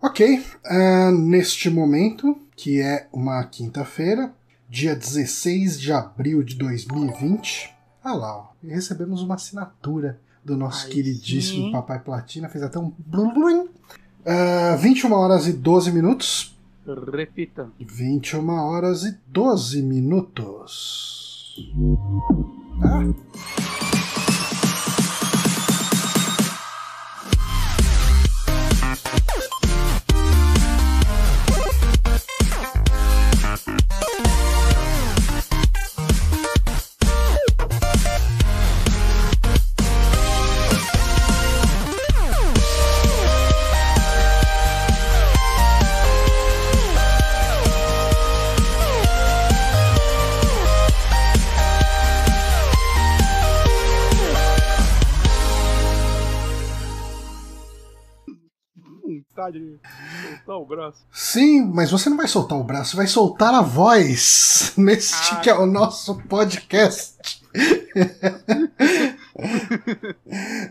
Ok, uh, neste momento, que é uma quinta-feira, dia 16 de abril de 2020. Ah lá, ó, recebemos uma assinatura do nosso Ai, queridíssimo sim. Papai Platina, fez até um blum blum. Uh, 21 horas e 12 minutos. Repita. 21 horas e 12 minutos. Ah. De soltar o braço. Sim, mas você não vai soltar o braço, vai soltar a voz neste ah. que é o nosso podcast.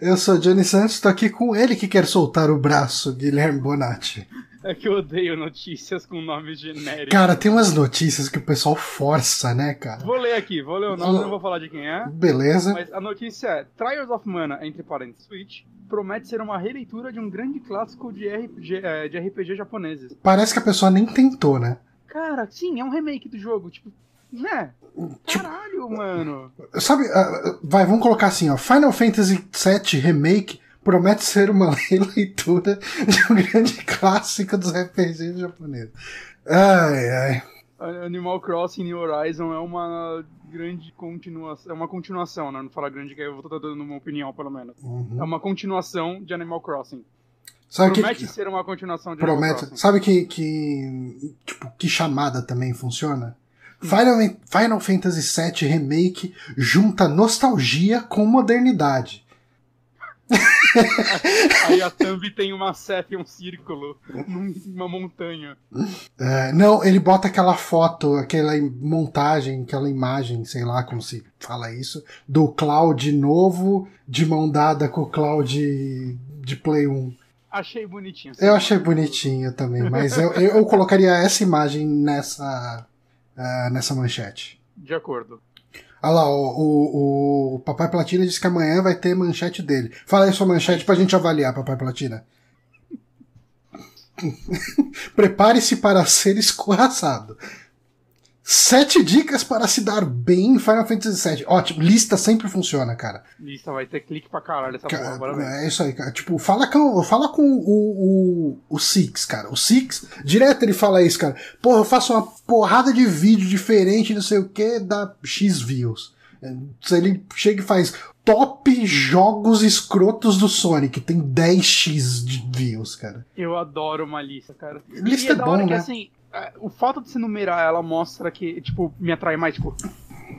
eu sou Johnny Santos, estou aqui com ele que quer soltar o braço, Guilherme Bonatti. É que eu odeio notícias com nomes genéricos. Cara, tem umas notícias que o pessoal força, né, cara? Vou ler aqui, vou ler o nome, não vou falar de quem é. Beleza. Mas a notícia é: Trials of Mana, entre parênteses, Switch, promete ser uma releitura de um grande clássico de RPG, é, de RPG japoneses. Parece que a pessoa nem tentou, né? Cara, sim, é um remake do jogo. Tipo, né? Tipo, Caralho, mano. Sabe, uh, vai, vamos colocar assim, ó. Final Fantasy VII Remake promete ser uma releitura de um grande clássico dos RPGs japoneses. Ai, ai. Animal Crossing New Horizon é uma grande continuação. É uma continuação, né? Não falar grande, que eu vou estar dando uma opinião, pelo menos. Uhum. É uma continuação de Animal Crossing. Sabe promete que, ser uma continuação de promete, Animal Crossing. Sabe que, que, tipo, que chamada também funciona? Hum. Final, Final Fantasy VII Remake junta nostalgia com modernidade. Aí a thumb tem uma seta e um círculo numa montanha. É, não, ele bota aquela foto, aquela montagem, aquela imagem, sei lá como se fala isso, do Cloud novo de mão dada com o Cloud de Play 1. Achei bonitinho. Eu achei bonitinho também, mas eu, eu, colocaria essa imagem nessa, uh, nessa manchete. De acordo. Olha lá, o, o, o, Papai Platina disse que amanhã vai ter manchete dele. Fala aí sua manchete pra gente avaliar, Papai Platina. Prepare-se para ser escorraçado. Sete dicas para se dar bem em Final Fantasy VII. Ótimo, lista sempre funciona, cara. Lista vai ter clique pra caralho essa cara, porra, É isso aí, cara. Tipo, fala com, fala com o, o, o Six, cara. O Six, direto ele fala isso, cara. Porra, eu faço uma porrada de vídeo diferente, não sei o que, dá X views. Ele chega e faz top jogos escrotos do Sonic. Tem 10x de views, cara. Eu adoro uma lista, cara. Lista e é, é bom, né? Que, assim, é, o fato de se numerar ela mostra que, tipo, me atrai mais, tipo.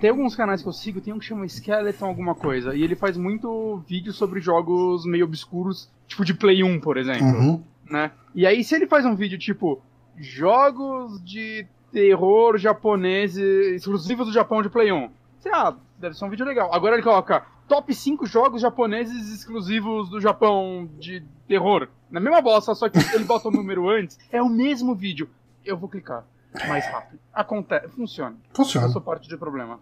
Tem alguns canais que eu sigo, tem um que chama Skeleton alguma coisa, e ele faz muito vídeo sobre jogos meio obscuros, tipo de Play 1, por exemplo, uhum. né? E aí se ele faz um vídeo tipo jogos de terror japoneses exclusivos do Japão de Play 1, sei lá, deve ser um vídeo legal. Agora ele coloca top 5 jogos japoneses exclusivos do Japão de terror. Na mesma bosta, só que ele bota o número antes. É o mesmo vídeo eu vou clicar mais rápido. Acontece, funciona. Funciona. Eu sou parte de problema.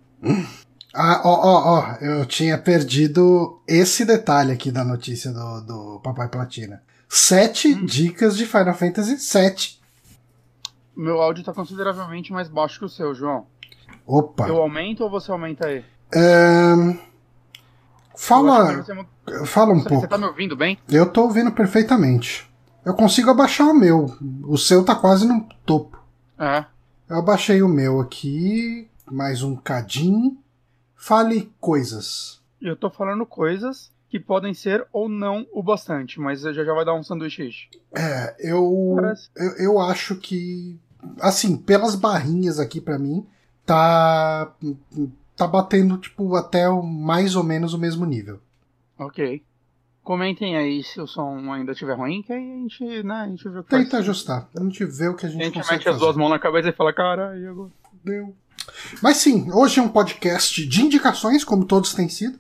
Ah, ó, ó, ó, eu tinha perdido esse detalhe aqui da notícia do, do Papai Platina. Sete hum. dicas de Final Fantasy VII. Meu áudio tá consideravelmente mais baixo que o seu, João. Opa. Eu aumento ou você aumenta aí? Um, fala. Fala um você, pouco. Você tá me ouvindo bem? Eu tô ouvindo perfeitamente. Eu consigo abaixar o meu. O seu tá quase no topo. É. Eu abaixei o meu aqui, mais um cadinho. Fale coisas. Eu tô falando coisas que podem ser ou não o bastante, mas já já vai dar um sanduíche. É, eu, eu, eu acho que assim, pelas barrinhas aqui para mim, tá tá batendo tipo até mais ou menos o mesmo nível. OK. Comentem aí se o som ainda estiver ruim, que aí a gente, né, a gente vê o que Tenta ajustar. A gente vê o que a gente, a gente mete as duas mãos na cabeça e fala, cara, e agora? Deu. Mas sim, hoje é um podcast de indicações, como todos têm sido.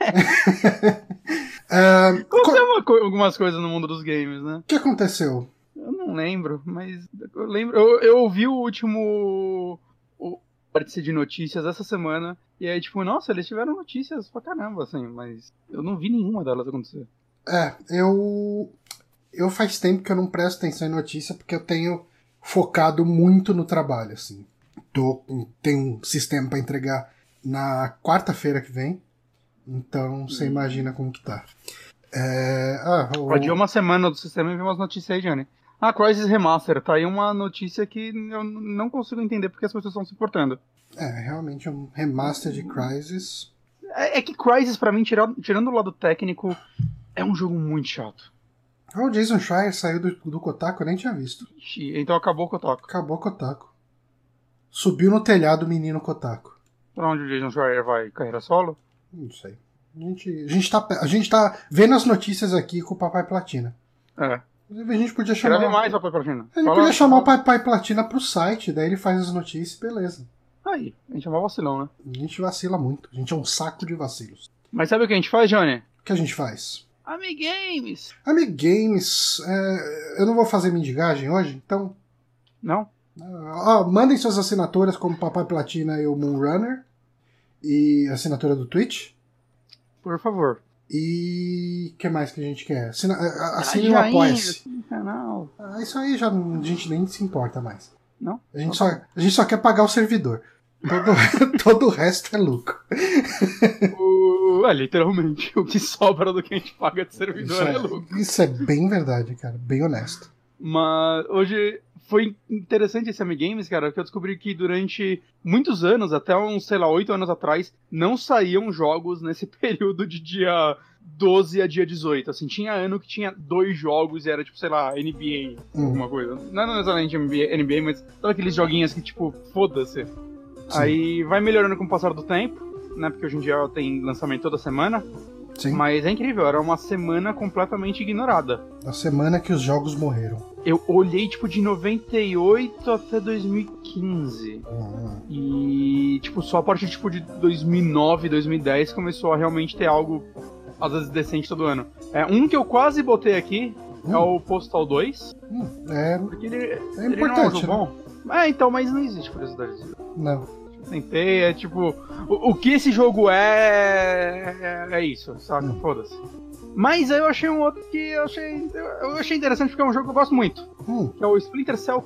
Aconteceu uma co- algumas coisas no mundo dos games, né? O que aconteceu? Eu não lembro, mas eu lembro. Eu, eu ouvi o último. O vértice de notícias essa semana. E aí, tipo, nossa, eles tiveram notícias pra caramba, assim, mas eu não vi nenhuma delas acontecer. É, eu. Eu faz tempo que eu não presto atenção em notícia porque eu tenho focado muito no trabalho, assim. Tô, tenho um sistema pra entregar na quarta-feira que vem. Então você imagina como que tá. É, ah, o- Adiou uma semana do sistema e vi umas notícias aí, Johnny. Ah, Crisis Remaster, tá aí uma notícia que eu não consigo entender porque as pessoas estão se importando. é, realmente um remaster de Crysis. É, é que Crisis, pra mim, tira- tirando o lado técnico, é um jogo muito chato. Ah, o Jason Schreier saiu do, do Kotaku, eu nem tinha visto. Ixi, Então acabou o toque. Acabou o Kotaku. Subiu no telhado o menino Kotaku. Pra onde o Jason Schreier vai? Carreira solo? Não sei. A gente, a, gente tá, a gente tá vendo as notícias aqui com o Papai Platina. É. Inclusive, a gente podia chamar. Escreve mais, Papai Platina. A gente Fala- podia chamar o Papai Platina pro site, daí ele faz as notícias, beleza. Aí, a gente é mó vacilão, né? A gente vacila muito. A gente é um saco de vacilos. Mas sabe o que a gente faz, Johnny? O que a gente faz? Amigames! Amigames, é, eu não vou fazer mendigagem hoje, então. Não? ó, mandem suas assinaturas como Papai Platina e o Moonrunner. E assinatura do Twitch. Por favor. E o que mais que a gente quer? Assina, a- assine o Apoia-se. Ah, isso aí já a gente nem se importa mais. Não? A gente, só, a gente só quer pagar o servidor. Todo, todo o resto é lucro. O- É, literalmente. O que sobra do que a gente paga de servidor Isso é é, lucro. isso é bem verdade, cara. Bem honesto. Mas hoje foi interessante esse Amigames, cara, porque eu descobri que durante muitos anos, até uns, sei lá, oito anos atrás, não saíam jogos nesse período de dia 12 a dia 18. Assim, tinha ano que tinha dois jogos e era tipo, sei lá, NBA, Hum. alguma coisa. Não necessariamente NBA, NBA mas todos aqueles joguinhos que, tipo, foda-se. Aí vai melhorando com o passar do tempo, né? Porque hoje em dia tem lançamento toda semana. Sim. Mas é incrível, era uma semana completamente ignorada. A semana que os jogos morreram. Eu olhei, tipo, de 98 até 2015. Hum. E, tipo, só a partir, tipo, de 2009, 2010 começou a realmente ter algo, às vezes, decente todo ano. É, um que eu quase botei aqui é Hum. o Postal 2, Hum, É, porque ele, é ele não é um importante, né? bom. É, então, mas não existe curiosidade. Não. Tentei, é tipo. O, o que esse jogo é. É, é isso, saca? Hum. Foda-se. Mas aí eu achei um outro que eu achei, eu achei interessante porque é um jogo que eu gosto muito. Hum. Que é o Splinter Cell.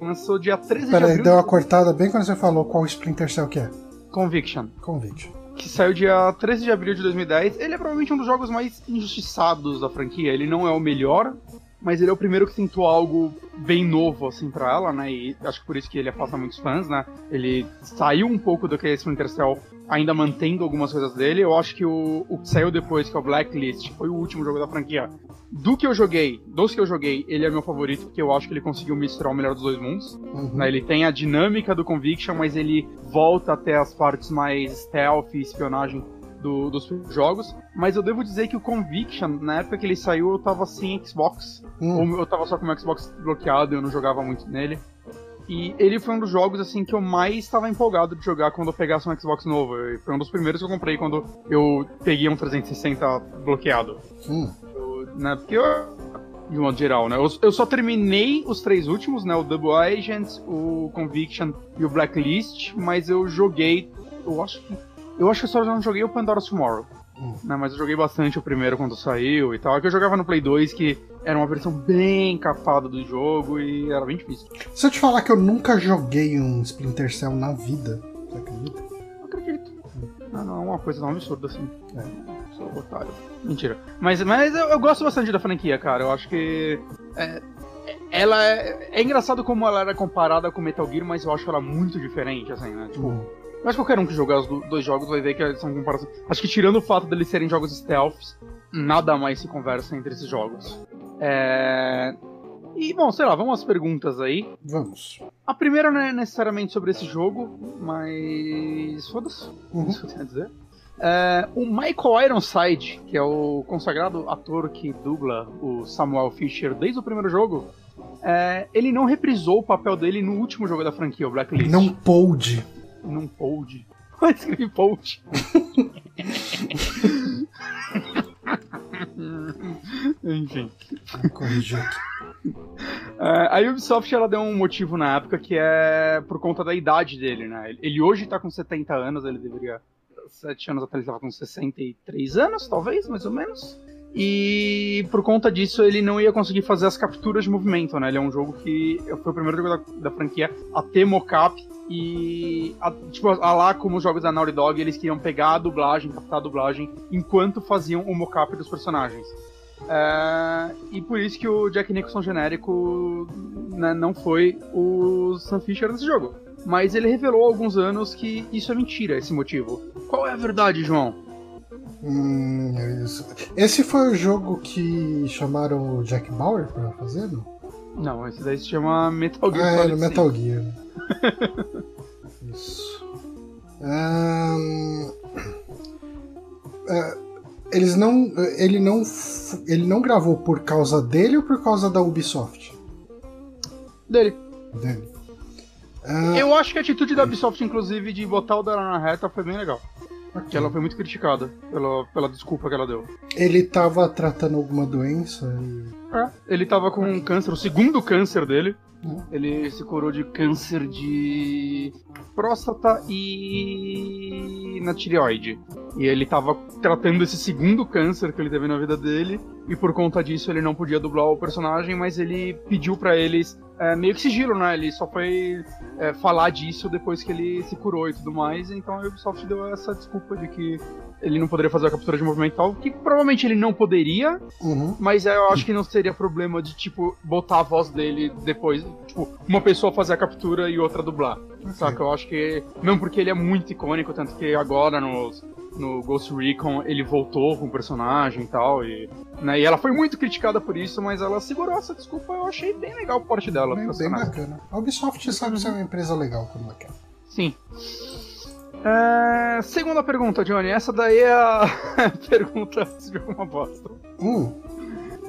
Lançou dia 13 de Peraí, abril. deu uma cortada bem quando você falou qual Splinter Cell que é. Conviction. Convite. Que saiu dia 13 de abril de 2010. Ele é provavelmente um dos jogos mais injustiçados da franquia. Ele não é o melhor, mas ele é o primeiro que tentou algo bem novo, assim, pra ela, né? E acho que por isso que ele afasta muitos fãs, né? Ele saiu um pouco do que é Splinter Cell, ainda mantendo algumas coisas dele. Eu acho que o, o que saiu depois, que é o Blacklist, foi o último jogo da franquia. Do que eu joguei, dos que eu joguei, ele é meu favorito, porque eu acho que ele conseguiu misturar o melhor dos dois mundos. Uhum. Né, Ele tem a dinâmica do Conviction, mas ele volta até as partes mais stealth e espionagem do- dos jogos. Mas eu devo dizer que o Conviction, na época que ele saiu, eu tava sem Xbox. Hum. Ou eu tava só com o Xbox bloqueado, eu não jogava muito nele. E ele foi um dos jogos assim que eu mais estava empolgado de jogar quando eu pegasse um Xbox novo. E Foi um dos primeiros que eu comprei quando eu peguei um 360 bloqueado. Hum. Eu- né, porque eu, de modo geral, né? Eu, eu só terminei os três últimos, né? O Double Agent, o Conviction e o Blacklist, mas eu joguei. Eu acho que. Eu acho que eu só não joguei o Pandora's Tomorrow. Hum. Né, mas eu joguei bastante o primeiro quando saiu e tal. É que eu jogava no Play 2, que era uma versão bem cafada do jogo e era bem difícil. Se eu te falar que eu nunca joguei um Splinter Cell na vida, você acredita? Não acredito. Não, não, é uma coisa tão absurda assim. É. Sou otário. Mentira. Mas, mas eu, eu gosto bastante da franquia, cara. Eu acho que. é, ela é, é engraçado como ela era comparada com Metal Gear, mas eu acho ela muito diferente, assim, né? Tipo, Hum. Que qualquer um que jogar os do- dois jogos vai ver que são comparações. Acho que tirando o fato deles serem jogos stealths, nada mais se conversa entre esses jogos. É. E, bom, sei lá, vamos às perguntas aí. Vamos. A primeira não é necessariamente sobre esse jogo, mas. Foda-se. Uhum. Isso que eu tenho a dizer. É, o Michael Ironside, que é o consagrado ator que dubla o Samuel Fisher desde o primeiro jogo, é, ele não reprisou o papel dele no último jogo da franquia, o Blacklist. Não pôde. Não pôde. Eu escrevi pôde. Enfim. Corrigir aqui. É, a Ubisoft ela deu um motivo na época que é por conta da idade dele, né? Ele hoje tá com 70 anos, ele deveria. Sete anos atrás ele tava com 63 anos, talvez, mais ou menos. E por conta disso ele não ia conseguir fazer as capturas de movimento, né? Ele é um jogo que foi o primeiro jogo da, da franquia a ter mocap e a, tipo, a lá como os jogos da Naughty Dog, eles queriam pegar a dublagem, captar a dublagem enquanto faziam o mocap dos personagens. É, e por isso que o Jack Nicholson genérico né, não foi o Sam Fisher nesse jogo. Mas ele revelou há alguns anos que isso é mentira, esse motivo. Qual é a verdade, João? Hum, esse foi o jogo que chamaram o Jack Bauer pra fazer, não? Não, esse daí se chama Metal Gear Ah, era 5. Metal Gear. Isso. Ahn, é, eles não. Ele não. Ele não gravou por causa dele ou por causa da Ubisoft? Dele. Dele. Ah, Eu acho que a atitude da Ubisoft, inclusive, de botar o dela na reta foi bem legal. ok. Que ela foi muito criticada pela, pela desculpa que ela deu. Ele tava tratando alguma doença e. É, ele tava com um câncer, o segundo câncer dele. Hum. Ele se curou de câncer de próstata e na tireoide. E ele tava tratando esse segundo câncer que ele teve na vida dele. E por conta disso ele não podia dublar o personagem, mas ele pediu pra eles é, meio que sigilo, né? Ele só foi é, falar disso depois que ele se curou e tudo mais. Então a Ubisoft deu essa desculpa de que ele não poderia fazer a captura de movimento e tal, que provavelmente ele não poderia, Uhum. mas eu acho que não seria problema de, tipo, botar a voz dele depois. Tipo, uma pessoa fazer a captura e outra dublar. Saca? Eu acho que. Mesmo porque ele é muito icônico, tanto que agora nos, no Ghost Recon ele voltou com o personagem e tal. E, né, e ela foi muito criticada por isso, mas ela segurou essa desculpa. Eu achei bem legal o porte dela. Bem, bem bacana. A Ubisoft sabe ser uma empresa legal quando ela quer. Sim. É, segunda pergunta, Johnny. Essa daí é a pergunta de uma bosta. Hum,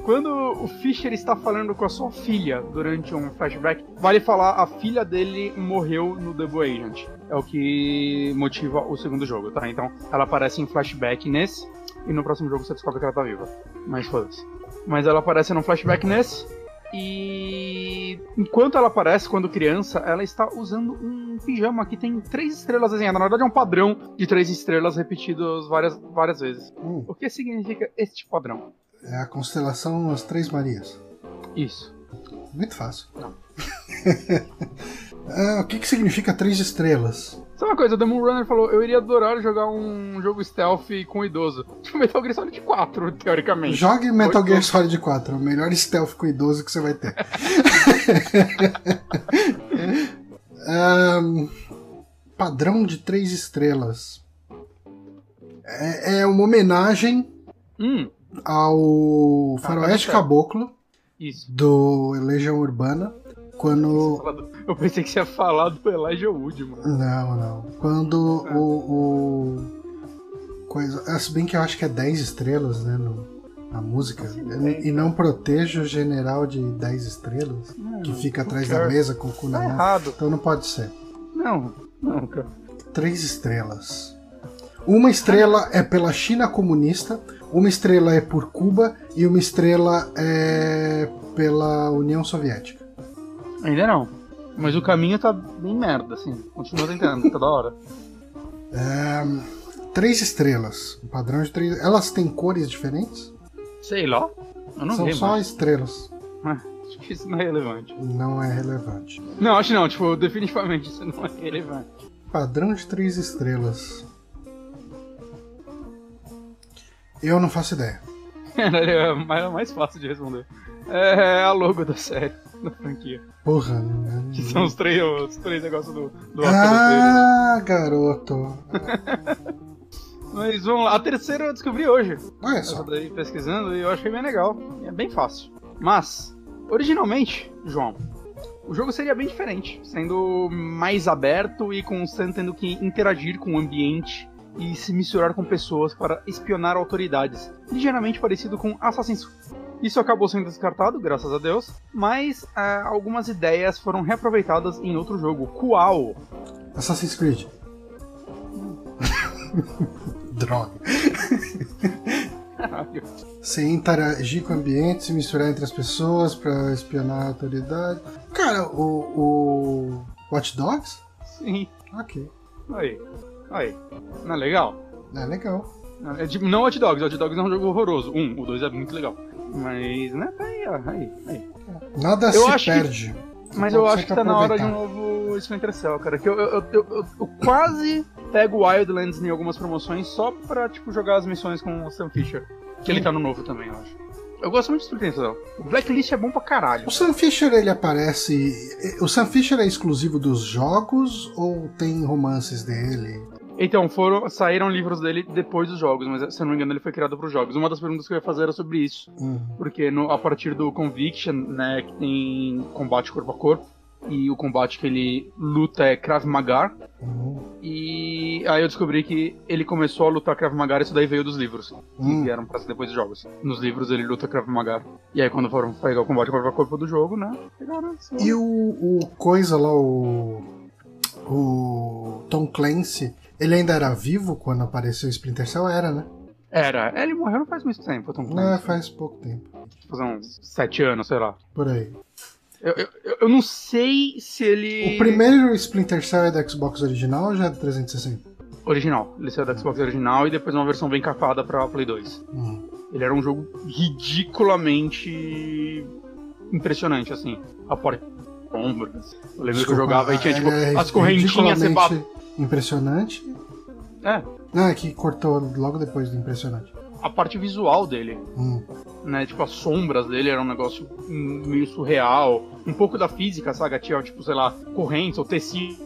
Quando o Fischer está falando com a sua filha durante um flashback, vale falar a filha dele morreu no Double Agent. É o que motiva o segundo jogo, tá? Então ela aparece em flashback nesse, e no próximo jogo você descobre que ela tá viva. Mas foda-se. Mas ela aparece num flashback nesse, e enquanto ela aparece, quando criança, ela está usando um pijama que tem três estrelas desenhadas. Na verdade, é um padrão de três estrelas repetidos várias, várias vezes. hum. O que significa este padrão? É a constelação As Três Marias. Isso. Muito fácil. Não. Ah, o que, que significa três estrelas? Sabe uma coisa, o The Moon Runner falou, eu iria adorar jogar um jogo stealth com idoso. Tipo Metal Gear Solid 4, teoricamente. Jogue Metal. Gear Solid 4, é o melhor stealth com idoso que você vai ter. Ahn, padrão de três estrelas. É, é uma homenagem Hum, ao Tá, Faroeste tá. Caboclo isso. do Legião Urbana. Quando. Eu pensei que você ia falar do Elijah Wood, mano. Não, não. Quando o. o coisa, ah, se bem que eu acho que é 10 estrelas, né? No, na música. E não proteja o general de 10 estrelas, que fica atrás da mesa com o cu na Tá mão. errado. Então não pode ser. Não, não, cara. 3 estrelas. Uma estrela é pela China comunista, uma estrela é por Cuba e uma estrela é pela União Soviética. Ainda não. Mas o caminho tá bem merda, assim. Continua tentando, tá da hora. É, três estrelas. Um padrão de três. Elas têm cores diferentes? Sei lá. Eu não São vi, só estrelas. Acho que isso não é relevante. Não é relevante. Não, acho não. Tipo, definitivamente isso não é relevante. Padrão de três estrelas. Eu não faço ideia. é mais, mais fácil de responder. É a logo da série, da franquia. Porra. Que são os três, os três negócios do, do. Ah, garoto. Mas vamos lá, a terceira eu descobri hoje. Olha Eu só. daí pesquisando e eu achei bem legal. É bem fácil. Mas, originalmente, João, o jogo seria bem diferente, sendo mais aberto e com o Sam tendo que interagir com o ambiente e se misturar com pessoas para espionar autoridades, ligeiramente parecido com Assassin's Creed. Isso acabou sendo descartado, graças a Deus, mas ah, algumas ideias foram reaproveitadas em outro jogo, Qual. Assassin's Creed. Droga. Caralho. Sem interagir com o ambiente, se misturar entre as pessoas pra espionar a autoridade. Cara, o. o. Watch Dogs? Sim. Ok. Aí. Aí. Não é legal? É legal. É tipo, não Hot Dogs, Hot Dogs é um jogo horroroso. Um, o dois é muito legal. Mas, né, tá aí, ó, aí, aí. Nada Eu se acho que- perde. Mas eu acho que tá na hora de um aproveitar. novo Splinter Cell, cara. Que eu, eu, eu, eu- eu quase pego Wildlands em algumas promoções só pra, tipo, jogar as missões com o Sam Fisher. Que ele tá no novo também, eu acho. Eu gosto muito de Splinter Cell. O Blacklist é bom pra caralho. O Sam Fisher, ele aparece. O Sam Fisher é exclusivo dos jogos ou tem romances dele? Então, foram, saíram livros dele depois dos jogos, mas se eu não me engano ele foi criado pros jogos. Uma das perguntas que eu ia fazer era sobre isso. Hum. Porque no- a partir do Conviction, né, que tem combate corpo a corpo, e o combate que ele luta é Krav Maga, Hum. e aí eu descobri que ele começou a lutar Krav Maga, isso daí veio dos livros, que Hum. vieram pra ser depois dos jogos. Nos livros ele luta Krav Maga. E aí quando foram pegar o combate corpo a corpo do jogo, né, pegaram esse- E o, o coisa lá, o. O Tom Clancy, ele ainda era vivo quando apareceu o Splinter Cell? Era, né? Era, ele morreu não faz muito tempo, Não, Clancy. faz pouco tempo. Fazer uns sete anos, sei lá. Por aí. Eu, eu, eu- não sei se ele... O primeiro Splinter Cell é da Xbox original ou já é do 360? Original, ele saiu da Xbox original e depois uma versão bem capada pra Play 2. Hum. Ele era um jogo ridiculamente impressionante, assim. A porta Eu lembro que eu jogava e tinha, tipo, é as correntinhas você bate. Impressionante. É, Não, é que cortou logo depois do impressionante. a parte visual dele, Hum. né? Tipo, as sombras dele era um negócio meio surreal. Um pouco da física, sabe? Tinha, tipo, sei lá, correntes ou tecido.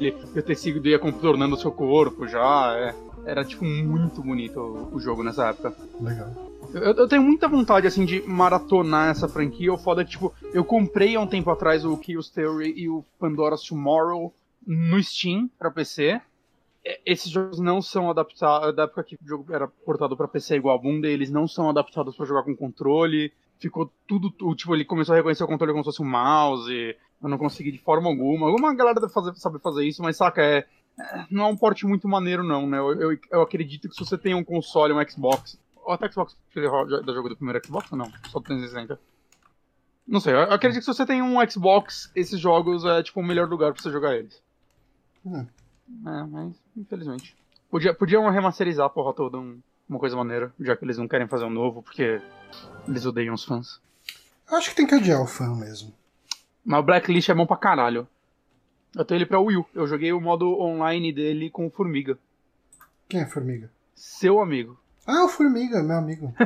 E o tecido ia contornando o seu corpo já. é. Era, tipo, muito bonito o jogo nessa época. Legal. Eu, eu tenho muita vontade, assim, de maratonar essa franquia. O foda é que, tipo, eu comprei há um tempo atrás o Chaos Theory e o Pandora's Tomorrow no Steam pra PC. E- Esses jogos não são adaptados. Da época que o jogo era portado pra PC igual a bunda, eles não são adaptados pra jogar com controle. Ficou tudo. tu- Tipo, ele começou a reconhecer o controle como se fosse um mouse. Eu não consegui de forma alguma. Alguma galera deve fazer, sabe fazer isso, mas saca, é. é, Não é um porte muito maneiro, não, né? Eu, eu, eu acredito que se você tem um console, um Xbox, ou até Xbox ele da jogo do primeiro Xbox ou não? Só do 360. Não sei, eu acredito que se você tem um Xbox, esses jogos é tipo o melhor lugar pra você jogar eles. Hum. É, mas infelizmente. Podia, podiam remasterizar a porra toda um- uma coisa maneira, já que eles não querem fazer um novo, porque eles odeiam os fãs. Eu Acho que tem que odiar o fã mesmo. Mas o Blacklist é bom pra caralho. Eu tenho ele pra Wii U. Eu joguei o modo online dele com o Formiga. Quem é Formiga? Seu amigo. Ah, o Formiga, meu amigo.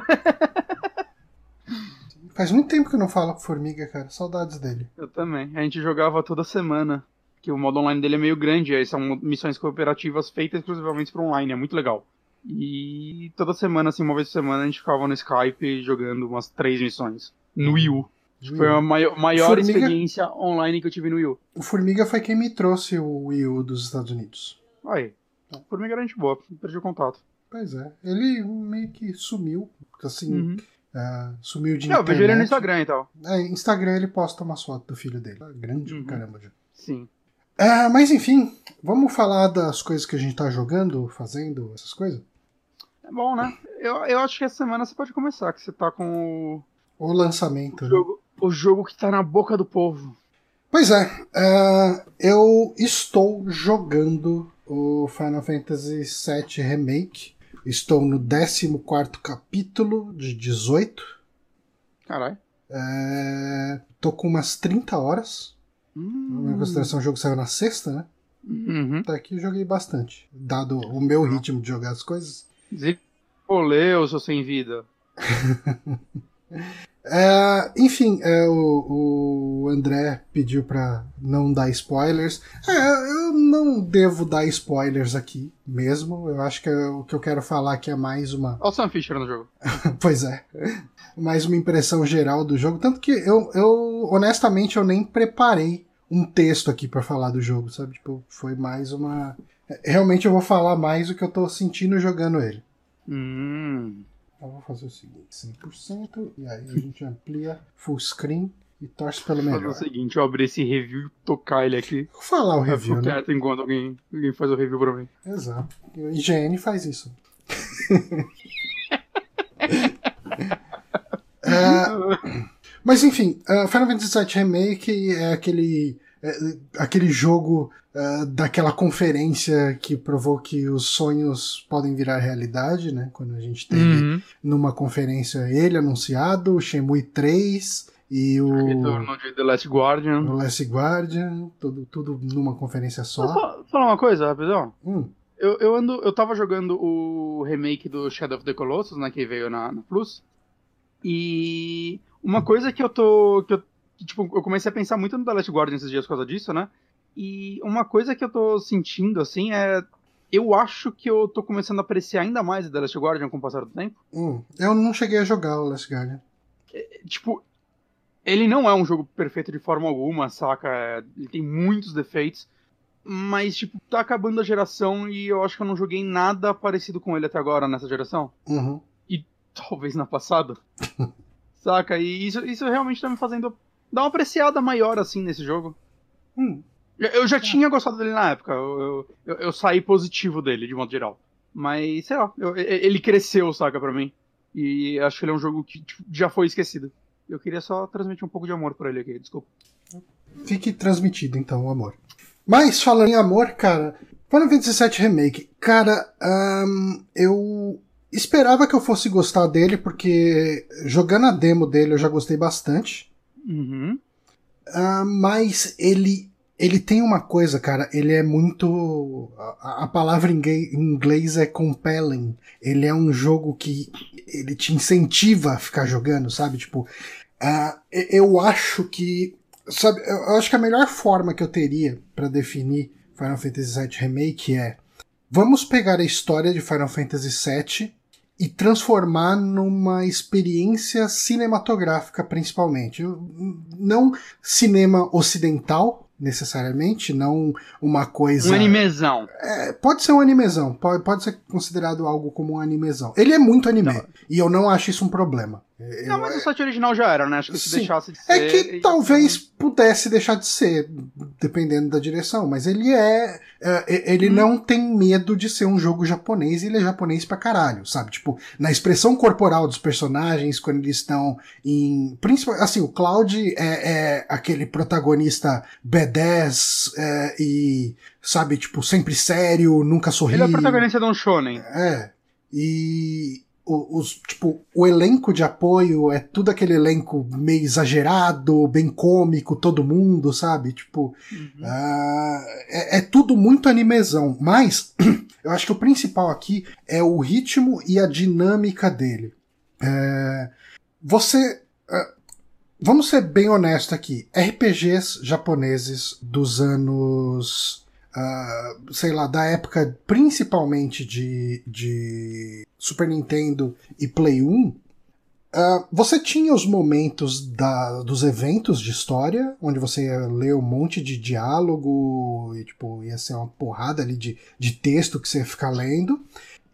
Faz muito tempo que eu não falo com Formiga, cara. Saudades dele. Eu também. A gente jogava toda semana. Que o modo online dele é meio grande. Aí são missões cooperativas feitas exclusivamente para online. É muito legal. E toda semana, assim, uma vez por semana, a gente ficava no Skype jogando umas três missões. No Wii U. Foi a maior, maior Formiga- experiência online que eu tive no Wii U. O Formiga foi quem me trouxe o Wii U dos Estados Unidos. Aí. Por mim era gente boa. Perdi o contato. Pois é. Ele meio que sumiu. Assim, Uhum. é, sumiu de Não, eu vejo ele no internet. Instagram e tal. É, Instagram ele posta umas fotos do filho dele. Tá Grande Uhum. caramba. já. Sim. É, mas enfim, vamos falar das coisas que a gente tá jogando, fazendo, essas coisas? É bom, né? Eu, eu acho que essa semana você pode começar, que você tá com O o lançamento. né? jogo, o jogo que tá na boca do povo. Pois é, é, eu estou jogando o Final Fantasy VII Remake. Estou no 14 capítulo de 18. Caralho. É, tô com umas 30 horas. Hum. Em consideração, o jogo saiu na sexta, né? Uhum. Até aqui eu joguei bastante. Dado o meu ritmo de jogar as coisas. Olê, eu sou sem vida. É, enfim, é, o, o André pediu pra não dar spoilers. É, eu não devo dar spoilers aqui mesmo. Eu acho que é- o que eu quero falar aqui é mais uma. Olha o Sam Fisher no jogo. Pois é. Mais uma impressão geral do jogo. Tanto que eu, eu honestamente, eu nem preparei um texto aqui pra falar do jogo, sabe? Tipo, foi mais uma. Realmente eu vou falar mais o que eu tô sentindo jogando ele. Hum. Eu vou fazer o seguinte: 100%, e aí a gente amplia full screen e torce pelo Vou fazer melhor. o seguinte, eu abrir esse review e tocar ele aqui. Vou falar o review, né? enquanto alguém, alguém faz o review pra mim. Exato. E o IGN faz isso. É, mas enfim, uh, Final Fantasy VII Remake é aquele, aquele jogo uh, daquela conferência que provou que os sonhos podem virar realidade, né? Quando a gente teve uhum. numa conferência ele anunciado, o Shenmue 3 e o. Retorno de The Last Guardian. O Last Guardian, tudo, tudo numa conferência só. Vou falar uma coisa, rapidão. Hum. Eu, eu, ando, eu tava jogando o remake do Shadow of the Colossus, né, que veio na, na Plus. E uma coisa que eu tô. Que eu, tipo, eu comecei a pensar muito no The Last Guardian esses dias por causa disso, né? E uma coisa que eu tô sentindo, assim, é. Eu acho que eu tô começando a apreciar ainda mais The Last Guardian com o passar do tempo. Hum, eu não cheguei a jogar o Last Guardian. É, tipo, ele não é um jogo perfeito de forma alguma, saca? É, ele tem muitos defeitos. Mas, tipo, tá acabando a geração e eu acho que eu não joguei nada parecido com ele até agora nessa geração. Uhum. E talvez na passada. saca? E isso, isso realmente tá me fazendo dar uma apreciada maior, assim, nesse jogo. Hum. Eu já é. tinha gostado dele na época. Eu, eu, eu, saí positivo dele, de modo geral. Mas, sei lá, eu, ele cresceu, saca, pra mim. E acho que ele é um jogo que tipo, já foi esquecido. Eu queria só transmitir um pouco de amor pra ele aqui, desculpa. Fique transmitido, então, o amor. Mas, falando em amor, cara, Final Fantasy VII Remake, cara, um, eu esperava que eu fosse gostar dele, porque jogando a demo dele eu já gostei bastante. Uhum. Uh, mas ele ele tem uma coisa, cara, ele é muito. A, a, palavra em inglês é compelling. Ele é um jogo que ele te incentiva a ficar jogando, sabe? Tipo, uh, eu acho que. Sabe, eu acho que a melhor forma que eu teria para definir Final Fantasy VII Remake é. Vamos pegar a história de Final Fantasy VII e transformar numa experiência cinematográfica, principalmente. Não cinema ocidental, necessariamente, não uma coisa. Um animezão. É, pode ser um animezão, pode, pode ser considerado algo como um animezão. Ele é muito anime, não. e eu não acho isso um problema. Eu, não, mas é... o site original já era, né? Acho que se Sim. deixasse de ser. É que talvez pudesse deixar de ser, dependendo da direção, mas ele é. é ele hum. não tem medo de ser um jogo japonês e ele é japonês pra caralho, sabe? Tipo, na expressão corporal dos personagens, quando eles estão em. Principalmente, assim, o Cloud é, é aquele protagonista B10 é, e, sabe, tipo, sempre sério, nunca sorri. Ele é o protagonista de um shonen. É. E, os, tipo, o elenco de apoio é tudo aquele elenco meio exagerado, bem cômico, todo mundo, sabe? Tipo, uhum. uh, é, é, tudo muito animezão. Mas eu acho que o principal aqui é o ritmo e a dinâmica dele. É, você. Uh, vamos ser bem honesto aqui. RPGs japoneses dos anos uh, sei lá, da época principalmente de, de Super Nintendo e Play 1, uh, ah, você tinha os momentos da, dos eventos de história, onde você ia ler um monte de diálogo e tipo, ia ser uma porrada ali de, de texto que você ia ficar lendo.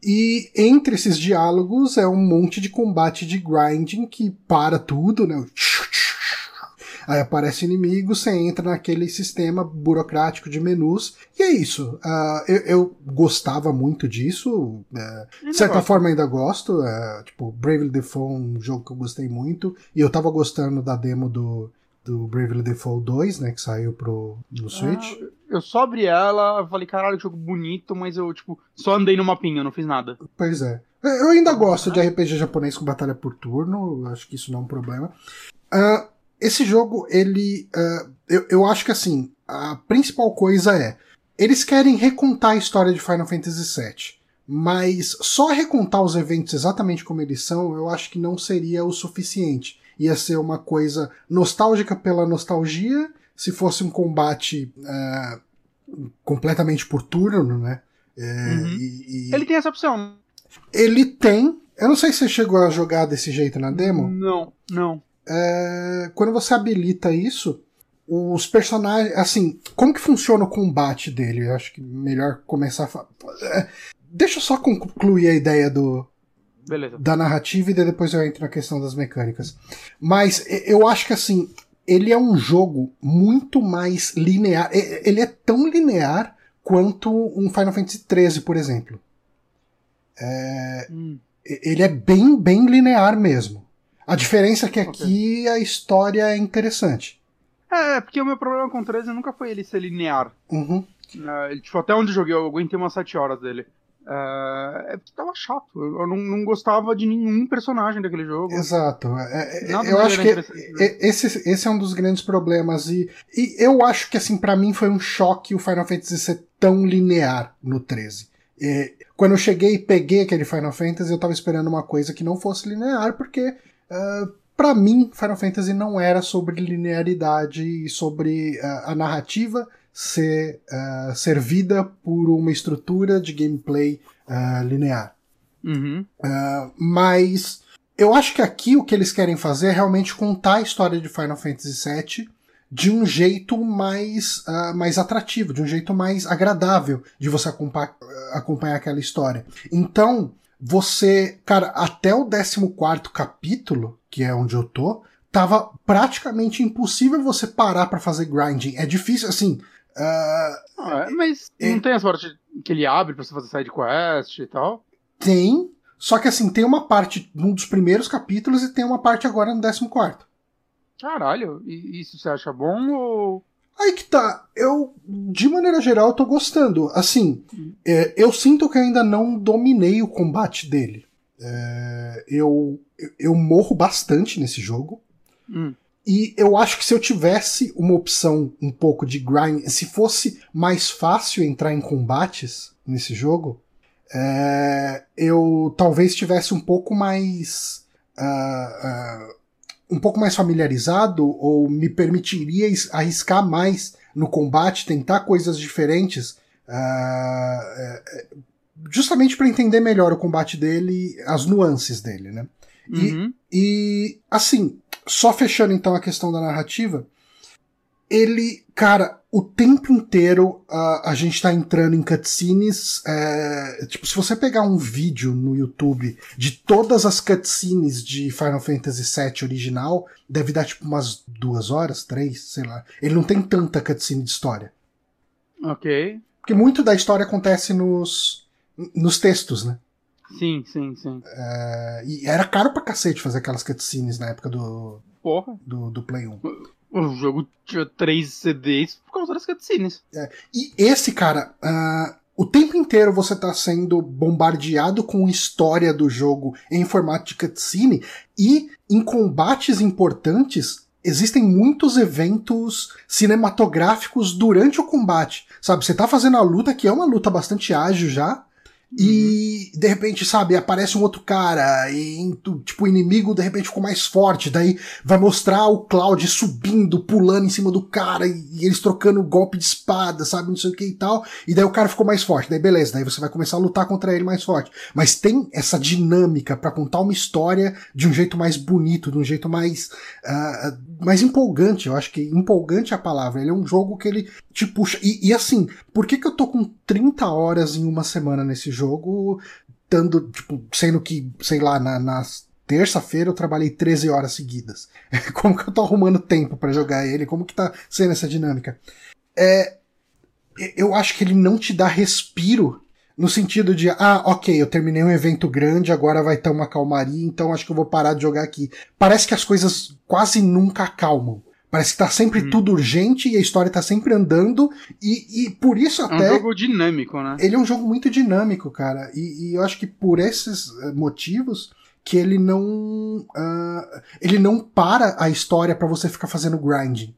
E entre esses diálogos é um monte de combate de grinding que para tudo, né? Aí aparece inimigo, você entra naquele sistema burocrático de menus, e é isso. Uh, eu, eu, gostava muito disso, uh, de certa gosto. forma ainda gosto. Uh, tipo, Bravely Default é um jogo que eu gostei muito, e eu tava gostando da demo do, do Bravely Default 2, né, que saiu pro, no Switch. Ah, eu só abri ela, falei, caralho, que jogo bonito, mas eu, tipo, só andei no mapinha, não fiz nada. Pois é. Eu ainda gosto de RPG japonês com batalha por turno, acho que isso não é um problema. Uh, esse jogo, ele. Uh, eu, eu acho que assim, a principal coisa é. Eles querem recontar a história de Final Fantasy VII. Mas só recontar os eventos exatamente como eles são, eu acho que não seria o suficiente. Ia ser uma coisa nostálgica pela nostalgia, se fosse um combate uh, completamente por turno, né? É, uhum. e, e... Ele tem essa opção. Ele tem. Eu não sei se você chegou a jogar desse jeito na demo. Não, não é, quando você habilita isso, os personagens. Assim, como que funciona o combate dele? Eu acho que melhor começar a falar. É, deixa eu só concluir a ideia do, Beleza. da narrativa e depois eu entro na questão das mecânicas. Mas eu acho que assim, ele é um jogo muito mais linear. Ele é tão linear quanto um Final Fantasy XIII, por exemplo. É, hum. ele é bem, bem linear mesmo. A diferença é que aqui okay. a história é interessante. É, porque o meu problema com o 13 nunca foi ele ser linear. Uhum. Uh, tipo, até onde eu joguei, eu aguentei umas 7 horas dele. Uh, é porque tava chato. Eu não, não, gostava de nenhum personagem daquele jogo. Exato. É, é eu acho que né? esse, esse é um dos grandes problemas. E, e eu acho que, assim, para mim foi um choque o Final Fantasy ser tão linear no 13. E, quando eu cheguei e peguei aquele Final Fantasy, eu tava esperando uma coisa que não fosse linear, porque. Uh, para mim, Final Fantasy não era sobre linearidade e sobre uh, a narrativa ser uh, servida por uma estrutura de gameplay uh, linear. Uhum. Uh, mas eu acho que aqui o que eles querem fazer é realmente contar a história de Final Fantasy VII de um jeito mais, mais atrativo, de um jeito mais agradável de você acompanhar, acompanhar aquela história. Então, você, cara, até o 14 capítulo, que é onde eu tô, tava praticamente impossível você parar para fazer grinding. É difícil, assim, Uh, ah, mas é, não tem a sorte que ele abre pra você fazer side quest e tal? Tem, só que assim, tem uma parte num dos primeiros capítulos e tem uma parte agora no 14. Caralho, e isso você acha bom ou. Aí que tá, eu, de maneira geral, eu tô gostando. Assim, é, eu sinto que ainda não dominei o combate dele. É, eu, eu morro bastante nesse jogo. Hum. E eu acho que se eu tivesse uma opção um pouco de grind, se fosse mais fácil entrar em combates nesse jogo, é, eu talvez tivesse um pouco mais. Uh, uh, um pouco mais familiarizado ou me permitiria arriscar mais no combate, tentar coisas diferentes, uh, justamente para entender melhor o combate dele, as nuances dele, né? Uhum. E, e, assim, só fechando então a questão da narrativa, ele, cara, o tempo inteiro uh, a gente tá entrando em cutscenes. É, tipo, se você pegar um vídeo no YouTube de todas as cutscenes de Final Fantasy VII original, deve dar tipo umas duas horas, três, sei lá. Ele não tem tanta cutscene de história. Ok. Porque muito da história acontece nos, nos textos, né? Sim, sim, sim. É, e era caro pra cacete fazer aquelas cutscenes na época do. Porra. Do, do Play 1. O jogo tinha três CDs por causa das cutscenes. É, e esse, cara, uh, o tempo inteiro você tá sendo bombardeado com história do jogo em formato de cutscene e em combates importantes existem muitos eventos cinematográficos durante o combate. Sabe, você tá fazendo a luta, que é uma luta bastante ágil já, e uhum. de repente, sabe, aparece um outro cara e tipo o inimigo de repente ficou mais forte, daí vai mostrar o Cloud subindo, pulando em cima do cara e, e eles trocando golpe de espada, sabe, não sei o que e tal, e daí o cara ficou mais forte, daí beleza, daí você vai começar a lutar contra ele mais forte. Mas tem essa dinâmica para contar uma história de um jeito mais bonito, de um jeito mais uh, mais empolgante, eu acho que empolgante é a palavra. Ele é um jogo que ele te puxa e, e assim, por que que eu tô com 30 horas em uma semana nesse jogo? dando, tipo, sendo que, sei lá, na, na terça-feira eu trabalhei 13 horas seguidas. Como que eu tô arrumando tempo para jogar ele? Como que tá sendo essa dinâmica? É, eu acho que ele não te dá respiro no sentido de, ah, ok, eu terminei um evento grande, agora vai ter uma calmaria, então acho que eu vou parar de jogar aqui. Parece que as coisas quase nunca acalmam. Parece que tá sempre hum. tudo urgente e a história tá sempre andando. E, e por isso até. É um jogo dinâmico, né? Ele é um jogo muito dinâmico, cara. E, e eu acho que por esses eh, motivos que ele não. Uh, ele não para a história para você ficar fazendo grinding.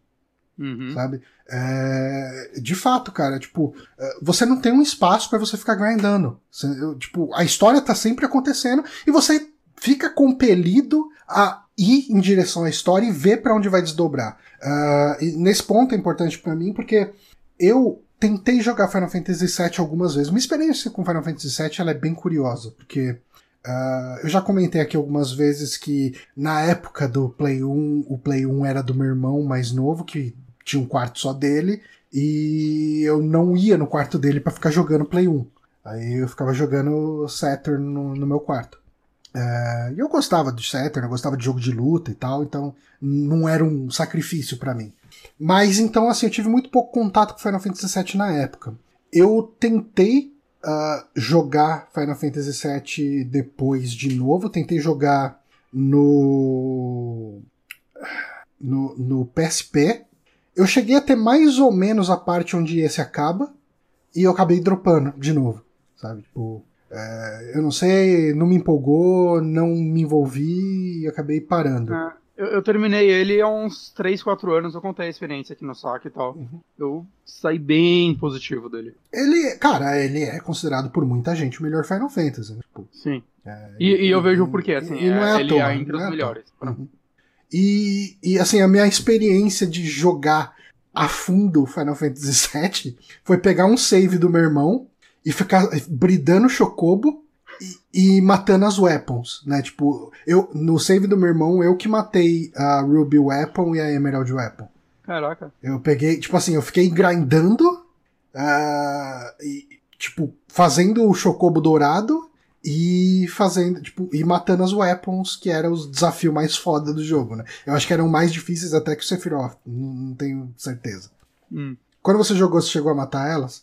Uhum. Sabe? É, de fato, cara, tipo, eh, você não tem um espaço para você ficar grindando. Você, tipo, a história tá sempre acontecendo e você fica compelido a ir em direção à história e ver para onde vai desdobrar. Uh, nesse ponto é importante para mim porque eu tentei jogar Final Fantasy VII algumas vezes. Uma experiência com Final Fantasy VII ela é bem curiosa, porque uh, eu já comentei aqui algumas vezes que na época do Play 1, o Play 1 era do meu irmão mais novo, que tinha um quarto só dele, e eu não ia no quarto dele para ficar jogando Play 1. Aí eu ficava jogando Saturn no, no meu quarto. É, eu gostava de Saturn, eu gostava de jogo de luta e tal, então não era um sacrifício para mim. Mas então, assim, eu tive muito pouco contato com Final Fantasy VII na época. Eu tentei uh, jogar Final Fantasy VII depois de novo. Tentei jogar no, no, no PSP. Eu cheguei até mais ou menos a parte onde esse acaba. E eu acabei dropando de novo. Sabe? Tipo. É, eu não sei, não me empolgou, não me envolvi e acabei parando. Ah, eu, eu, terminei ele há uns 3, 4 anos, eu contei a experiência aqui no saque e tal. Uhum. Eu saí bem positivo dele. Ele, cara, ele é considerado por muita gente o melhor Final Fantasy. Né? Tipo, Sim. É, e, e, eu vejo o porquê, assim, e, não é, é ele toa, é entre os é melhores. Uhum. E, e assim, a minha experiência de jogar a fundo Final Fantasy VII foi pegar um save do meu irmão e ficar bridando Chocobo e, e, matando as weapons, né? Tipo, eu no save do meu irmão, eu que matei a Ruby Weapon e a Emerald Weapon. Caraca. Eu peguei, tipo assim, eu fiquei grindando, uh, e, tipo, fazendo o Chocobo dourado e fazendo, tipo, e matando as weapons, que era o desafio mais foda do jogo, né? Eu acho que eram mais difíceis até que o Sephiroth, não, não tenho certeza. Hum. Quando você jogou, você chegou a matar elas?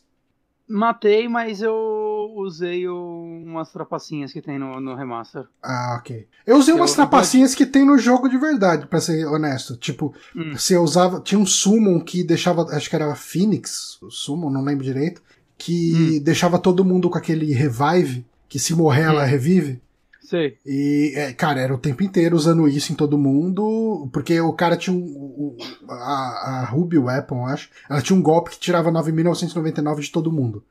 Matei, mas eu usei umas trapacinhas que tem no, no remaster. Ah, ok. Eu usei umas eu, trapacinhas que tem no jogo de verdade, para ser honesto. Tipo, hum. se eu usava. Tinha um summon que deixava. Acho que era Phoenix, o summon, não lembro direito. Que hum. deixava todo mundo com aquele revive, que se morrer hum. ela revive. Sei. E, é, cara, era o tempo inteiro usando isso em todo mundo, porque o cara tinha um. um a, a Ruby Weapon, acho. Ela tinha um golpe que tirava 9.999 de todo mundo.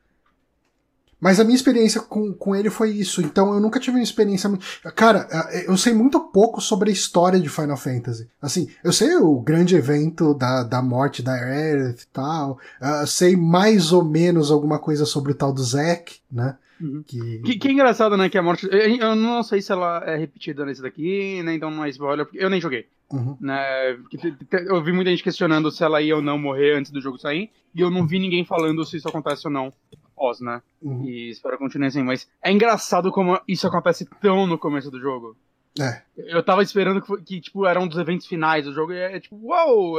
Mas a minha experiência com, com ele foi isso. Então eu nunca tive uma experiência. Cara, eu sei muito pouco sobre a história de Final Fantasy. Assim, eu sei o grande evento da, da morte da Aerith e tal. Uh, sei mais ou menos alguma coisa sobre o tal do Zack, né? Uhum. Que... Que, que... engraçado, né? Que a morte. Eu não sei se ela é repetida nesse daqui, nem então não é spoiler, porque eu nem joguei. Uhum. Né? Eu vi muita gente questionando se ela ia ou não morrer antes do jogo sair, e eu não vi ninguém falando se isso acontece ou não pós, né? Uhum. E espero que continue assim, mas é engraçado como isso acontece tão no começo do jogo. É. Eu tava esperando que, que tipo, era um dos eventos finais do jogo, e é, é tipo, uau!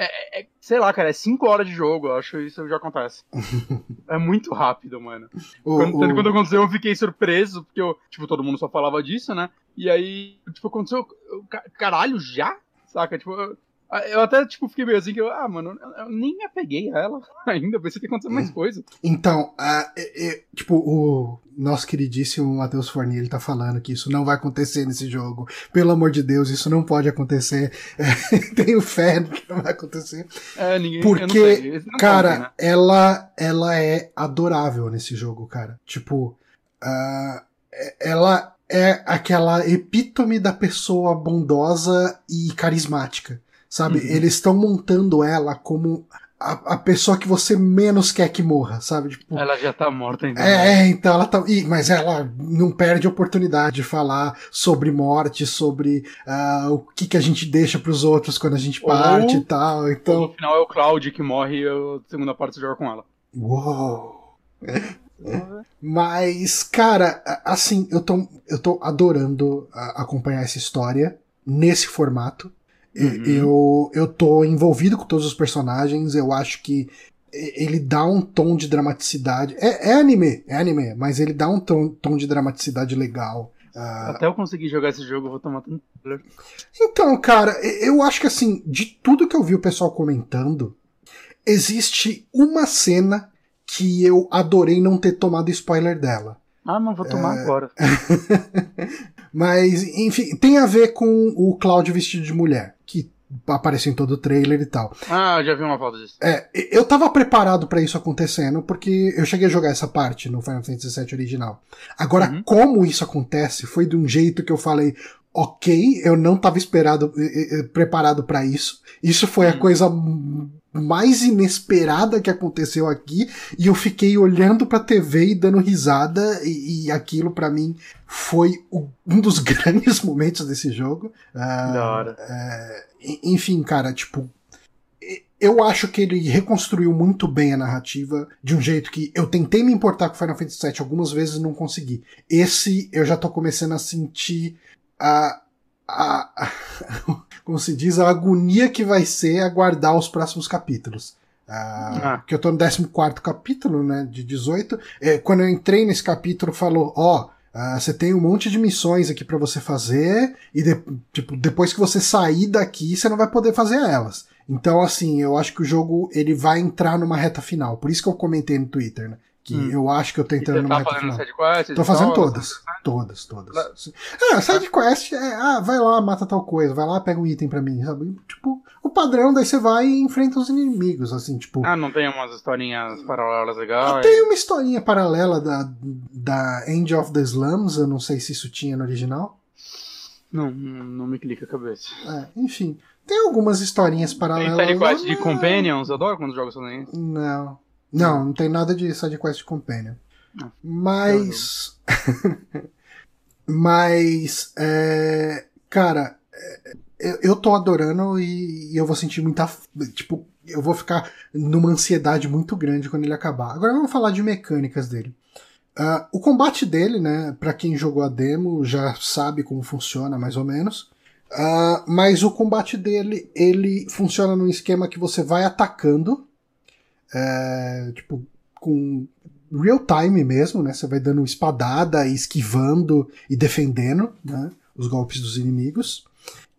É, é, é, sei lá, cara, é 5 horas de jogo, eu acho que isso já acontece. é muito rápido, mano. O, quando, o... quando aconteceu, eu fiquei surpreso, porque eu, tipo, todo mundo só falava disso, né? E aí, tipo, aconteceu. Caralho, já? Saca? Tipo, ah, eu até, tipo, fiquei meio assim que eu, ah, mano, eu nem me apeguei a ela ainda, pensei que ia acontecer mais hum. coisa. Então, uh, tipo, o nosso queridíssimo Matheus Forni, ele tá falando que isso não vai acontecer nesse jogo. Pelo amor de Deus, isso não pode acontecer. Tenho fé que não vai acontecer. É, ninguém Porque, cara, pode, né? ela, ela é adorável nesse jogo, cara. Tipo, uh, ela é aquela epítome da pessoa bondosa e carismática sabe? Uhum. Eles estão montando ela como a, a, pessoa que você menos quer que morra, sabe? Tipo, ela já tá morta ainda. É, é então ela tá. Ih, mas ela não perde a oportunidade de falar sobre morte, sobre uh, o que, que a gente deixa pros outros quando a gente parte ou, e tal. Então... no final é o Cloud que morre e a segunda parte você joga com ela. Uou! Mas, cara, assim, eu tô, eu tô adorando acompanhar essa história nesse formato. Uhum. Eu, eu tô envolvido com todos os personagens, eu acho que ele dá um tom de dramaticidade. É, é anime, é anime, mas ele dá um tom, tom de dramaticidade legal. Uh... Até eu conseguir jogar esse jogo, eu vou tomar tanto. Então, cara, eu acho que assim, de tudo que eu vi o pessoal comentando, existe uma cena que eu adorei não ter tomado spoiler dela. Ah, não vou tomar é... agora. Mas, enfim, tem a ver com o Cloud vestido de mulher, que apareceu em todo o trailer e tal. Ah, já vi uma foto disso. É, eu tava preparado para isso acontecendo, porque eu cheguei a jogar essa parte no Final Fantasy VII original. Agora, uhum. como isso acontece, foi de um jeito que eu falei, ok, eu não tava esperado, preparado para isso. Isso foi uhum. a coisa mais inesperada que aconteceu aqui e eu fiquei olhando pra TV e dando risada e, e aquilo para mim foi o, um dos grandes momentos desse jogo. Uh, da hora. Uh, enfim, cara, tipo, eu acho que ele reconstruiu muito bem a narrativa de um jeito que eu tentei me importar com Final Fantasy VII algumas vezes e não consegui. Esse eu já tô começando a sentir a, a, como se diz, a agonia que vai ser aguardar os próximos capítulos. ah. Que eu tô no 14 capítulo, né? De 18. É, quando eu entrei nesse capítulo, falou: Ó, oh, uh, você tem um monte de missões aqui para você fazer, e de, tipo, depois que você sair daqui, você não vai poder fazer elas. Então, assim, eu acho que o jogo ele vai entrar numa reta final. Por isso que eu comentei no Twitter, né? Que hum. eu acho que eu tô entrando numa tá final. Quest, tô fazendo todas. Todas, todas. Ah, sidequest é, ah, vai lá, mata tal coisa, vai lá, pega um item pra mim, sabe? Tipo, o padrão, daí você vai e enfrenta os inimigos, assim, tipo. Ah, não tem umas historinhas paralelas legais? Ah, tem uma historinha paralela da, da End of the Slums, eu não sei se isso tinha no original. Não, não me clica a cabeça. É, enfim. Tem algumas historinhas paralelas. Tem sidequest de Companions? Eu adoro quando os jogos são isso. Não. Não, não tem nada de sidequest de Companion. Não. Mas. Mas. É... Cara, é, eu, eu tô adorando e, e eu vou sentir muita. Tipo, eu vou ficar numa ansiedade muito grande quando ele acabar. Agora vamos falar de mecânicas dele. Uh, o combate dele, né, para quem jogou a demo já sabe como funciona mais ou menos. Uh, mas o combate dele, ele funciona num esquema que você vai atacando, é, tipo, com real time mesmo, né? Você vai dando espadada, esquivando e defendendo né, os golpes dos inimigos.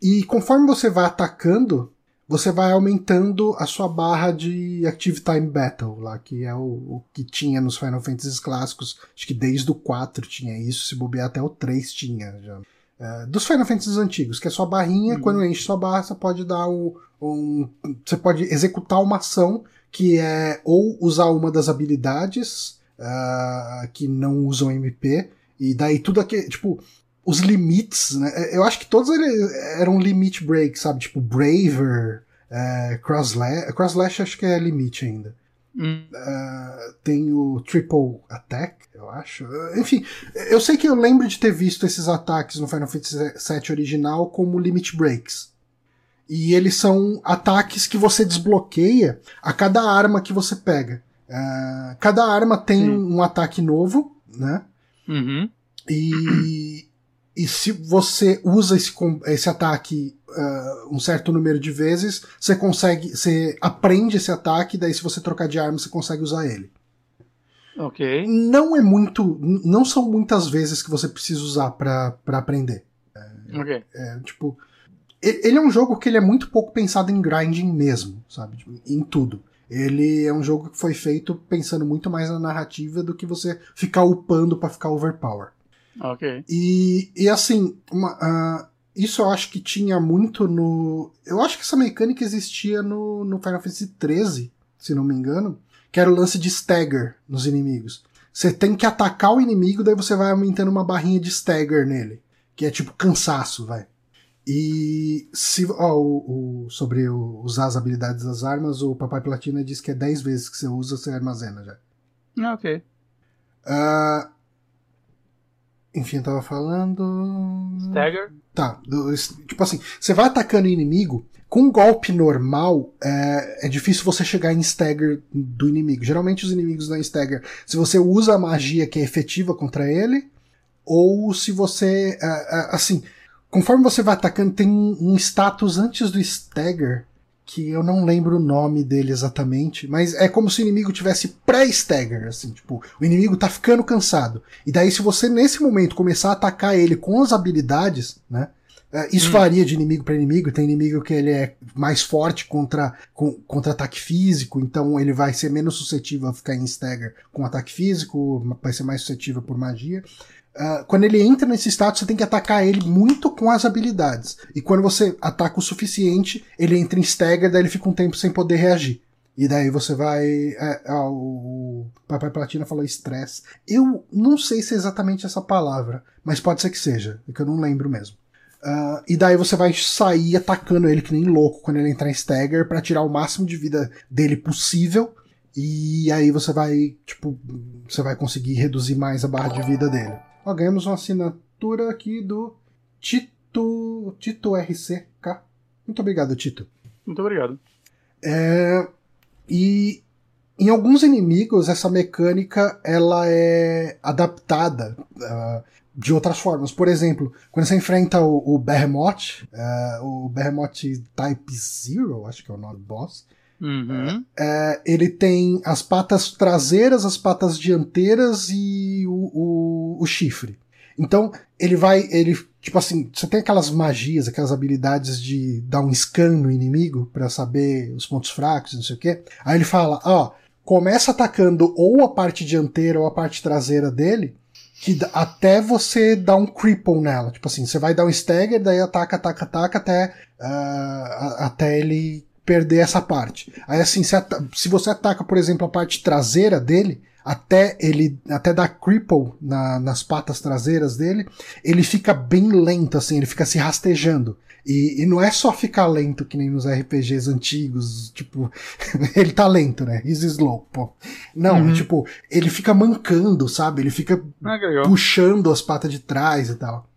E conforme você vai atacando, você vai aumentando a sua barra de Active Time Battle, lá, que é o, o, que tinha nos Final Fantasy clássicos. Acho que desde o 4 tinha isso, se bobear até o 3 tinha já. É, dos Final Fantasy antigos, que é sua barrinha, uhum. quando enche sua barra, você pode dar um, um. Você pode executar uma ação que é ou usar uma das habilidades uh, que não usam MP, e daí tudo aqui, tipo, os limites, né? É, eu acho que todos eles eram limit break, sabe? Tipo, Braver, uh, Crosslash, Crosslash acho que é limite ainda. Hum. Uh, tem o Triple Attack, eu acho. Enfim, eu sei que eu lembro de ter visto esses ataques no Final Fantasy VII original como limit breaks. E eles são ataques que você desbloqueia a cada arma que você pega. Uh, cada arma tem Sim. um ataque novo, né? Uhum. E, e se você usa esse, esse ataque uh, um certo número de vezes, você consegue. Você aprende esse ataque, daí se você trocar de arma, você consegue usar ele. Ok. Não é muito. Não são muitas vezes que você precisa usar para aprender. É, ok. É, tipo ele é um jogo que ele é muito pouco pensado em grinding mesmo, sabe? Tipo, em tudo. Ele é um jogo que foi feito pensando muito mais na narrativa do que você ficar upando para ficar overpower. Ok. E, e assim, uma, uh, isso eu acho que tinha muito no. Eu acho que essa mecânica existia no, no Final Fantasy XIII, se não me engano, que era o lance de stagger nos inimigos. Você tem que atacar o inimigo, daí você vai aumentando uma barrinha de stagger nele. Que é tipo cansaço, vai. E se ó, o, o, sobre o, usar as habilidades das armas, o Papai Platina diz que é 10 vezes que você usa, você armazena já. Ah, ok. Uh, enfim, eu tava falando. Stagger? Tá. Do, tipo assim, você vai atacando o inimigo, com um golpe normal, é, é difícil você chegar em stagger do inimigo. Geralmente os inimigos dão stagger se você usa a magia que é efetiva contra ele, ou se você. Uh, uh, assim Conforme você vai atacando, tem um status antes do stagger, que eu não lembro o nome dele exatamente, mas é como se o inimigo tivesse pré-stagger, assim, tipo, o inimigo tá ficando cansado. E daí, se você nesse momento começar a atacar ele com as habilidades, né? É, isso hum. varia de inimigo para inimigo. Tem inimigo que ele é mais forte contra, com, contra ataque físico, então ele vai ser menos suscetível a ficar em stagger com ataque físico, vai ser mais suscetível por magia. Uh, quando ele entra nesse status, você tem que atacar ele muito com as habilidades. E quando você ataca o suficiente, ele entra em stagger, daí ele fica um tempo sem poder reagir. E daí você vai. É, é, o Papai Platina falou estresse. Eu não sei se é exatamente essa palavra, mas pode ser que seja, é que eu não lembro mesmo. Uh, e daí você vai sair atacando ele que nem louco quando ele entrar em stagger para tirar o máximo de vida dele possível. E aí você vai, tipo, você vai conseguir reduzir mais a barra de vida dele. Ó, ganhamos uma assinatura aqui do Tito, Tito RCK. Muito obrigado, Tito. Muito obrigado. É, e em alguns inimigos essa mecânica ela é adaptada uh, de outras formas. Por exemplo, quando você enfrenta o, o Behemoth, uh, o Behemoth Type Zero, acho que é o nome do boss, Uhum. É, ele tem as patas traseiras, as patas dianteiras e o, o, o, chifre. Então, ele vai. ele Tipo assim, você tem aquelas magias, aquelas habilidades de dar um scan no inimigo para saber os pontos fracos, não sei o quê. Aí ele fala: ó, começa atacando ou a parte dianteira ou a parte traseira dele, que até você dar um cripple nela. Tipo assim, você vai dar um stagger, daí ataca, ataca, ataca até, uh, até ele perder essa parte. Aí assim, se, se, você ataca, por exemplo, a parte traseira dele, até ele até dar cripple na, nas patas traseiras dele, ele fica bem lento, assim, ele fica se rastejando. E, e, não é só ficar lento que nem nos RPGs antigos, tipo, ele tá lento, né? He's slow, pô. Não, uhum. tipo, ele fica mancando, sabe? Ele fica ah, puxando as patas de trás e tal.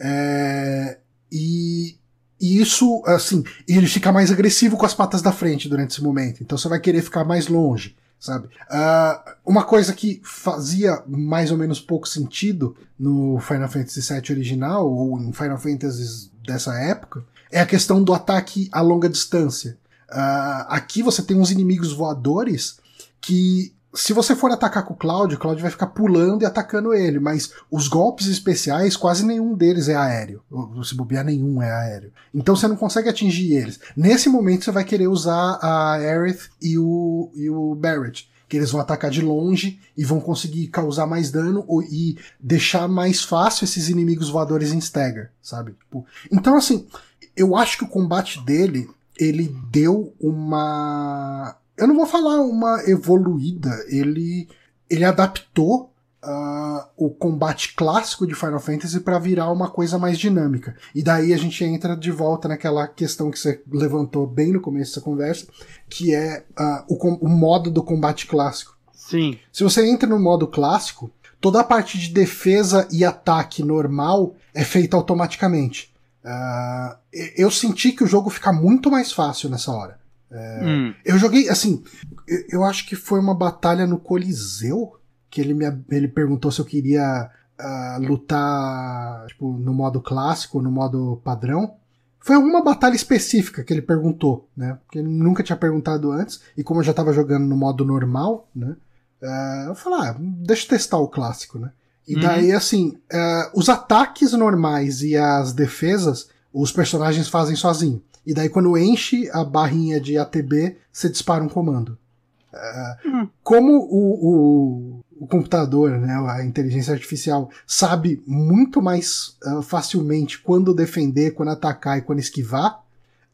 É, e, e isso, assim, ele fica mais agressivo com as patas da frente durante esse momento. Então você vai querer ficar mais longe sabe? Uh, uma coisa que fazia mais ou menos pouco sentido no Final Fantasy VII original, ou em Final Fantasy dessa época, é a questão do ataque a longa distância. Uh, aqui você tem uns inimigos voadores que se você for atacar com o Cloud, o Cloud vai ficar pulando e atacando ele, mas os golpes especiais, quase nenhum deles é aéreo. Se bobear, nenhum é aéreo. Então você não consegue atingir eles. Nesse momento você vai querer usar a Aerith e o, e o Barrett. Que eles vão atacar de longe e vão conseguir causar mais dano e deixar mais fácil esses inimigos voadores em stagger, sabe? Tipo, então, assim, eu acho que o combate dele ele deu uma eu não vou falar uma evoluída, ele, ele adaptou uh, o combate clássico de Final Fantasy para virar uma coisa mais dinâmica. E daí a gente entra de volta naquela questão que você levantou bem no começo dessa conversa, que é uh, o, o modo do combate clássico. Sim. Se você entra no modo clássico, toda a parte de defesa e ataque normal é feita automaticamente. Uh, eu senti que o jogo fica muito mais fácil nessa hora. É, hum. Eu joguei, assim, eu, acho que foi uma batalha no Coliseu que ele me ele perguntou se eu queria uh, lutar tipo, no modo clássico, no modo padrão. Foi alguma batalha específica que ele perguntou, né? Porque ele nunca tinha perguntado antes, e como eu já tava jogando no modo normal, né? Uh, eu falei, ah, deixa eu testar o clássico, né? E uhum. daí, assim, uh, os ataques normais e as defesas, os personagens fazem sozinho. E daí, quando enche a barrinha de ATB, você dispara um comando. Uh, hum. Como o, o, o, computador, né, a inteligência artificial, sabe muito mais uh, facilmente quando defender, quando atacar e quando esquivar,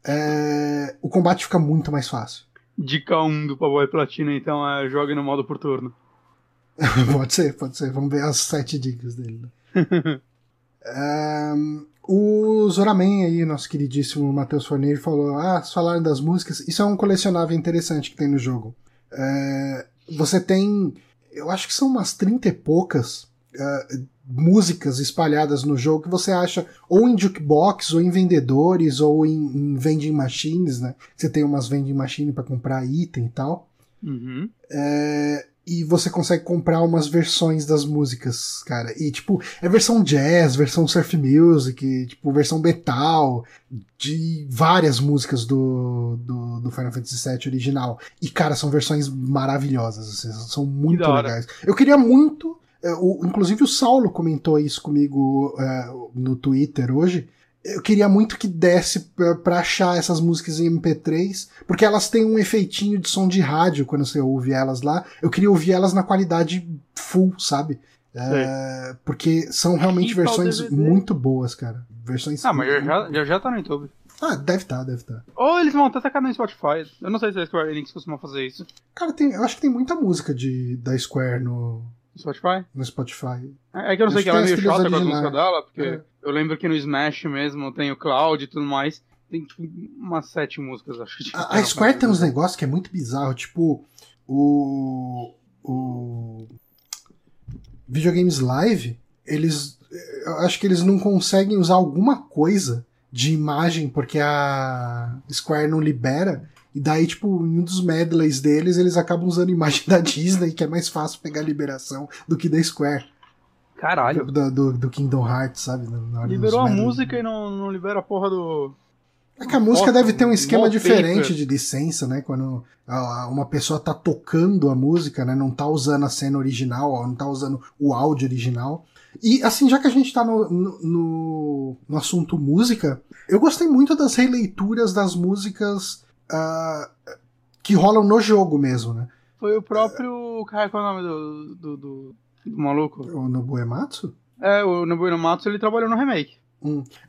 uh, o combate fica muito mais fácil. Dica 1 do Pavoy Platina, então, é jogue no modo por turno. pode ser, pode ser. Vamos ver as sete dicas dele. Né? um, O Zoraman aí, nosso queridíssimo Matheus Forneiro, falou: Ah, falaram das músicas. Isso é um colecionável interessante que tem no jogo. É, você tem. Eu acho que são umas 30 e poucas uh, músicas espalhadas no jogo que você acha ou em jukebox, ou em vendedores, ou em, em vending machines, né? Você tem umas vending machines para comprar item e tal. Uhum. É, e você consegue comprar umas versões das músicas, cara. E, tipo, é versão jazz, versão surf music, tipo, versão metal, de várias músicas do, do, do Final Fantasy VII original. E, cara, são versões maravilhosas, assim, são muito legais. Eu queria muito. É, o, inclusive o Saulo comentou isso comigo é, no Twitter hoje eu queria muito que desse para achar essas músicas em MP3, porque elas têm um efeitinho de som de rádio quando você ouve elas lá. Eu queria ouvir elas na qualidade full, sabe? É, porque são realmente e versões muito boas, cara. Versões Ah, mas já, já, já tá no YouTube. Ah, deve estar, tá, deve estar. Tá. Ou eles vão até tacar no Spotify. Eu não sei se a Square Enix costuma fazer isso. Cara, tem, eu acho que tem muita música de, da Square no, Spotify? No Spotify. É, é que eu não sei que ela é meio chata com a música dela, porque é. eu lembro que no Smash mesmo tem o Cloud e tudo mais. Tem tipo umas sete músicas, acho que. A, a Square tem uns negócios que é muito bizarro, tipo o. O. Videogames Live, eles. Eu acho que eles não conseguem usar alguma coisa de imagem porque a Square não libera. E daí, tipo, em um dos medleys deles, eles acabam usando imagem da Disney, que é mais fácil pegar liberação do que da Square. Caralho. Do, do, do Kingdom Hearts, sabe? Liberou a música e não, não libera a porra do. É que a música deve ter um esquema diferente de licença, né? Quando uma pessoa tá tocando a música, né? Não tá usando a cena original, não tá usando o áudio original. E assim, já que a gente tá no, no- no assunto música, eu gostei muito das releituras das músicas ah, que rolam no jogo mesmo, né? Foi o próprio. Cara, qual é o nome do, do, do, do maluco? O Nobuo Ematsu? É, o Nobuo Matsu ele trabalhou no remake.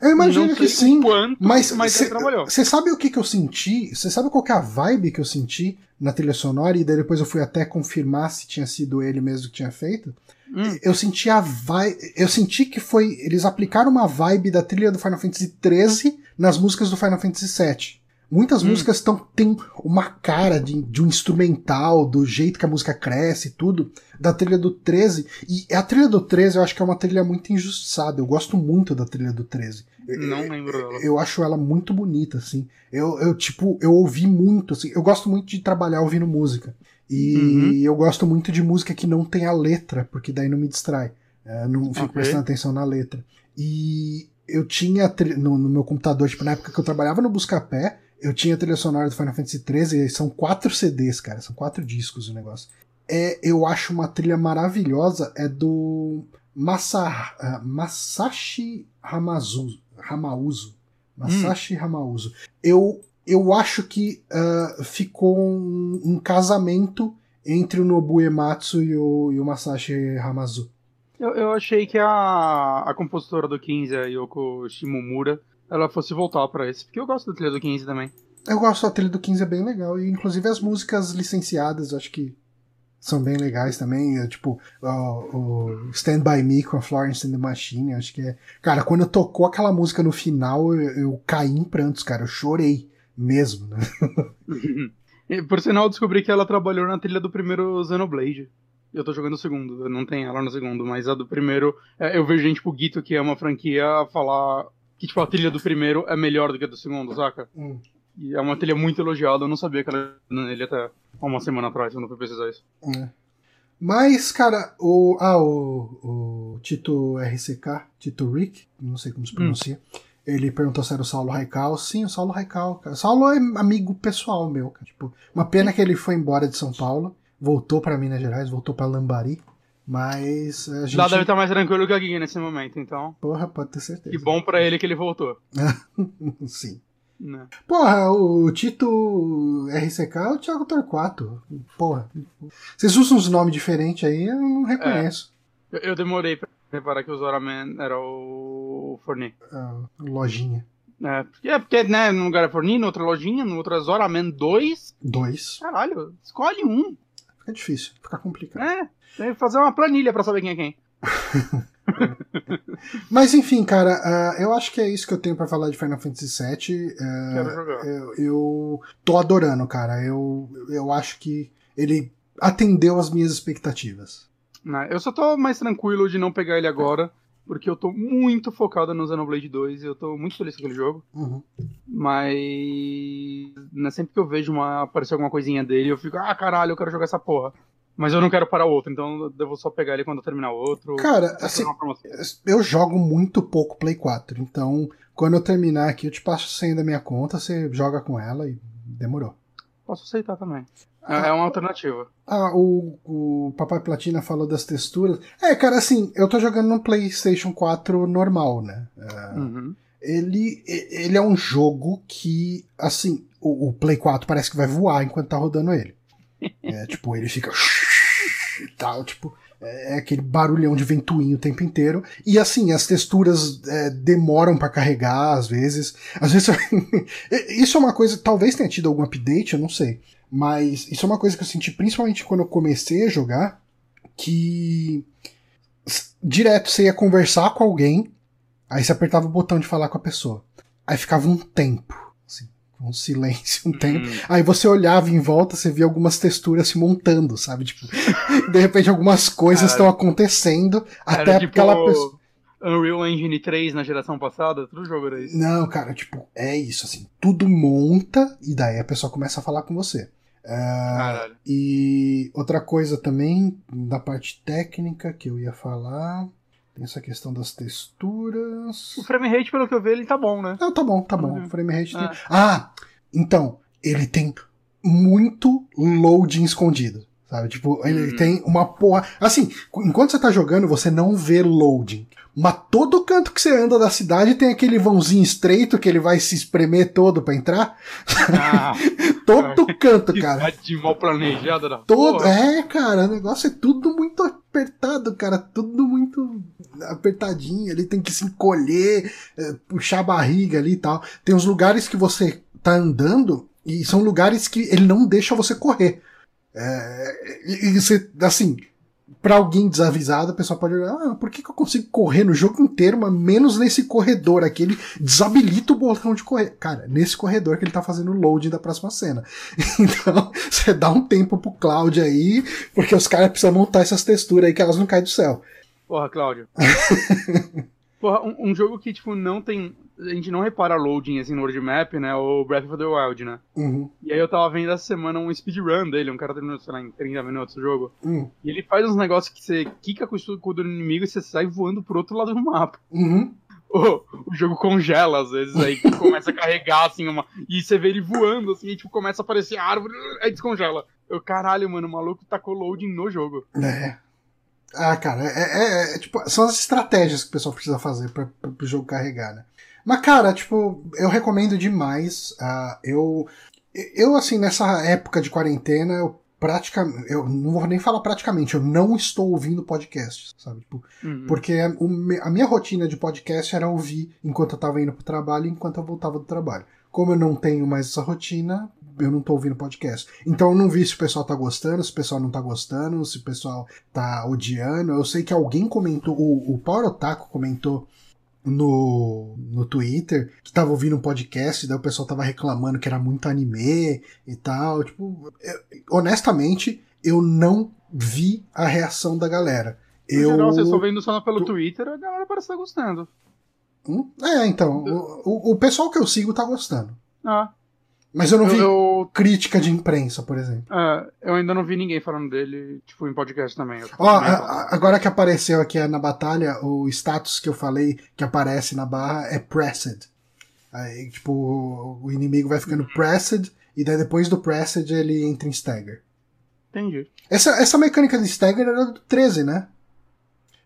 Eu imagino que sim. Quanto, Mas. Você sabe o que, que eu senti? Você sabe qual que é a vibe que eu senti na trilha sonora? E daí depois eu fui até confirmar se tinha sido ele mesmo que tinha feito. Hum, Eu senti a vibe. Eu senti que foi. Eles aplicaram uma vibe da trilha do Final Fantasy XIII nas músicas do Final Fantasy VII. Muitas Hum. músicas tão, têm uma cara de, de um instrumental, do jeito que a música cresce e tudo, da trilha do 13. E a trilha do 13 eu acho que é uma trilha muito injustiçada. Eu gosto muito da trilha do 13. não lembro dela. Eu acho ela muito bonita, assim. Eu, eu, tipo, eu ouvi muito, assim. Eu gosto muito de trabalhar ouvindo música. E Uhum. eu gosto muito de música que não tem a letra, porque daí não me distrai. É, não fico Ok. prestando atenção na letra. E eu tinha no, no meu computador, tipo, na época que eu trabalhava no Buscapé, eu tinha a trilha sonora do Final Fantasy XIII, e são quatro CDs, cara, são quatro discos o negócio. É, eu acho uma trilha maravilhosa, é do Masa, ah, Masashi Hamazu, Hamauzu. Masashi Hamauzu. Eu, eu acho que ah, ficou um, um casamento entre o Nobu Ematsu e o, e o Masashi Hamazu. Eu, eu achei que a, a compositora do 15, a Yoko Shimomura, ela fosse voltar pra esse, porque eu gosto da trilha do 15 também. Eu gosto da trilha do 15, é bem legal. E inclusive as músicas licenciadas, eu acho que são bem legais também. É, tipo, ó, o Stand By Me com a Florence and the Machine, acho que é. Cara, quando tocou aquela música no final, eu, eu caí em prantos, cara. Eu chorei mesmo, né? Por sinal, eu descobri que ela trabalhou na trilha do primeiro Xenoblade. Eu tô jogando o segundo, não tem ela no segundo, mas a do primeiro. é, eu vejo gente tipo Guito, que é uma franquia, falar que tipo, a trilha do primeiro é melhor do que a do segundo, saca? Hum. E é uma trilha muito elogiada, eu não sabia que ela era nele até uma semana atrás, quando fui pesquisar isso. É. Mas, cara, o. Ah, o, o Tito RCK, Tito Rick, não sei como se pronuncia. Ele perguntou se era o Saulo Raical. Sim, o Saulo Raical, cara. O Saulo é amigo pessoal meu, cara. Tipo, uma pena que ele foi embora de São Paulo, voltou pra Minas Gerais, voltou pra Lambari. Mas a gente. Lá deve estar mais tranquilo que aqui nesse momento, então. Porra, pode ter certeza. Que bom pra ele que ele voltou. Sim. Né? Porra, o Tito RCK é o Thiago Torquato. Porra. Vocês usam uns nomes diferentes aí, eu não reconheço. Eu, eu demorei pra reparar que o Zoraman era o Forni. Ah, lojinha. É, porque, é porque, né, num lugar é Forni, no outra lojinha, no outro é Zoraman 2. Dois. Caralho, escolhe um. Fica difícil, fica complicado. É, tem que fazer uma planilha pra saber quem é quem. Mas enfim, cara, ah, eu acho que é isso que eu tenho pra falar de Final Fantasy VII. Ah, Quero jogar. eu, eu tô adorando, cara. Eu, eu acho que ele atendeu as minhas expectativas. Eu só tô mais tranquilo de não pegar ele agora, porque eu tô muito focado no Xenoblade 2 e eu tô muito feliz com aquele jogo. Uhum. Mas né, sempre que eu vejo uma, aparecer alguma coisinha dele, eu fico, ah, caralho, eu quero jogar essa porra. Mas eu não quero parar outro, então eu devo só pegar ele quando eu terminar outro. Cara, assim, eu jogo muito pouco Play 4, então quando eu terminar aqui eu te passo a senha da minha conta, você joga com ela e demorou. Posso aceitar também. É, é uma alternativa. Ah, o, o Papai Platina falou das texturas. É, cara, assim, eu tô jogando no PlayStation 4 normal, né? Uhum. Ele, ele é um jogo que, assim, o, o Play 4 parece que vai voar enquanto tá rodando ele. É, tipo, ele fica. e tal, tipo. É aquele barulhão de ventoinho o tempo inteiro. E assim, as texturas é, demoram pra carregar, às vezes. Às vezes. isso é uma coisa. Talvez tenha tido algum update, eu não sei. Mas isso é uma coisa que eu senti principalmente quando eu comecei a jogar. Que. Direto você ia conversar com alguém. Aí você apertava o botão de falar com a pessoa. Aí ficava um tempo. Um silêncio, um tempo. Hum. Aí você olhava em volta, você via algumas texturas se montando, sabe? Tipo, de repente algumas coisas estão acontecendo até Era tipo aquela pessoa. Unreal Engine 3 na geração passada, todo jogo era isso. Não, cara, tipo, é isso, assim, tudo monta e daí a pessoa começa a falar com você. Ah, Caralho. e outra coisa também, da parte técnica que eu ia falar. Tem essa questão das texturas. O frame rate, pelo que eu vi, ele tá bom, né? Não, tá bom, tá bom. Uhum. O frame rate tem... Ah. Ah, então, ele tem muito loading escondido. Sabe? Tipo, ele Hum. tem uma porra. Assim, enquanto você tá jogando, você não vê loading. Mas todo canto que você anda da cidade tem aquele vãozinho estreito que ele vai se espremer todo pra entrar. Ah, Todo canto, que cara. cidade mal planejada da Todo, porra. é, cara, o negócio é tudo muito apertado, cara, tudo muito apertadinho, ele tem que se encolher, é, puxar a barriga ali e tal. Tem uns lugares que você tá andando e são lugares que ele não deixa você correr. É, e, e você, assim, pra alguém desavisado, a pessoa pode olhar, ah, por que, que eu consigo correr no jogo inteiro, mas menos nesse corredor aqui? Ele desabilita o botão de correr. Cara, nesse corredor que ele tá fazendo o loading da próxima cena. Então, você dá um tempo pro Cloud aí, porque os caras precisam montar essas texturas aí que elas não caem do céu. Porra, Cláudio. Porra, um, um jogo que, tipo, não tem. A gente não repara loading assim no world map, né? O Breath of the Wild, né? Uhum. E aí eu tava vendo essa semana um speedrun dele, um cara terminou, sei lá, em 30 minutos o jogo. Uhum. E ele faz uns negócios que você quica com o escudo do inimigo e você sai voando pro outro lado do mapa. Uhum. O, o jogo congela, às vezes, aí começa a carregar, assim, uma. E você vê ele voando, assim, e tipo, começa a aparecer árvore, aí descongela. Eu, caralho, mano, o maluco tacou loading no jogo. É. Ah, cara, é, é- é, tipo, são as estratégias que o pessoal precisa fazer pra, pro jogo carregar, né? Mas, cara, tipo, eu recomendo demais. ah, eu, eu, assim, nessa época de quarentena, eu praticamente. Eu não vou nem falar praticamente, eu não estou ouvindo podcast, sabe? Tipo, Uhum. porque me- a minha rotina de podcast era ouvir enquanto eu tava indo pro trabalho e enquanto eu voltava do trabalho. Como eu não tenho mais essa rotina, eu não tô ouvindo podcast. Então eu não vi se o pessoal tá gostando, se o pessoal não tá gostando, se o pessoal tá odiando. Eu sei que alguém comentou, o, o Power Otaku comentou no, no Twitter que tava ouvindo um podcast, daí o pessoal tava reclamando que era muito anime e tal. Tipo, eu- honestamente, eu não vi a reação da galera. No Eu... geral, vocês estão vendo só pelo Twitter, a galera parece estar gostando. Hum? É, então, o, o- o pessoal que eu sigo tá gostando. Ah, Mas eu não vi eu, crítica de imprensa, por exemplo. é, eu ainda não vi ninguém falando dele, tipo, em podcast também. Ó, a- agora que apareceu aqui na batalha, o status que eu falei que aparece na barra é pressed. Aí, tipo, o inimigo vai ficando pressed, e daí depois do pressed ele entra em stagger. Entendi. Essa, essa mecânica de stagger era do 13, né?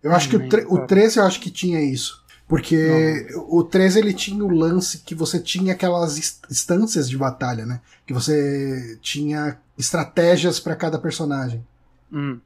Eu acho que o, o cara. 13 eu acho que tinha isso. Porque o 13 ele tinha o lance que você tinha aquelas instâncias de batalha, né? Que você tinha estratégias pra cada personagem. Hum.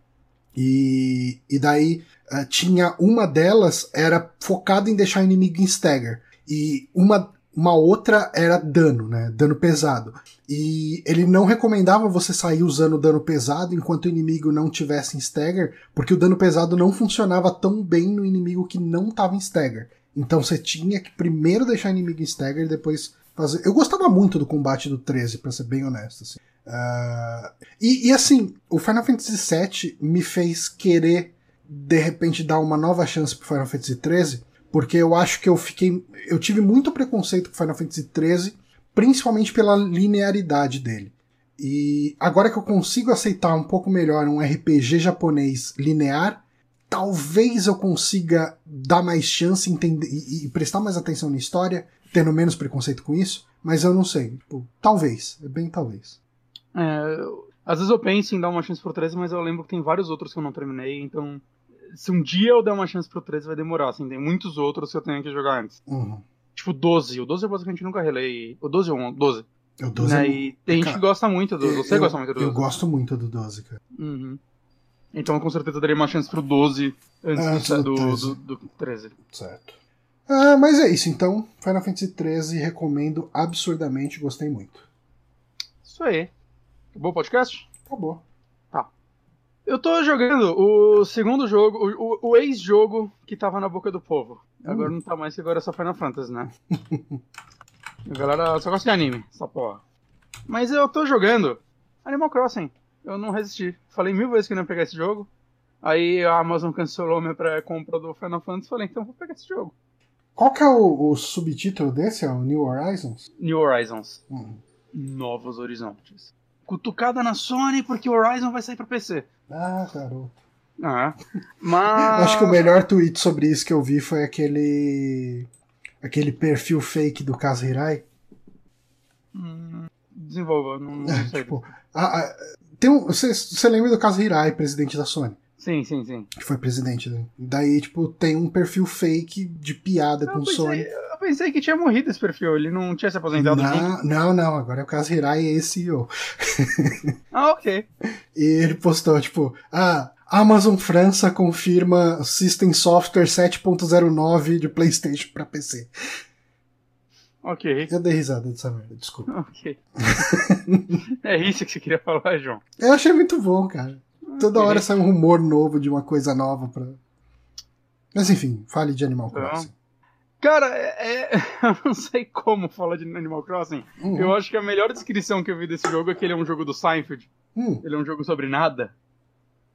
E, e daí eh, tinha uma delas era focada em deixar o inimigo em stagger. E uma, uma outra era dano, né? Dano pesado. E ele não recomendava você sair usando dano pesado enquanto o inimigo não tivesse em stagger, porque o dano pesado não funcionava tão bem no inimigo que não estava em stagger. Então você tinha que primeiro deixar o inimigo em stagger e depois fazer. Eu gostava muito do combate do 13, pra ser bem honesto. Assim. Ah, e, e assim, o Final Fantasy VII me fez querer de repente dar uma nova chance pro Final Fantasy XIII, porque eu acho que eu fiquei. Eu tive muito preconceito com Final Fantasy XIII, principalmente pela linearidade dele. E agora que eu consigo aceitar um pouco melhor um RPG japonês linear, talvez eu consiga dar mais chance entender, e, e prestar mais atenção na história, tendo menos preconceito com isso, mas eu não sei. Tipo, talvez, é bem talvez. É, às vezes eu penso em dar uma chance pro 13, mas eu lembro que tem vários outros que eu não terminei, então. Se um dia eu der uma chance pro 13, vai demorar, assim. Tem muitos outros que eu tenho que jogar antes. Uhum. Tipo, 12. O 12 eu basicamente nunca relei. O 12 ou 11? 12. Eu 12 né? é- E tem gente Cara, que gosta muito do. Você eu, gosta muito do Eu 12. gosto muito do 12, cara. Uhum. Então eu com certeza daria uma chance pro 12 antes, Antes do, do do, 13. do, do 13. Certo. Ah, mas é isso, então. Final Fantasy XIII recomendo absurdamente, gostei muito. Isso aí. Acabou o podcast? Acabou. Eu tô jogando o segundo jogo, o, o- ex-jogo que tava na boca do povo. Agora não tá mais, agora é só Final Fantasy, né? A galera só gosta de anime, essa porra. Mas eu tô jogando Animal Crossing. Eu não resisti. Falei mil vezes que não ia pegar esse jogo. Aí a Amazon cancelou minha pré-compra do Final Fantasy. Falei, então vou pegar esse jogo. Qual que é o, o subtítulo desse? É o New Horizons? New Horizons. Hum. Novos Horizontes. Cutucada na Sony porque o Horizon vai sair pra PC. Ah, garoto. Ah, mas. Acho que o melhor tweet sobre isso que eu vi foi aquele. aquele perfil fake do Kazu Hirai. Hum, desenvolva, não, não sei. tipo, a- a- tem um, você, você lembra do Kazu Hirai, presidente da Sony? Sim, sim, sim. Que foi presidente. Né? Daí, tipo, tem um perfil fake de piada Eu com pensei, Sony. eu pensei que tinha morrido esse perfil, ele não tinha se aposentado. Não, não, não, agora é o Kazu Hirai e CEO. Ah, ok. E ele postou, tipo, ah, Amazon França confirma System Software 7.09 de PlayStation pra PC. Ok. Eu dei risada dessa merda, desculpa. Ok. é isso que você queria falar, João. Eu achei muito bom, cara. Toda Ok. hora sai um rumor novo de uma coisa nova pra. Mas enfim, fale de Animal Então, Crossing. Cara, é, é- eu não sei como falar de Animal Crossing. Uhum. Eu acho que a melhor descrição que eu vi desse jogo é que ele é um jogo do Seinfeld. Hum, Ele é um jogo sobre nada.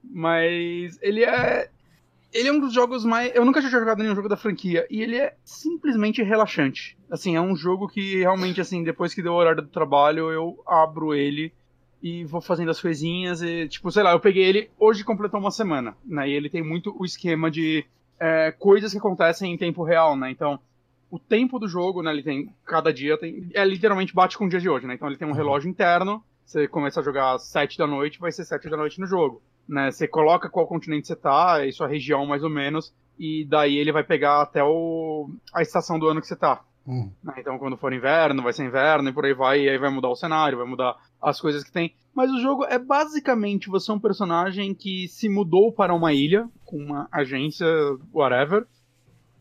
Mas ele é. Ele é um dos jogos mais. Eu nunca tinha jogado nenhum jogo da franquia. E ele é simplesmente relaxante. Assim, é um jogo que realmente, assim, depois que deu o horário do trabalho, eu abro ele e vou fazendo as coisinhas. E, tipo, sei lá, eu peguei ele. Hoje completou uma semana. Né? E ele tem muito o esquema de é, coisas que acontecem em tempo real, né? Então. O tempo do jogo, né? Ele tem. Cada dia tem. É literalmente bate com o dia de hoje, né? Então ele tem um relógio interno. Você começa a jogar às 7 da noite, vai ser 7 da noite no jogo. Né? Você coloca qual continente você tá, e sua região mais ou menos, e daí ele vai pegar até o, a estação do ano que você tá. hum. né? Então quando for inverno, vai ser inverno, e por aí vai, e aí vai mudar o cenário, vai mudar as coisas que tem. Mas o jogo é basicamente você é um personagem que se mudou para uma ilha, com uma agência, whatever,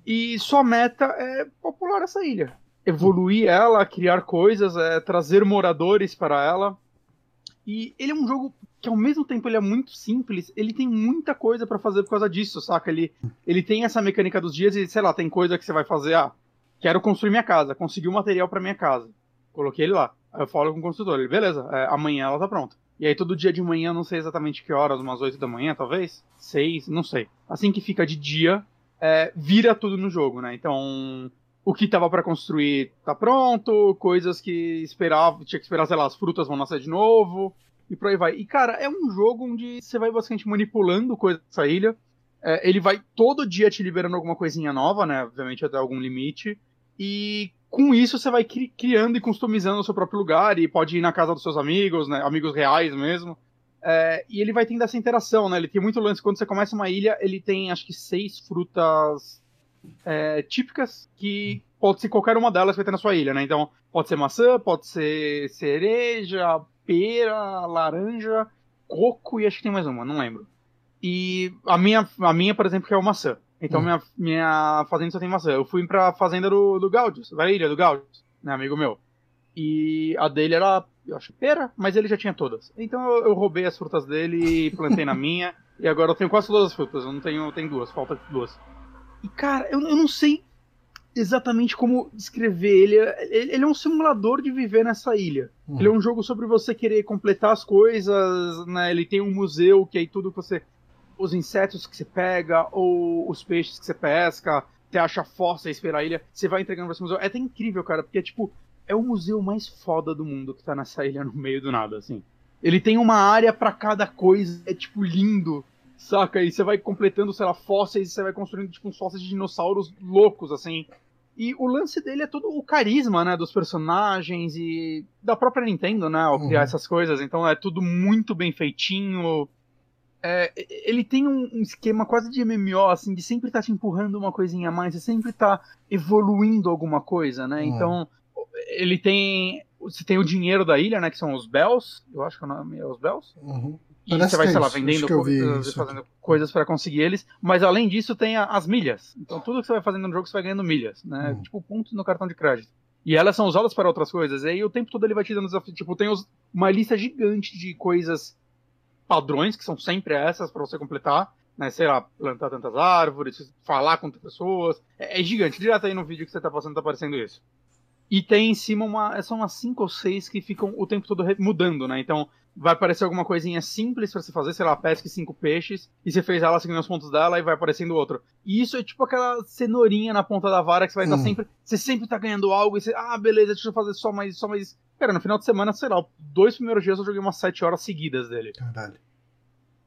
e sua meta é popular essa ilha. Evoluir ela, criar coisas, é, trazer moradores para ela. E ele é um jogo que ao mesmo tempo ele é muito simples, ele tem muita coisa pra fazer por causa disso, saca? Ele, ele tem essa mecânica dos dias e, sei lá, tem coisa que você vai fazer, ah, quero construir minha casa, consegui o material pra minha casa. Coloquei ele lá. Eu falo com o construtor, ele, beleza, é, amanhã ela tá pronta. E aí todo dia de manhã, não sei exatamente que horas, umas 8 da manhã, talvez? 6, não sei. Assim que fica de dia, é, vira tudo no jogo, né? Então, o que tava pra construir tá pronto, coisas que esperava, tinha que esperar, sei lá, as frutas vão nascer de novo, e por aí vai. E, cara, é um jogo onde você vai basicamente manipulando coisas dessa ilha. É, ele vai todo dia te liberando alguma coisinha nova, né? Obviamente até algum limite. E com isso você vai cri- criando e customizando o seu próprio lugar e pode ir na casa dos seus amigos, né? Amigos reais mesmo. É, e ele vai tendo essa interação, né? Ele tem muito lance. Quando você começa uma ilha, ele tem acho que seis frutas é, típicas que pode ser qualquer uma delas que vai ter na sua ilha, né? Então pode ser maçã, pode ser cereja, pera, laranja, coco e acho que tem mais uma, não lembro. E a minha, a minha por exemplo, que é o maçã. Então Hum. minha, minha fazenda só tem maçã. Eu fui pra fazenda do, do Gaudius, da ilha do Gaudius, né, amigo meu. E a dele era, eu acho, pera, mas ele já tinha todas. Então eu, eu roubei as frutas dele e plantei na minha. E agora eu tenho quase todas as frutas. Eu não tenho, eu tenho duas, falta duas. E cara, eu, eu não sei exatamente como descrever ele. Ele ele é um simulador de viver nessa ilha. Hum. Ele é um jogo sobre você querer completar as coisas, né? Ele tem um museu que aí tudo que você. Os insetos que você pega, ou os peixes que você pesca, você acha fósseis pela ilha, você vai entregando pra esse museu. É até incrível, cara, porque, tipo, é o museu mais foda do mundo que tá nessa ilha no meio do nada, assim. Ele tem uma área pra cada coisa, é, tipo, lindo, saca? E você vai completando, sei lá, fósseis, e você vai construindo, tipo, uns fósseis de dinossauros loucos, assim. E o lance dele é todo o carisma, né, dos personagens e da própria Nintendo, né, ao criar Uhum. essas coisas. Então é tudo muito bem feitinho. É, ele tem um um esquema quase de MMO, assim, de sempre estar te empurrando uma coisinha a mais, você sempre tá evoluindo alguma coisa, né? Uhum. Então, ele tem. Você tem o dinheiro da ilha, né? Que são os Bells. Eu acho que o nome é os Bells. Uhum. E Parece você vai, que é sei lá, vendendo coisas, isso fazendo coisas para conseguir eles. Mas além disso, tem a- as milhas. Então tudo que você vai fazendo no jogo, você vai ganhando milhas, né? Uhum. Tipo pontos no cartão de crédito. E elas são usadas para outras coisas. E aí o tempo todo ele vai te dando desafio. Tipo, tem os- uma lista gigante de coisas padrões, que são sempre essas para você completar. Né, sei lá, plantar tantas árvores, falar com pessoas. É, é gigante. Direto aí no vídeo que você tá passando tá aparecendo isso. E tem em cima uma. São umas cinco ou seis que ficam o tempo todo mudando, né? Então vai aparecer alguma coisinha simples pra você fazer, sei lá, pesque cinco peixes, e você fez ela seguindo os pontos dela e vai aparecendo outro. E isso é tipo aquela cenourinha na ponta da vara que você vai estar Hum. sempre. Você sempre tá ganhando algo e você. Ah, beleza, deixa eu fazer só mais, só mais. Cara, no final de semana, sei lá, dois primeiros dias eu joguei umas sete horas seguidas dele. Caralho.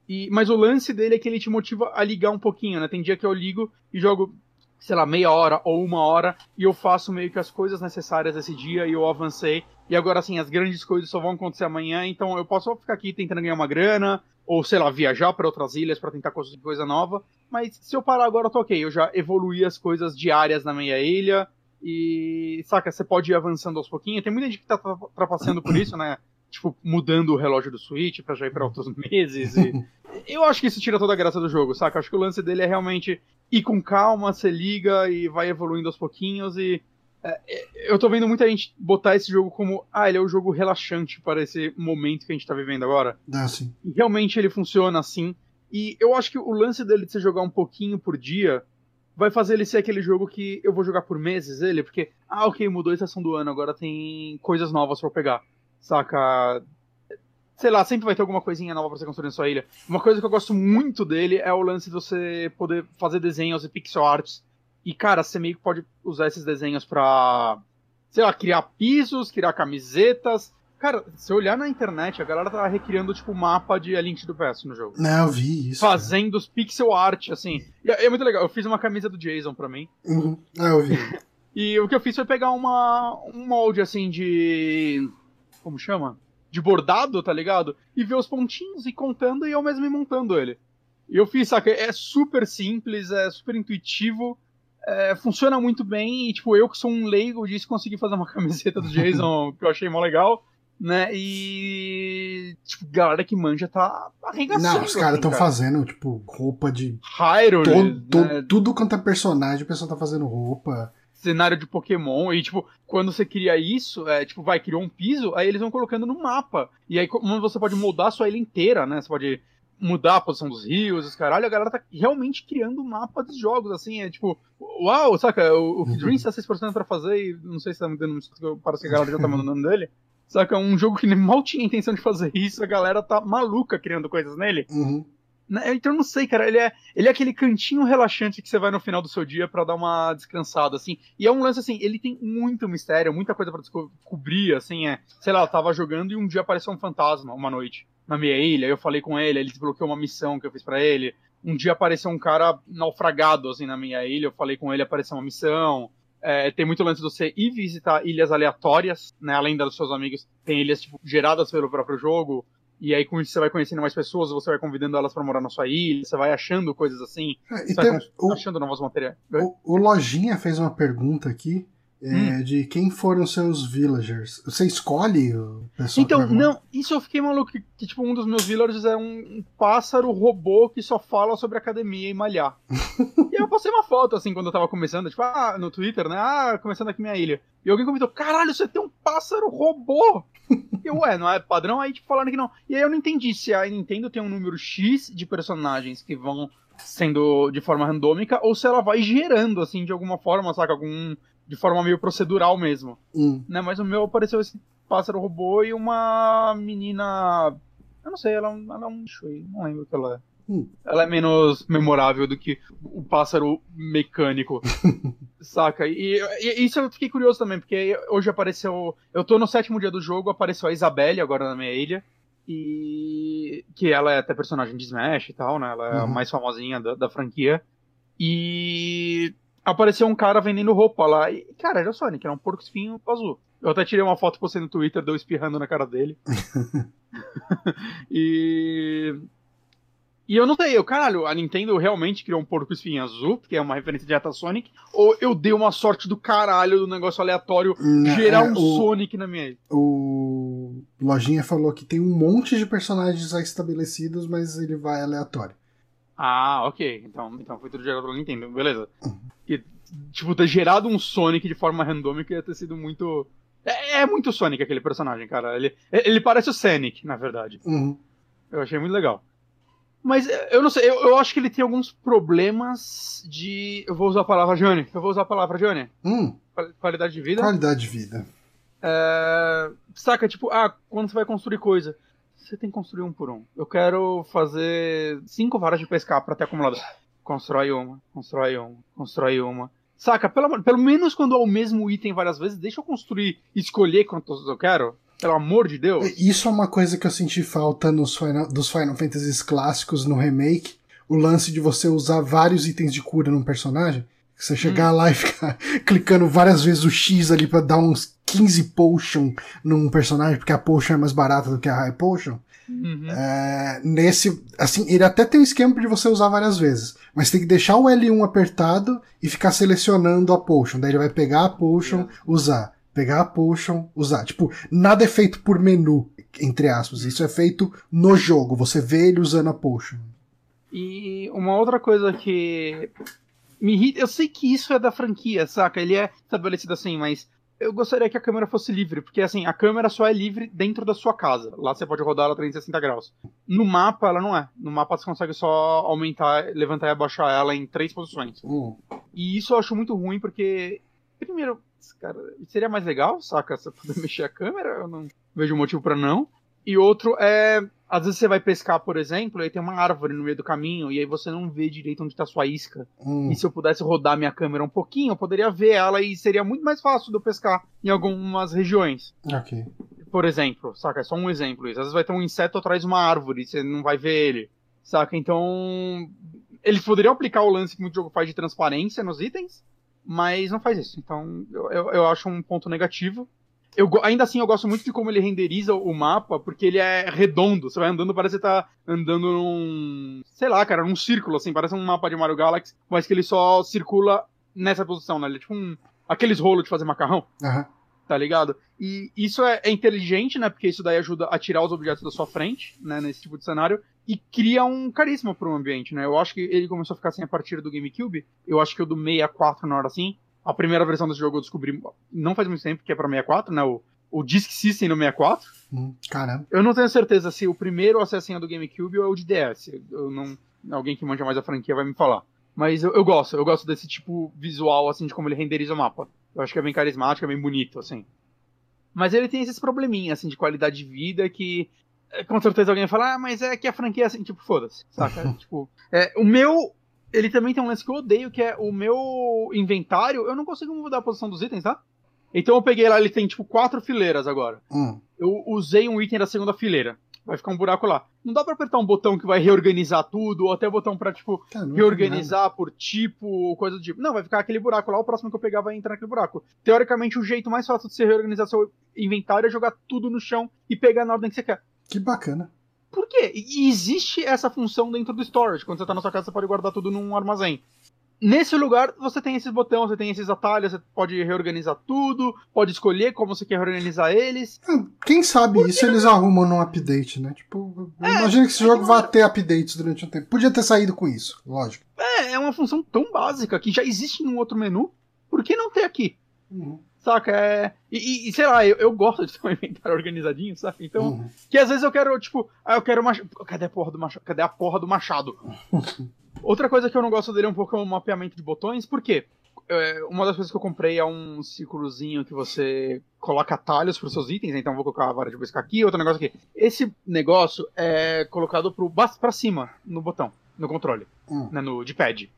E, mas o lance dele é que ele te motiva a ligar um pouquinho, né? Tem dia que eu ligo e jogo, sei lá, meia hora ou uma hora e eu faço meio que as coisas necessárias esse dia e eu avancei. E agora, assim, as grandes coisas só vão acontecer amanhã, então eu posso ficar aqui tentando ganhar uma grana, ou sei lá, viajar para outras ilhas para tentar conseguir coisa nova. Mas se eu parar agora, eu tô ok. Eu já evoluí as coisas diárias na minha ilha. E, saca, você pode ir avançando aos pouquinhos. Tem muita gente que tá trapaceando por isso, né? Tipo, mudando o relógio do Switch pra já ir pra outros meses. E... Eu acho que isso tira toda a graça do jogo, saca? Acho que o lance dele é realmente ir com calma, você liga e vai evoluindo aos pouquinhos. E é, eu tô vendo muita gente botar esse jogo como, ah, ele é um jogo relaxante para esse momento que a gente tá vivendo agora. Ah, sim. E realmente ele funciona assim. E eu acho que o lance dele de você jogar um pouquinho por dia vai fazer ele ser aquele jogo que eu vou jogar por meses ele, porque, ah, ok, mudou a estação do ano, agora tem coisas novas para pegar. Saca? Sei lá, sempre vai ter alguma coisinha nova pra você construir na sua ilha. Uma coisa que eu gosto muito dele é o lance de você poder fazer desenhos e pixel arts e, cara, você meio que pode usar esses desenhos pra, sei lá, criar pisos, criar camisetas. Cara, se olhar na internet, a galera tá recriando, tipo, mapa de A Link do Past no jogo. Não, eu vi isso. Fazendo os pixel art, assim. E é, é muito legal. Eu fiz uma camisa do Jason pra mim. Uhum. Ah, eu vi. e o que eu fiz foi pegar uma, um molde, assim, de... Como chama? De bordado, tá ligado? E ver os pontinhos e contando e eu mesmo montando ele. E eu fiz, saca? É super simples, é super intuitivo é, funciona muito bem e, tipo, eu que sou um leigo disse consegui fazer uma camiseta do Jason que eu achei mó legal, né? E, tipo, galera que manja tá arregaçando. Não, os caras estão cara. fazendo, tipo, roupa de... Hyrule, to, né? Tudo quanto é personagem, o pessoal tá fazendo roupa cenário de Pokémon. E, tipo, quando você cria isso, é, tipo, vai, criou um piso, aí eles vão colocando no mapa. E aí, como você pode moldar a sua ilha inteira, né? Você pode mudar a posição dos rios, os caralho, a galera tá realmente criando um mapa dos jogos, assim, é tipo, uau, saca, o, o uhum. Dreams tá 6% pra fazer e não sei se tá me dando, parece que a galera já tá mandando dele. Saca, um jogo que mal tinha intenção de fazer isso, a galera tá maluca criando coisas nele. Uhum. Então eu não sei, cara, ele é, ele é aquele cantinho relaxante que você vai no final do seu dia para dar uma descansada, assim. E é um lance assim, ele tem muito mistério, muita coisa para descobrir, assim, é. Sei lá, eu tava jogando e um dia apareceu um fantasma uma noite na minha ilha, eu falei com ele, ele desbloqueou uma missão que eu fiz para ele. Um dia apareceu um cara naufragado, assim, na minha ilha, eu falei com ele, apareceu uma missão. É, tem muito lance de você ir visitar ilhas aleatórias, né, além das dos seus amigos, tem ilhas, tipo, geradas pelo próprio jogo, e aí com isso você vai conhecendo mais pessoas, você vai convidando elas para morar na sua ilha, você vai achando coisas assim, é, você vai o, achando novos materiais. O, o Lojinha fez uma pergunta aqui, é, hum. de quem foram seus villagers. Você escolhe o pessoal Então, não, isso eu fiquei maluco. Que, que, tipo, um dos meus villagers é um, um, pássaro robô que só fala sobre academia e malhar. e eu postei uma foto, assim, quando eu tava começando, tipo, ah, no Twitter, né? Ah, começando aqui minha ilha. E alguém comentou, caralho, você tem um pássaro robô! e eu, ué, não é padrão? Aí, tipo, falaram que não. E aí eu não entendi se a Nintendo tem um número X de personagens que vão sendo de forma randômica, ou se ela vai gerando, assim, de alguma forma, saca? Algum de forma meio procedural mesmo. Hum. Né? Mas o meu apareceu esse pássaro robô e uma menina. Eu não sei, ela, é ela é um aí, não lembro o que ela é. Hum. Ela é menos memorável do que o pássaro mecânico. saca? E, e, isso eu fiquei curioso também, porque hoje apareceu. Eu tô no sétimo dia do jogo, apareceu a Isabelle agora na minha ilha. E. Que ela é até personagem de Smash e tal, né? Ela é uhum. a mais famosinha da, da franquia. E apareceu um cara vendendo roupa lá. E, cara, era o Sonic, era um porco espinho azul. Eu até tirei uma foto você no Twitter, deu espirrando na cara dele. e. E eu não sei, eu, caralho, a Nintendo realmente criou um porco espinho azul, porque é uma referência direta a Sonic, ou eu dei uma sorte do caralho do negócio aleatório gerar é, um o, Sonic na minha. O Lojinha falou que tem um monte de personagens já estabelecidos, mas ele vai aleatório. Ah, ok. Então, então foi tudo gerado pela Nintendo, beleza. E, tipo, ter gerado um Sonic de forma randômica ia ter sido muito. É, é muito Sonic aquele personagem, cara. Ele, ele parece o Sonic, na verdade. Uhum. Eu achei muito legal. Mas eu não sei, eu, eu, acho que ele tem alguns problemas de. Eu vou usar a palavra Johnny. Eu vou usar a palavra Johnny. Hum. Qualidade de vida. Qualidade de vida. É... Saca, tipo, ah, quando você vai construir coisa você tem que construir um por um. Eu quero fazer cinco varas de pescar para ter acumulado. Constrói uma, constrói uma, constrói uma. Saca? Pelo, pelo menos quando é o mesmo item várias vezes, deixa eu construir, escolher quantos eu quero. Pelo amor de Deus. Isso é uma coisa que eu senti falta nos Final, dos Final Fantasy clássicos no remake. O lance de você usar vários itens de cura num personagem. Você chegar hum. lá e ficar clicando várias vezes o X ali pra dar uns 15 potion num personagem, porque a potion é mais barata do que a high potion. Uhum. É, nesse, assim, ele até tem um esquema de você usar várias vezes, mas tem que deixar o L1 apertado e ficar selecionando a potion. Daí ele vai pegar a potion, usar, pegar a potion, usar. Tipo, nada é feito por menu, entre aspas. Isso é feito no jogo. Você vê ele usando a potion. E uma outra coisa que me irrita, eu sei que isso é da franquia, saca? Ele é estabelecido assim, mas eu gostaria que a câmera fosse livre, porque assim, a câmera só é livre dentro da sua casa. Lá você pode rodar ela 360 graus. No mapa, ela não é. No mapa você consegue só aumentar, levantar e abaixar ela em três posições. Uh. E isso eu acho muito ruim, porque. Primeiro, cara, seria mais legal, saca? Você poder mexer a câmera, eu não vejo motivo para não. E outro é às vezes você vai pescar, por exemplo, e tem uma árvore no meio do caminho, e aí você não vê direito onde está sua isca. Hum. E se eu pudesse rodar minha câmera um pouquinho, eu poderia ver ela e seria muito mais fácil de eu pescar em algumas regiões. Ok. Por exemplo, saca? É só um exemplo isso. Às vezes vai ter um inseto atrás de uma árvore, você não vai ver ele. Saca? Então. Eles poderiam aplicar o lance que muito jogo faz de transparência nos itens, mas não faz isso. Então eu, eu, eu acho um ponto negativo. Eu, ainda assim, eu gosto muito de como ele renderiza o mapa, porque ele é redondo. Você vai andando, parece que tá andando num. Sei lá, cara, num círculo, assim, parece um mapa de Mario Galaxy, mas que ele só circula nessa posição, né? Ele é tipo um. Aqueles rolos de fazer macarrão. Uhum. Tá ligado? E isso é, é, inteligente, né? Porque isso daí ajuda a tirar os objetos da sua frente, né? Nesse tipo de cenário. E cria um carisma pro ambiente, né? Eu acho que ele começou a ficar assim a partir do GameCube. Eu acho que o do 64 na hora assim a primeira versão desse jogo eu descobri não faz muito tempo, que é pra 64, né? O, o Disk System no 64. Hum, caramba. Eu não tenho certeza se o primeiro acessinho é do GameCube ou é o de DS. Eu não, alguém que manja mais a franquia vai me falar. Mas eu, eu, gosto, eu gosto desse tipo visual, assim, de como ele renderiza o mapa. Eu acho que é bem carismático, é bem bonito, assim. Mas ele tem esses probleminhas, assim, de qualidade de vida que. É, com certeza alguém vai falar, ah, mas é que a franquia é assim, tipo, foda-se, saca? tipo, é, o meu ele também tem um lance que eu odeio, que é o meu inventário, eu não consigo mudar a posição dos itens, tá? Então eu peguei lá, ele tem tipo quatro fileiras agora. Hum. Eu usei um item da segunda fileira. Vai ficar um buraco lá. Não dá pra apertar um botão que vai reorganizar tudo, ou até botão pra, tipo, tá, reorganizar por tipo, ou coisa do tipo. Não, vai ficar aquele buraco lá, o próximo que eu pegar vai entrar naquele buraco. Teoricamente, o jeito mais fácil de você reorganizar seu inventário é jogar tudo no chão e pegar na ordem que você quer. Que bacana. Por quê? E existe essa função dentro do storage. Quando você está na sua casa, você pode guardar tudo num armazém. Nesse lugar, você tem esses botões, você tem esses atalhos, você pode reorganizar tudo, pode escolher como você quer reorganizar eles. Ah, quem sabe isso eles arrumam num update, né? Tipo, é, imagina que esse é jogo vá ter updates durante um tempo. Podia ter saído com isso, lógico. É, é uma função tão básica que já existe em um outro menu. Por que não ter aqui? Uhum. Saca? É... E, e, sei lá, eu, eu gosto de ter um inventário organizadinho, sabe? Então, uhum. que às vezes eu quero, tipo, ah, eu quero mach... Cadê a porra do machado? Cadê a porra do machado? Outra coisa que eu não gosto dele é um pouco é o mapeamento de botões, por quê? É, uma das coisas que eu comprei é um círculozinho que você coloca atalhos para os seus itens, então vou colocar a vara de buscar aqui, outro negócio aqui. Esse negócio é colocado para cima no botão, no controle, uhum. né, no de pad.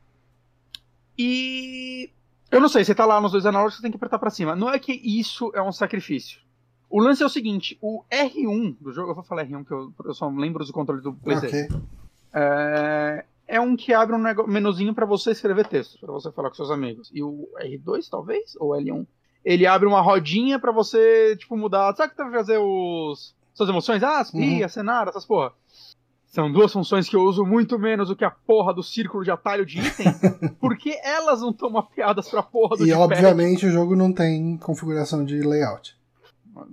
E eu não sei, você tá lá nos dois análogos, você tem que apertar para cima. Não é que isso é um sacrifício. O lance é o seguinte, o R1 do jogo, eu vou falar R1 que eu, eu só lembro do controle do PlayStation. Okay. É, é um que abre um menuzinho para você escrever texto, para você falar com seus amigos. E o R2 talvez ou L1, ele abre uma rodinha para você tipo mudar, sabe que tá fazer os suas emoções, ah, rir, uhum. acenar, essas porra. São duas funções que eu uso muito menos do que a porra do círculo de atalho de item, porque elas não estão mapeadas pra porra do E obviamente o jogo não tem configuração de layout.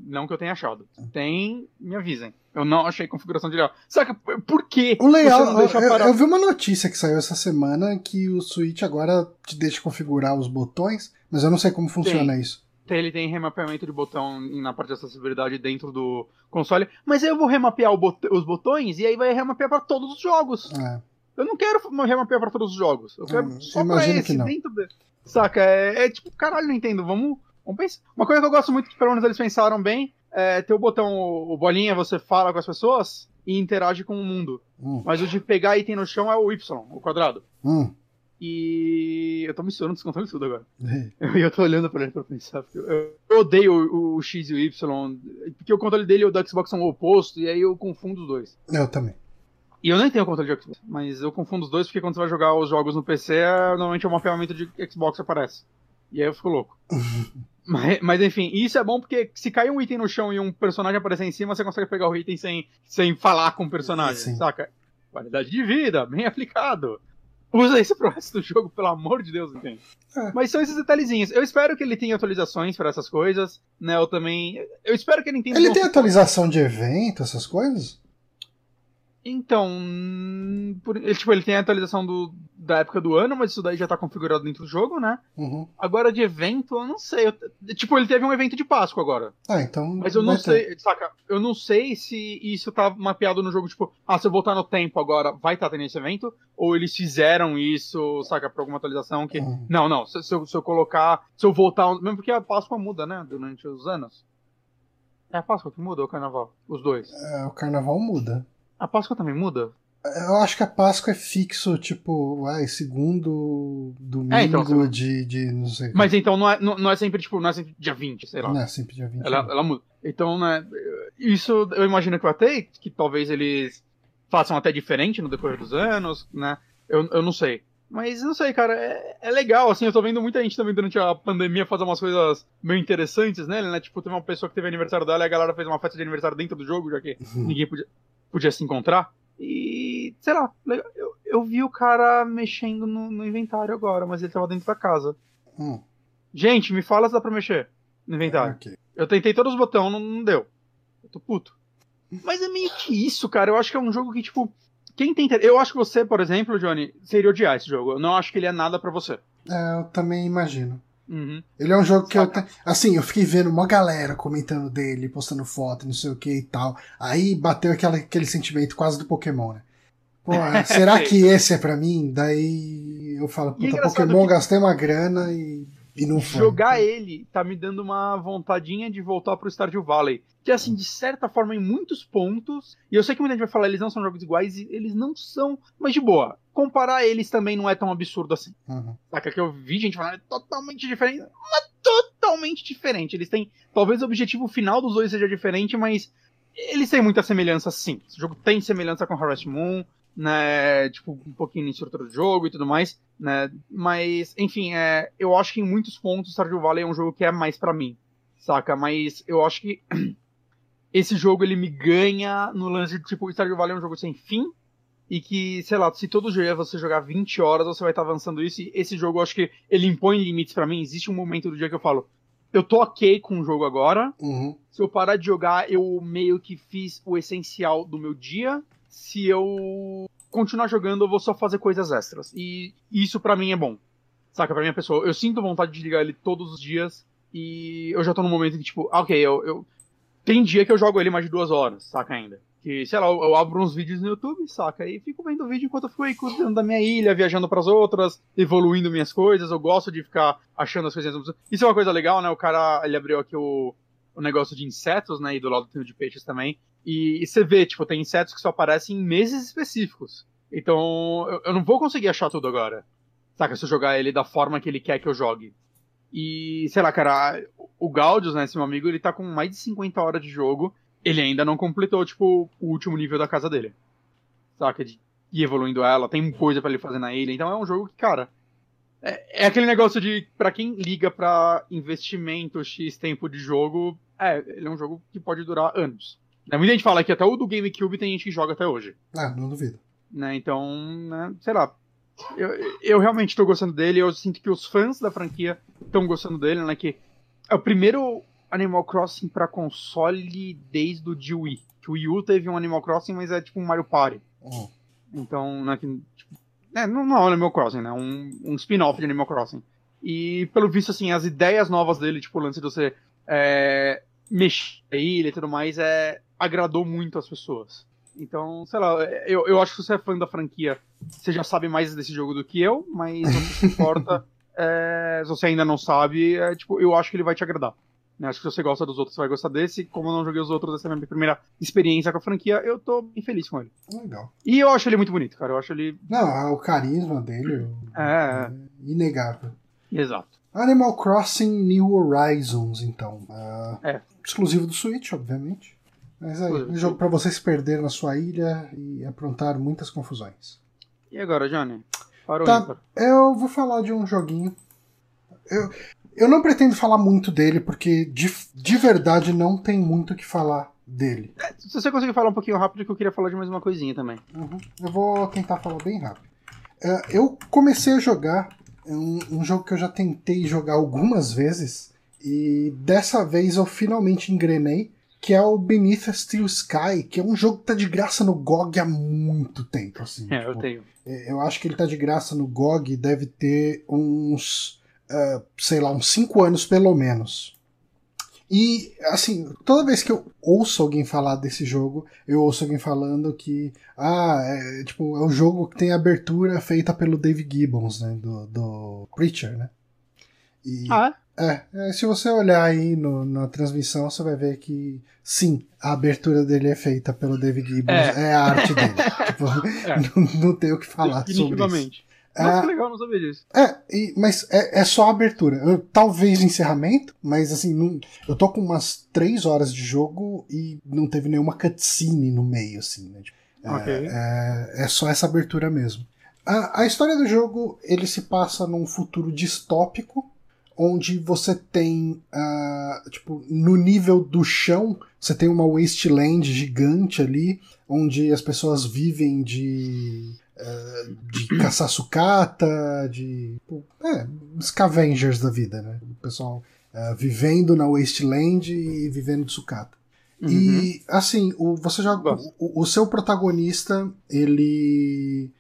Não que eu tenha achado. Tem, me avisem. Eu não achei configuração de layout. Saca, por quê? O layout, eu, eu, vi uma notícia que saiu essa semana que o Switch agora te deixa configurar os botões, mas eu não sei como funciona isso ele tem remapeamento de botão na parte de acessibilidade dentro do console, mas eu vou remapear bot os botões e aí vai remapear para todos os jogos. É. Eu não quero remapear para todos os jogos. Eu quero hum, só pra esse, dentro de... Saca? É, é, tipo, caralho, Nintendo, vamos, vamos pensar. Uma coisa que eu gosto muito, que pelo menos eles pensaram bem, é ter o botão, o bolinha, você fala com as pessoas e interage com o mundo. Hum. Mas o de pegar item no chão é o Y, o quadrado. Hum. E eu tô misturando os controles tudo agora. E eu tô olhando pra ele pra pensar. Porque eu, eu odeio o, o, X e o Y. Porque o controle dele e o do Xbox são o oposto, e aí eu confundo os dois. Eu também. E eu nem tenho controle de Xbox, mas eu confundo os dois porque quando você vai jogar os jogos no PC, é, normalmente é um mapeamento de Xbox aparece. E aí eu fico louco. mas, mas, enfim, isso é bom porque se cair um item no chão e um personagem aparecer em cima, você consegue pegar o item sem, sem falar com o personagem, Sim. saca? Qualidade de vida, bem aplicado. Usa isso pro resto do jogo, pelo amor de Deus, entende? É. Mas são esses detalhezinhos. Eu espero que ele tenha atualizações para essas coisas, né? Eu também. Eu espero que ele entenda. Ele tem atualização de evento, essas coisas? Então, por, ele, tipo, ele tem a atualização do, da época do ano, mas isso daí já tá configurado dentro do jogo, né? Uhum. Agora de evento, eu não sei. Eu, tipo, ele teve um evento de Páscoa agora. Ah, então. Mas eu não sei, ter. saca? Eu não sei se isso tá mapeado no jogo, tipo, ah, se eu voltar no tempo agora, vai estar tá tendo esse evento? Ou eles fizeram isso, saca, pra alguma atualização que. Uhum. Não, não. Se, se, eu, se eu colocar. Se eu voltar. Mesmo porque a Páscoa muda, né? Durante os anos. É a Páscoa que muda ou o carnaval? Os dois. É, o carnaval muda. A Páscoa também muda? Eu acho que a Páscoa é fixo, tipo, ai, segundo domingo é, então, de, de não sei. Mas então não é, não, não, é sempre, tipo, não é sempre dia 20, sei lá. Não é sempre dia 20. Ela, ela muda. Então, né, isso eu imagino que vai ter, que talvez eles façam até diferente no decorrer dos anos, né? Eu, eu não sei. Mas não sei, cara, é, é, legal, assim, eu tô vendo muita gente também durante a pandemia fazer umas coisas meio interessantes nele, né? Tipo, teve uma pessoa que teve aniversário dela e a galera fez uma festa de aniversário dentro do jogo, já que uhum. ninguém podia podia se encontrar. E, sei lá, eu, eu vi o cara mexendo no, no inventário agora, mas ele tava dentro da casa. Hum. Gente, me fala se dá pra mexer no inventário. É, okay. Eu tentei todos os botões, não, não deu. Eu tô puto. Mas é meio que isso, cara. Eu acho que é um jogo que, tipo, quem tem. Eu acho que você, por exemplo, Johnny, seria odiar esse jogo. Eu não acho que ele é nada para você. É, eu também imagino. Uhum. Ele é um jogo que Saca. eu. Assim, eu fiquei vendo uma galera comentando dele, postando foto, não sei o que e tal. Aí bateu aquela, aquele sentimento quase do Pokémon, né? Pô, será que esse é para mim? Daí eu falo, puta, é Pokémon, que... gastei uma grana e e não foi. Jogar ele tá me dando uma vontadinha de voltar pro Stardew Valley. Que, assim, de certa forma, em muitos pontos. E eu sei que muita gente vai falar, eles não são jogos iguais, e eles não são. Mas de boa. Comparar eles também não é tão absurdo assim. Uhum. Saca que eu vi gente falando, é totalmente diferente. Mas totalmente diferente. Eles têm. Talvez o objetivo final dos dois seja diferente, mas. Eles têm muita semelhança, sim. Esse jogo tem semelhança com Harvest Moon né, tipo, um pouquinho na estrutura do jogo e tudo mais, né, mas, enfim, é, eu acho que em muitos pontos Stardew Valley é um jogo que é mais para mim, saca, mas eu acho que esse jogo ele me ganha no lance de, tipo, Stardew Valley é um jogo sem fim, e que, sei lá, se todo dia você jogar 20 horas, você vai estar tá avançando isso, e esse jogo eu acho que ele impõe limites para mim, existe um momento do dia que eu falo, eu tô ok com o jogo agora, uhum. se eu parar de jogar, eu meio que fiz o essencial do meu dia, se eu continuar jogando, eu vou só fazer coisas extras. E isso para mim é bom. Saca, pra minha pessoa. Eu sinto vontade de ligar ele todos os dias. E eu já tô no momento que, tipo, ah, ok, eu, eu. Tem dia que eu jogo ele mais de duas horas, saca ainda. Que, sei lá, eu, abro uns vídeos no YouTube, saca? E fico vendo vídeo enquanto eu fico aí cuidando da minha ilha, viajando para as outras, evoluindo minhas coisas. Eu gosto de ficar achando as coisinhas. Isso é uma coisa legal, né? O cara, ele abriu aqui o, o negócio de insetos, né? E do lado tem o de peixes também. E, e, você vê, tipo, tem insetos que só aparecem em meses específicos. Então, eu, eu, não vou conseguir achar tudo agora. Saca? Se eu jogar ele da forma que ele quer que eu jogue. E, sei lá, cara, o Gaudius, né, esse meu amigo, ele tá com mais de 50 horas de jogo. Ele ainda não completou, tipo, o último nível da casa dele. Saca? De ir evoluindo ela, tem coisa para ele fazer na ilha. Então é um jogo que, cara. É, é aquele negócio de, para quem liga para investimento X tempo de jogo, é, ele é um jogo que pode durar anos. Né? Muita gente fala que até o do GameCube tem gente que joga até hoje. Ah, não duvido. Né? Então, né, sei lá. Eu, eu realmente estou gostando dele. Eu sinto que os fãs da franquia estão gostando dele, né? Que é o primeiro Animal Crossing para console desde o de Wii. Que o Wii U teve um Animal Crossing, mas é tipo um Mario Party. Uhum. Então, né, que, tipo, é, não, não é um Animal Crossing, né? Um, um spin-off de Animal Crossing. E, pelo visto, assim, as ideias novas dele, tipo o lance de você é, mexer a ilha e tudo mais, é, agradou muito as pessoas. Então, sei lá, eu, eu acho que se você é fã da franquia, você já sabe mais desse jogo do que eu, mas não se importa. é, se você ainda não sabe, é, tipo, eu acho que ele vai te agradar. Né? Acho que se você gosta dos outros, você vai gostar desse. Como eu não joguei os outros, essa é a minha primeira experiência com a franquia, eu tô bem feliz com ele. Legal. E eu acho ele muito bonito, cara. Eu acho ele. Não, o carisma dele é, é inegável. Exato. Animal Crossing New Horizons, então. Uh, é. Exclusivo do Switch, obviamente. Mas aí, um jogo pra você se perder na sua ilha e aprontar muitas confusões. E agora, Johnny? Para tá, eu vou falar de um joguinho. Eu, eu não pretendo falar muito dele, porque de, de verdade não tem muito o que falar dele. É, se você conseguir falar um pouquinho rápido, que eu queria falar de mais uma coisinha também. Uhum. Eu vou tentar falar bem rápido. Uh, eu comecei a jogar um, um jogo que eu já tentei jogar algumas vezes, e dessa vez eu finalmente engrenei, que é o Beneath a Steel Sky, que é um jogo que tá de graça no GOG há muito tempo. Assim, é, tipo, eu tenho. É, eu acho que ele tá de graça no GOG, deve ter uns uh, sei lá, uns 5 anos pelo menos. E, assim, toda vez que eu ouço alguém falar desse jogo, eu ouço alguém falando que, ah, é, tipo, é um jogo que tem abertura feita pelo Dave Gibbons, né, do, do Preacher, né? E, ah, é? É, se você olhar aí no, na transmissão, você vai ver que, sim, a abertura dele é feita pelo Dave Gibbons, é, é a arte dele. tipo, é. não, não tem o que falar sobre isso. Nossa, é, que legal, não sabia disso. É, e, mas é, é só a abertura. Eu, talvez encerramento, mas assim, não, eu tô com umas 3 horas de jogo e não teve nenhuma cutscene no meio, assim, né? Tipo, é, okay. é, é, só essa abertura mesmo. A, a história do jogo, ele se passa num futuro distópico, onde você tem, uh, tipo, no nível do chão, você tem uma wasteland gigante ali, onde as pessoas vivem de de caçar sucata, de. É, scavengers da vida, né? O pessoal uh, vivendo na Wasteland e vivendo de sucata. Uhum. E, assim, o, você já. O, o, seu protagonista, ele.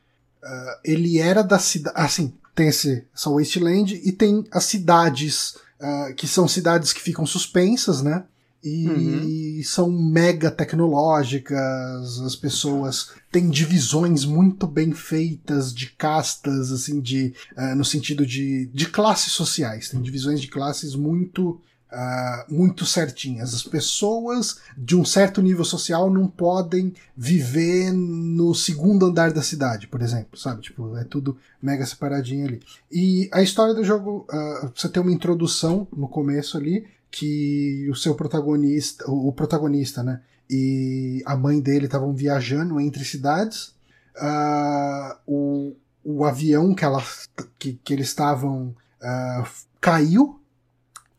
Uh, ele era da cidade. Assim, tem esse, essa Wasteland e tem as cidades, uh, que são cidades que ficam suspensas, né? E uhum. são mega tecnológicas, as pessoas têm divisões muito bem feitas de castas, assim, de uh, no sentido de, de classes sociais, tem divisões de classes muito Uh, muito certinhas. As pessoas de um certo nível social não podem viver no segundo andar da cidade, por exemplo, sabe? Tipo, é tudo mega separadinho ali. E a história do jogo, uh, você tem uma introdução no começo ali, que o seu protagonista, o protagonista, né, e a mãe dele estavam viajando entre cidades. Uh, o, o avião que, ela, que, que eles estavam uh, caiu,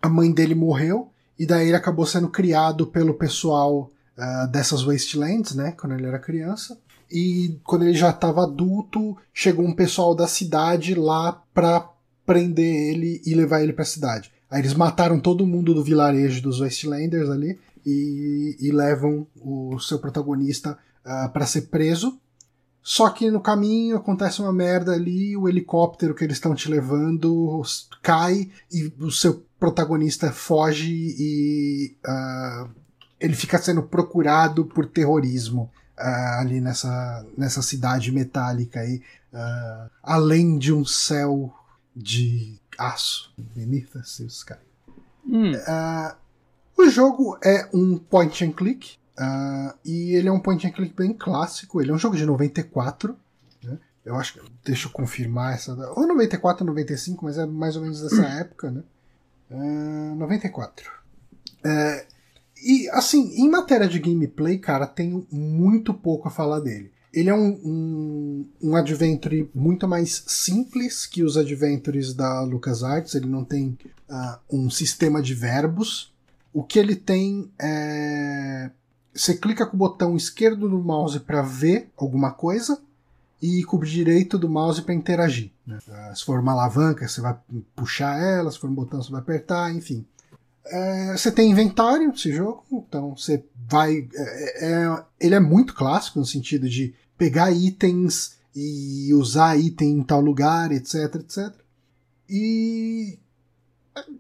a mãe dele morreu, e daí ele acabou sendo criado pelo pessoal uh, dessas Wastelands, né, quando ele era criança. E quando ele já estava adulto, chegou um pessoal da cidade lá para prender ele e levar ele para a cidade. Aí eles mataram todo mundo do vilarejo dos Westlanders ali e, e levam o seu protagonista uh, ah, para ser preso. Só que no caminho acontece uma merda ali, o helicóptero que eles estão te levando cai e o seu protagonista foge e uh, ele fica sendo procurado por terrorismo uh, ali nessa, nessa cidade metálica aí, uh, além de um céu de aço. Beneath the Sky. Hum. Uh, o jogo é um point and click. Uh, e ele é um point and click bem clássico. Ele é um jogo de 94. Né? Eu acho que. Deixa eu confirmar essa. Ou 94 ou 95, mas é mais ou menos dessa época, né? Uh, 94. Uh, e assim, em matéria de gameplay, cara, tenho muito pouco a falar dele. Ele é um, um, um adventure muito mais simples que os adventures da LucasArts. Ele não tem uh, um sistema de verbos. O que ele tem é. Você clica com o botão esquerdo do mouse para ver alguma coisa e com o direito do mouse para interagir. Né? Uh, se for uma alavanca, você vai puxar ela, se for um botão, você vai apertar, enfim. É, você tem inventário nesse jogo, então você vai. É, é, ele é muito clássico no sentido de pegar itens e usar item em tal lugar, etc, etc. E.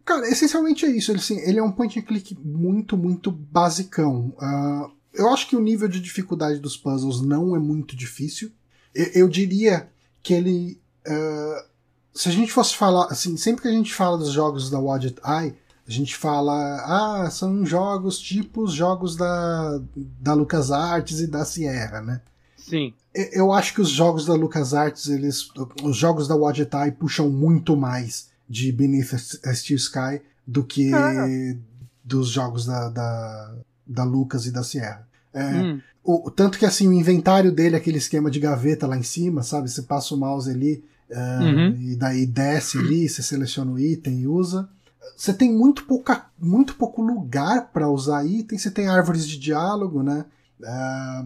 Cara, essencialmente é isso. Ele, assim, ele é um point and click muito, muito basicão. Uh, eu acho que o nível de dificuldade dos puzzles não é muito difícil. Eu, eu diria que ele. Uh, se a gente fosse falar. Assim, sempre que a gente fala dos jogos da Wadget Eye, A gente fala, ah, são jogos tipos jogos da, da LucasArts e da Sierra, né? Sim. Eu acho que os jogos da LucasArts, eles, os jogos da Wadgetai puxam muito mais de Beneath a Steel Sky do que Ah. dos jogos da, da, da Lucas e da Sierra. É, Hum. o, tanto que assim, o inventário dele é aquele esquema de gaveta lá em cima, sabe? Você passa o mouse ali é, Uhum. e daí desce ali, você seleciona o item e usa. Você tem muito, pouca, muito pouco lugar para usar item, você tem árvores de diálogo, né? É,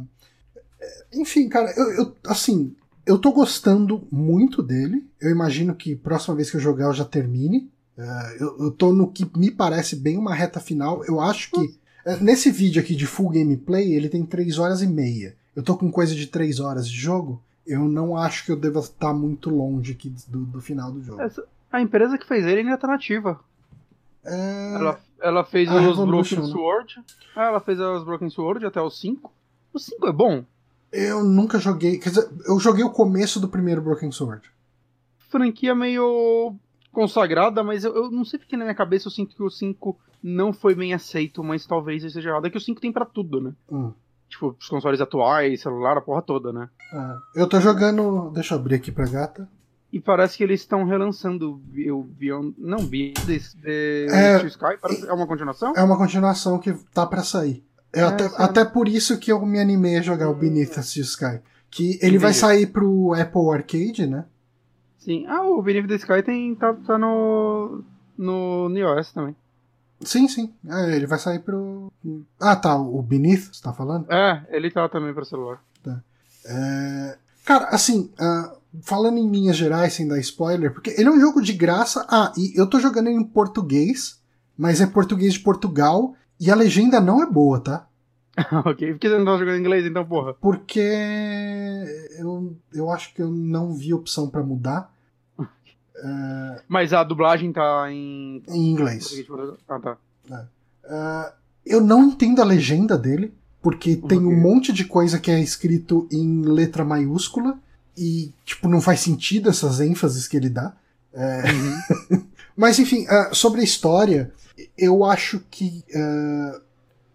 enfim, cara, eu, eu- assim, eu tô gostando muito dele. Eu imagino que próxima vez que eu jogar eu já termine. É, eu, eu tô no que me parece bem uma reta final. Eu acho que é, nesse vídeo aqui de full gameplay ele tem 3 horas e meia. Eu tô com coisa de 3 horas de jogo. Eu não acho que eu deva estar muito longe aqui do, do final do jogo. Essa- a empresa que fez ele ainda tá nativa. É, Ela, ela fez A os Broken? Sword. Ah, ela fez os Broken Sword até os 5. O 5 é bom. Eu nunca joguei. Quer dizer, eu joguei o começo do primeiro Broken Sword. Franquia meio consagrada, mas eu, eu não sei porque na minha cabeça eu sinto que o 5 não foi bem aceito, mas talvez eu seja errado. É que o 5 tem pra tudo, né? Hum. Tipo, os consoles atuais, celular, a porra toda, né? Ah, eu tô jogando. Deixa eu abrir aqui pra gata. E parece que eles estão relançando o Beyond. Não, Beyond the, the É. Sky. Parece, é uma continuação? É uma continuação que tá pra sair. É, É, até, até por isso que eu me animei a jogar o Beneath a Steel Sky. Que ele vai Entendi. sair pro Apple Arcade, né? Sim. Ah, o Beneath the Sky tem, tá, tá no, no, no iOS também. Sim, sim. É, ele vai sair pro. Ah, tá. O Beneath, você tá falando? É, ele tá também pra celular. É, Cara, assim, ah, falando em linhas gerais, sem dar spoiler, porque ele é um jogo de graça. Ah, e eu tô jogando em português, mas é português de Portugal, e a legenda não é boa, tá? ok. Por que você não tá jogando em inglês então, porra? Porque eu, eu acho que eu não vi opção pra mudar Mas a dublagem tá em. em inglês. Ah, tá. Ah, eu não entendo a legenda dele, porque tem um monte de coisa que é escrito em letra maiúscula e, tipo, não faz sentido essas ênfases que ele dá. Uhum. Mas, enfim, ah, sobre a história, eu acho que ah,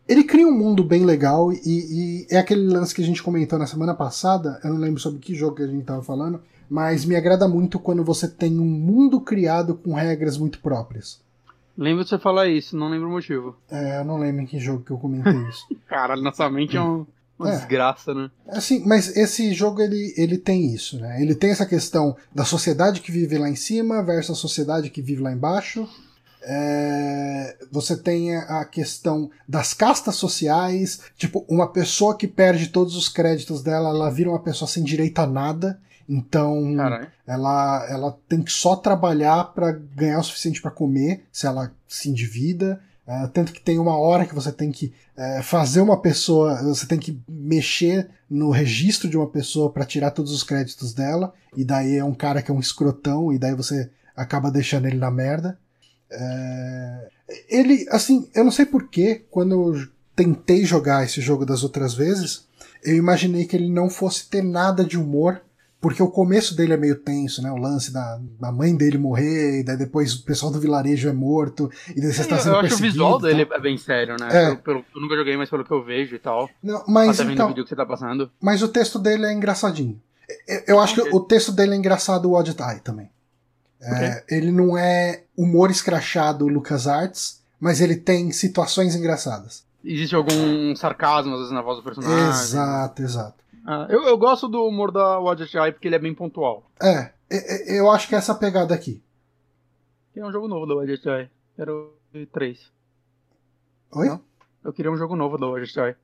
ele cria um mundo bem legal e, e é aquele lance que a gente comentou na semana passada, eu não lembro sobre que jogo que a gente tava falando, mas me agrada muito quando você tem um mundo criado com regras muito próprias. Lembro de você falar isso, não lembro o motivo. É, eu não lembro em que jogo que eu comentei isso. Caralho, nossa mente é um- uma É. desgraça, né? Assim, mas esse jogo ele, ele tem isso, né? Ele tem essa questão da sociedade que vive lá em cima versus a sociedade que vive lá embaixo. É, você tem a questão das castas sociais, tipo, uma pessoa que perde todos os créditos dela, ela vira uma pessoa sem direito a nada. Então, Caralho. ela, ela tem que só trabalhar para ganhar o suficiente para comer, se ela se endivida. É, tanto que tem uma hora que você tem que é, fazer uma pessoa, você tem que mexer no registro de uma pessoa para tirar todos os créditos dela, e daí é um cara que é um escrotão, e daí você acaba deixando ele na merda. É, ele, assim, eu não sei porquê, quando eu tentei jogar esse jogo das outras vezes, eu imaginei que ele não fosse ter nada de humor, porque o começo dele é meio tenso, né? O lance da, da mãe dele morrer, e daí depois o pessoal do vilarejo é morto, e daí você está eu sendo eu acho o visual dele é bem sério, né? É. Pelo, pelo- eu nunca joguei, mas pelo que eu vejo e tal. Não, mas vendo então, vídeo que você tá passando. Mas o texto dele é engraçadinho. Eu, eu acho que o texto dele é engraçado o Odd Eye também. É, ele não é humor escrachado LucasArts, mas ele tem situações engraçadas. Existe algum sarcasmo, às vezes, na voz do personagem. Exato, exato. Ah, eu, eu gosto do humor da Eye porque ele é bem pontual. É, é, é, eu acho que é essa pegada aqui. Tem um jogo novo da Eye. Era o 3. Oi? Não? Eu queria um jogo novo da Wadget Eye.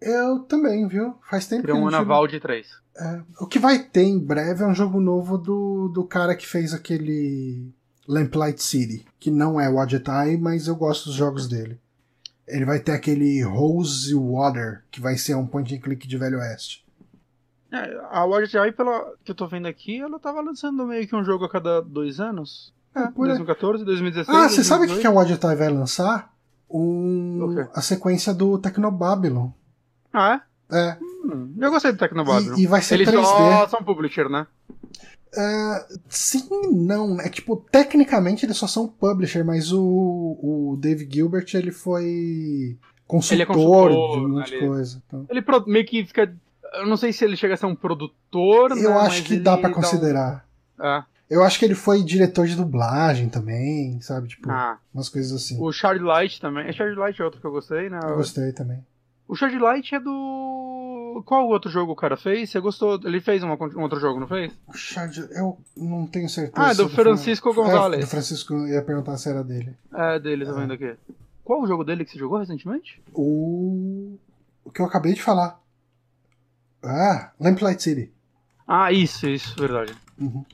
Eu também, viu? Faz tempo Queria que um eu não Naval de 3. É, o que vai ter em breve é um jogo novo do, do cara que fez aquele Lamplight City, que não é o mas eu gosto dos jogos dele. Ele vai ter aquele Rose Water, que vai ser um point and click de Velho Oeste. É, a Wadget Eye, pela que eu tô vendo aqui, ela tava lançando meio que um jogo a cada dois anos. É, por aí. 2014, 2016. Ah, você sabe o que, que 2018? a Eye vai lançar? Um, O quê? a sequência do Tecnobabylon. Ah, é? É, Hum, eu gostei do Tecnobabylon. e, e vai ser Eles 3D. só são publisher, né? Uh, sim não. É tipo, tecnicamente eles só são publisher, mas o, o Dave Gilbert ele foi consultor, ele é consultor de um monte de coisa. Então. Ele meio que fica. Eu não sei se ele chega a ser um produtor. Eu né, acho que dá para considerar. Um... É. Eu acho que ele foi diretor de dublagem também, sabe? Tipo, ah. umas coisas assim. O Shard Light também. É Shard Light é outro que eu gostei, né? Eu gostei também. O Shard Light é do. Qual outro jogo o cara fez? Você gostou? Ele fez uma, um outro jogo, não fez? O Shard. Eu não tenho certeza. Ah, é do Francisco foi... Gonzalez. É, do Francisco, eu ia perguntar se era dele. É, dele, tô vendo aqui. Qual o jogo dele que você jogou recentemente? O. O que eu acabei de falar. Ah, Lamplight City. Ah, isso, isso, verdade. Uhum.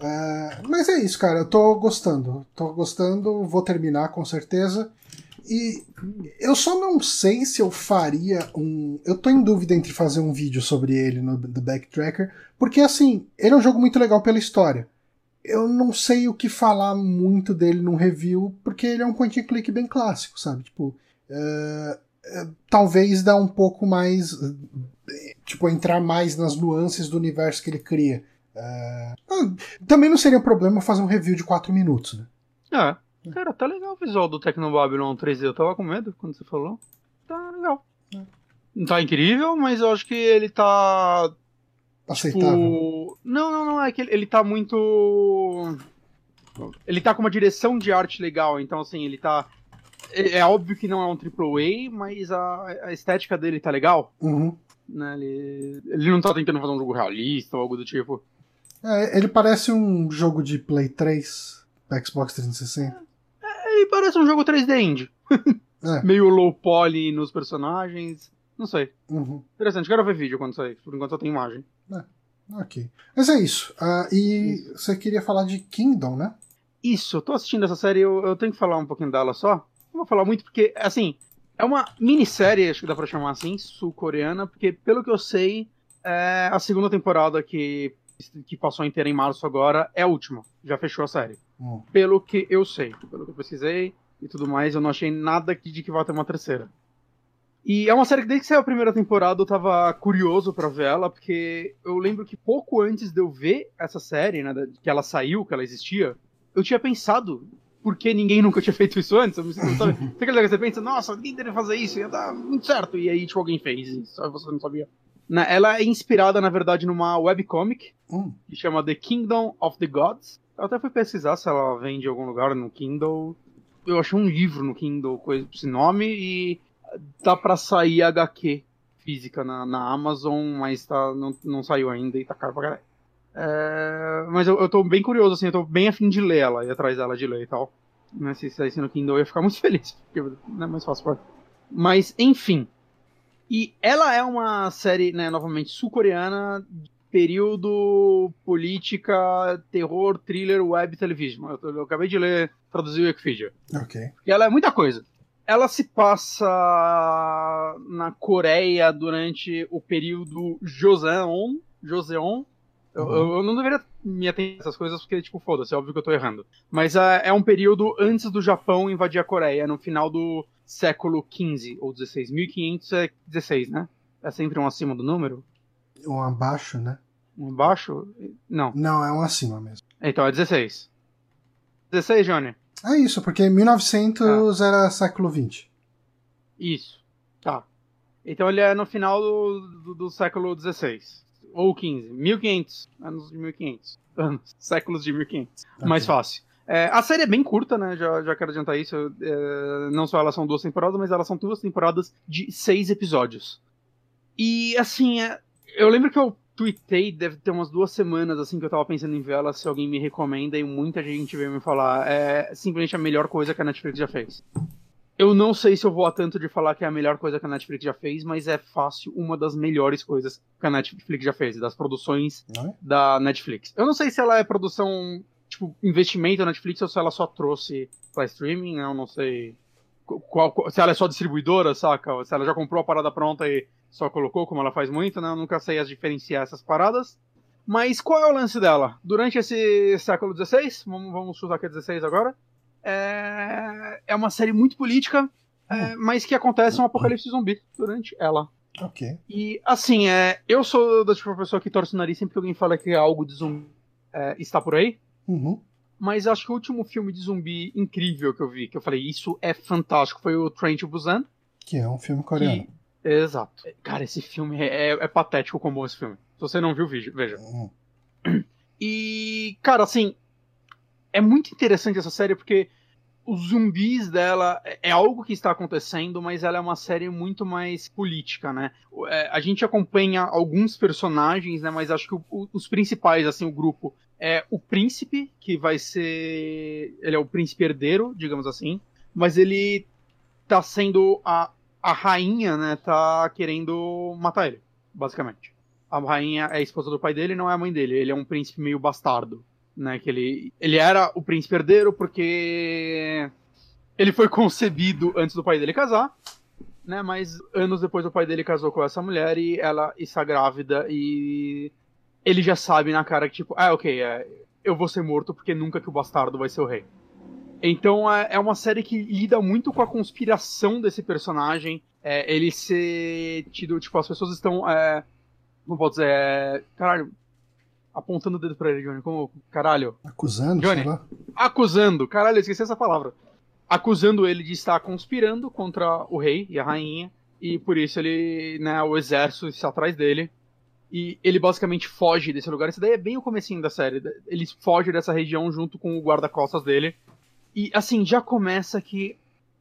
É, mas é isso, cara. Eu tô gostando. Tô gostando, vou terminar com certeza. E eu só não sei se eu faria um. Eu tô em dúvida entre fazer um vídeo sobre ele no The Backtracker, porque assim, ele é um jogo muito legal pela história. Eu não sei o que falar muito dele num review, porque ele é um point and click bem clássico, sabe? Tipo, uh, uh, talvez dá um pouco mais. Uh, tipo, entrar mais nas nuances do universo que ele cria. também não seria um problema fazer um review de 4 minutos, né? É. Cara, tá legal o visual do Tecnobabylon 3D. Eu tava com medo quando você falou. Tá legal. É. Não tá incrível, mas eu acho que ele tá. Aceitável. Tipo... Não, não, não. É que ele, ele tá muito. Ele tá com uma direção de arte legal. Então, assim, ele tá. É, é óbvio que não é um AAA, mas a, a estética dele tá legal. Uhum. Né? Ele, ele não tá tentando fazer um jogo realista ou algo do tipo. É, ele parece um jogo de Play 3, Xbox 360. Ele parece um jogo 3D indie. É. Meio low poly nos personagens. Não sei. Uhum. Interessante, quero ver vídeo quando sair. Por enquanto só tem imagem. É. Ok. Mas é isso. Uh, e isso. você queria falar de Kingdom, né? Isso, eu tô assistindo essa série, eu, eu tenho que falar um pouquinho dela só. Não vou falar muito porque, assim, é uma minissérie, acho que dá pra chamar assim, sul-coreana, porque pelo que eu sei, é a segunda temporada que, que passou inteira em março agora é a última. Já fechou a série. Hum. Pelo que eu sei, pelo que eu pesquisei e tudo mais, eu não achei nada de que vai ter uma terceira. E é uma série que desde que saiu a primeira temporada eu tava curioso para ver ela, porque eu lembro que pouco antes de eu ver essa série, né, que ela saiu, que ela existia, eu tinha pensado por que ninguém nunca tinha feito isso antes. Você sabe, que você pensa, nossa, ninguém deveria fazer isso, ia dar muito certo. E aí, tipo, alguém fez só você não sabia. Ela é inspirada, na verdade, numa webcomic hum. que chama The Kingdom of the Gods. Eu até fui pesquisar se ela vende em algum lugar no Kindle. Eu achei um livro no Kindle com esse nome e dá pra sair HQ física na, na Amazon, mas tá, não, não saiu ainda e tá caro pra caralho. É, mas eu, eu tô bem curioso, assim, eu tô bem afim de ler ela, ir atrás dela de ler e tal. Né, se saísse no Kindle eu ia ficar muito feliz, porque não é mais fácil pra... Mas, enfim. E ela é uma série, né, novamente, sul-coreana período política, terror, thriller, web television. Eu, eu acabei de ler, traduzir o Wikipedia. Ok. E ela é muita coisa. Ela se passa na Coreia durante o período Joseon. Joseon. Eu, uhum. eu, não deveria me atender a essas coisas porque, tipo, foda-se, é óbvio que eu tô errando. Mas uh, é um período antes do Japão invadir a Coreia, no final do século XV ou XVI. 1500 é 16, né? É sempre um acima do número? Um abaixo, né? Um abaixo? Não. Não, é um acima mesmo. Então é 16. 16, Johnny? É isso, porque 1900 ah. era século 20. Isso. Tá. Então ele é no final do, do, do século 16. Ou 15. 1500. Anos de 1500. Anos. Séculos de 1500. Okay. Mais fácil. É, a série é bem curta, né? Já, já quero adiantar isso. É, não só elas são duas temporadas, mas elas são duas temporadas de seis episódios. E, assim, é, eu lembro que eu tuitei, deve ter umas duas semanas assim que eu tava pensando em ver ela, se alguém me recomenda, e muita gente veio me falar. É simplesmente a melhor coisa que a Netflix já fez. Eu não sei se eu vou a tanto de falar que é a melhor coisa que a Netflix já fez, mas é fácil uma das melhores coisas que a Netflix já fez, das produções é? da Netflix. Eu não sei se ela é produção, tipo, investimento da Netflix ou se ela só trouxe pra streaming, né? Eu não sei qual, se ela é só distribuidora, saca? Se ela já comprou a parada pronta e só colocou, como ela faz muito, né? Eu nunca sei as diferenciar essas paradas. Mas qual é o lance dela? Durante esse século XVI, vamos, vamos chutar que é 16 agora, é, é uma série muito política, é, hum. mas que acontece um apocalipse zumbi durante ela. Ok. E, assim, é, eu sou da tipo pessoa que torce o nariz sempre que alguém fala que é algo de zumbi é, está por aí. Uhum. Mas acho que o último filme de zumbi incrível que eu vi, que eu falei, isso é fantástico, foi o Train to Busan. Que é um filme coreano. Que... Exato. Cara, esse filme é, é, patético como esse filme. Se você não viu, veja. Uhum. E, cara, assim, é muito interessante essa série porque os zumbis dela é algo que está acontecendo, mas ela é uma série muito mais política, né? É, a gente acompanha alguns personagens, né? Mas acho que o, o, os principais, assim, o grupo é o príncipe, que vai ser. Ele é o príncipe herdeiro, digamos assim. Mas ele tá sendo. A, a rainha, né? Tá querendo matar ele, basicamente. A rainha é a esposa do pai dele, não é a mãe dele. Ele é um príncipe meio bastardo né? Que ele, ele era o príncipe herdeiro porque ele foi concebido antes do pai dele casar, né? Mas anos depois o pai dele casou com essa mulher e ela está grávida e ele já sabe na cara que tipo, ah, ok, é, eu vou ser morto porque nunca que o bastardo vai ser o rei. Então é, é uma série que lida muito com a conspiração desse personagem. É, ele ser tido, tipo, as pessoas estão. É, como pode dizer? É, caralho, apontando o dedo pra ele, Johnny, como, caralho. Acusando, Johnny, acusando, caralho, eu esqueci essa palavra. Acusando ele de estar conspirando contra o rei e a rainha, e por isso ele, né, o exército está atrás dele. E ele basicamente foge desse lugar. Isso daí é bem o comecinho da série. Ele foge dessa região junto com o guarda-costas dele. E assim, já começa que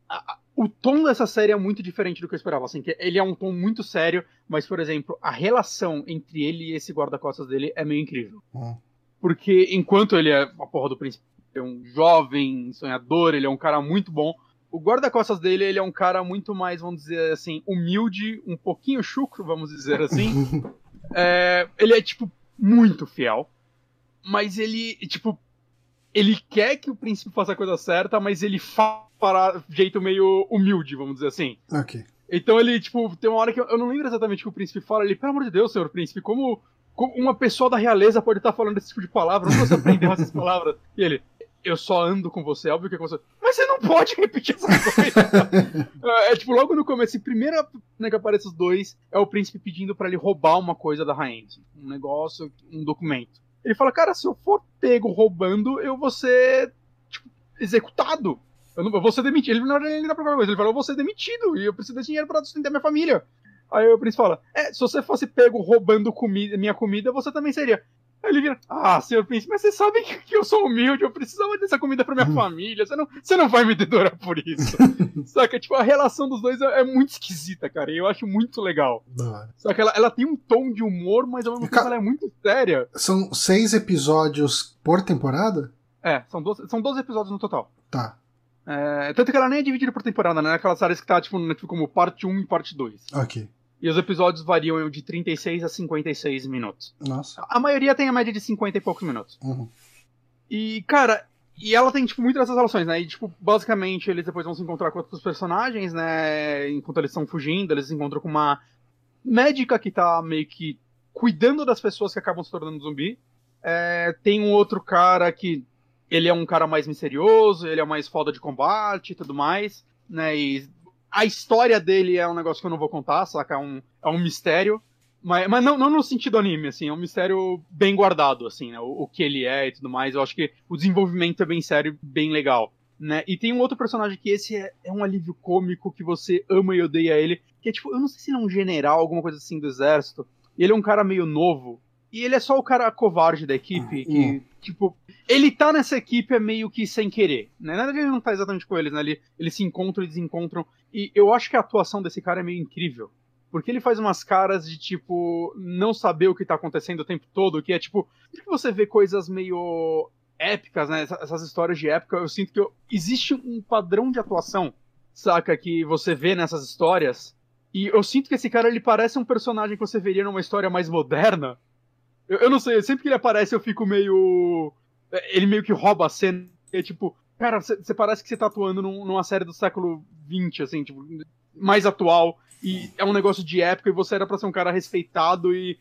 a, o tom dessa série é muito diferente do que eu esperava. Assim, que ele é um tom muito sério, mas, por exemplo, a relação entre ele e esse guarda-costas dele é meio incrível. Uhum. Porque enquanto ele é a porra do príncipe, é um jovem sonhador, ele é um cara muito bom. O guarda-costas dele, ele é um cara muito mais, vamos dizer assim, humilde, um pouquinho chucro, vamos dizer assim. é, ele é, tipo, muito fiel. Mas ele, tipo, ele quer que o príncipe faça a coisa certa, mas ele faz para jeito meio humilde, vamos dizer assim. Ok. Então ele, tipo, tem uma hora que eu, eu não lembro exatamente o que o príncipe fala ali, pelo amor de Deus, senhor príncipe, como, como uma pessoa da realeza pode estar falando esse tipo de palavra? Onde você aprendeu essas palavras? E ele, eu só ando com você, óbvio que é com você. Mas você não pode repetir essa coisa. é, é, tipo, logo no começo, a primeira né, que aparece os dois é o príncipe pedindo para ele roubar uma coisa da rainha. Assim, um negócio, um documento. Ele fala, cara, se eu for pego roubando, eu vou ser tipo, executado. Eu, não, eu vou ser demitido. Ele não ele dá pra coisa. Ele fala, eu vou ser demitido e eu preciso de dinheiro pra sustentar minha família. Aí o príncipe fala, é, se você fosse pego roubando comida, minha comida, você também seria. Aí ele vira, ah, senhor príncipe, mas você sabe que, que eu sou humilde, eu precisava dessa comida pra minha hum. família, você não, você não vai me dedorar por isso. Saca? Tipo, a relação dos dois é, é, muito esquisita, cara, e eu acho muito legal. Não. Saca? Ela, ela tem um tom de humor, mas ao mesmo tempo ela é muito séria. São seis episódios por temporada? É, são 12, são 12 episódios no total. Tá. É, tanto que ela nem é dividida por temporada, né? Aquelas áreas que tá, tipo, tipo, como parte 1 e parte 2. Ok. E os episódios variam de 36 a 56 minutos. Nossa. A maioria tem a média de 50 e poucos minutos. Uhum. E, cara, e ela tem, tipo, muitas dessas relações, né? E, tipo, basicamente, eles depois vão se encontrar com outros personagens, né? Enquanto eles estão fugindo, eles se encontram com uma médica que tá meio que cuidando das pessoas que acabam se tornando zumbi. É, tem um outro cara que ele é um cara mais misterioso, ele é mais foda de combate e tudo mais, né? E a história dele é um negócio que eu não vou contar, saca? É um, é um mistério. Mas, mas não, não no sentido anime, assim, é um mistério bem guardado, assim, né? O, o, que ele é e tudo mais. Eu acho que o desenvolvimento é bem sério, bem legal. Né? E tem um outro personagem que esse é, é um alívio cômico que você ama e odeia ele. Que é tipo, eu não sei se ele é um general, alguma coisa assim do exército. E ele é um cara meio novo. E ele é só o cara covarde da equipe, que, hum. tipo, ele tá nessa equipe é meio que sem querer, né? Na verdade, ele não tá exatamente com eles, né? Ele, eles se encontram e desencontram. E eu acho que a atuação desse cara é meio incrível. Porque ele faz umas caras de, tipo, não saber o que tá acontecendo o tempo todo, que é, tipo, que você vê coisas meio épicas, né? Essas histórias de época, eu sinto que eu... existe um padrão de atuação, saca? Que você vê nessas histórias. E eu sinto que esse cara, ele parece um personagem que você veria numa história mais moderna, eu, eu não sei, sempre que ele aparece eu fico meio. Ele meio que rouba a cena. É tipo, cara, você parece que você tá atuando num, numa série do século XX, assim, tipo, mais atual. E é um negócio de época e você era pra ser um cara respeitado e.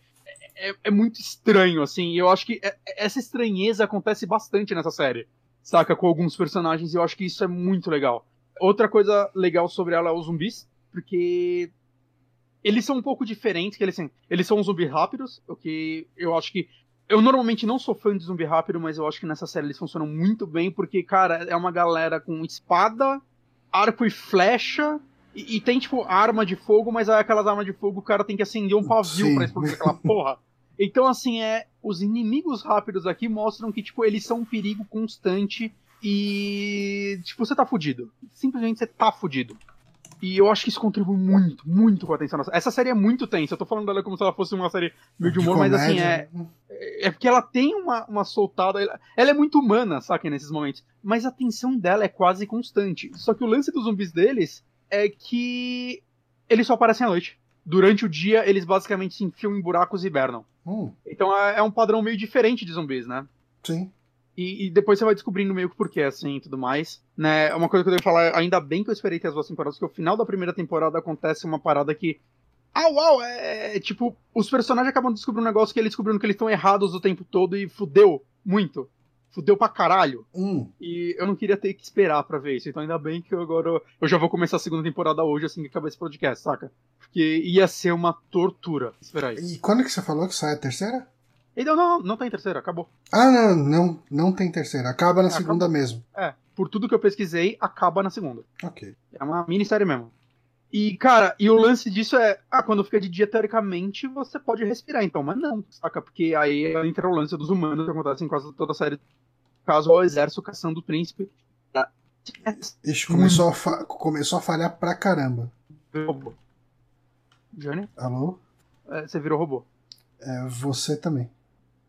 É, é muito estranho, assim. E eu acho que é, essa estranheza acontece bastante nessa série. Saca? Com alguns personagens e eu acho que isso é muito legal. Outra coisa legal sobre ela é os zumbis, porque eles são um pouco diferentes, que eles, assim, eles são zumbis rápidos, o que eu acho que eu normalmente não sou fã de zumbi rápido, mas eu acho que nessa série eles funcionam muito bem, porque, cara, é uma galera com espada, arco e flecha, e, e tem, tipo, arma de fogo, mas aí aquelas armas de fogo o cara tem que acender um pavio Sim. pra explodir aquela porra. Então, assim, é. Os inimigos rápidos aqui mostram que, tipo, eles são um perigo constante e. Tipo, você tá fudido. Simplesmente você tá fudido. E eu acho que isso contribui muito, muito com a tensão. Essa série é muito tensa. Eu tô falando dela como se ela fosse uma série meio de humor, mas assim, é, comédia. é porque ela tem uma, uma soltada. Ela, ela é muito humana, saca, nesses momentos. Mas a tensão dela é quase constante. Só que o lance dos zumbis deles é que eles só aparecem à noite. Durante o dia, eles basicamente se enfiam em buracos e hibernam. Hum, Então é, é um padrão meio diferente de zumbis, né? sim. E, e depois você vai descobrindo meio que por que, assim, e tudo mais. Né? Uma coisa que eu devo falar, ainda bem que eu esperei ter as duas temporadas, porque o final da primeira temporada acontece uma parada que. Au, uau, é, é, tipo, os personagens acabam descobrindo um negócio que eles descobriram que eles estão errados o tempo todo e fudeu muito. Fudeu pra caralho. Hum, E eu não queria ter que esperar pra ver isso. Então ainda bem que eu agora. Eu já vou começar a segunda temporada hoje, assim que acabar esse podcast, saca? Porque ia ser uma tortura esperar isso. e quando que você falou que sai a terceira? Então, não, não tá em terceira, acabou. Ah, não, não, não tem terceira. Acaba na Acabou. segunda mesmo. É, por tudo que eu pesquisei, acaba na segunda. Ok. É uma minissérie mesmo. E, cara, e o lance disso é, ah, quando fica de dia, teoricamente, você pode respirar, então, mas não, saca? Porque aí entra o lance dos humanos que acontece em quase toda a série. Caso ao exército caçando o príncipe. Ixi, começou a, fa- começou a falhar pra caramba. Robô. Johnny, Alô? é, você virou robô. É, você também.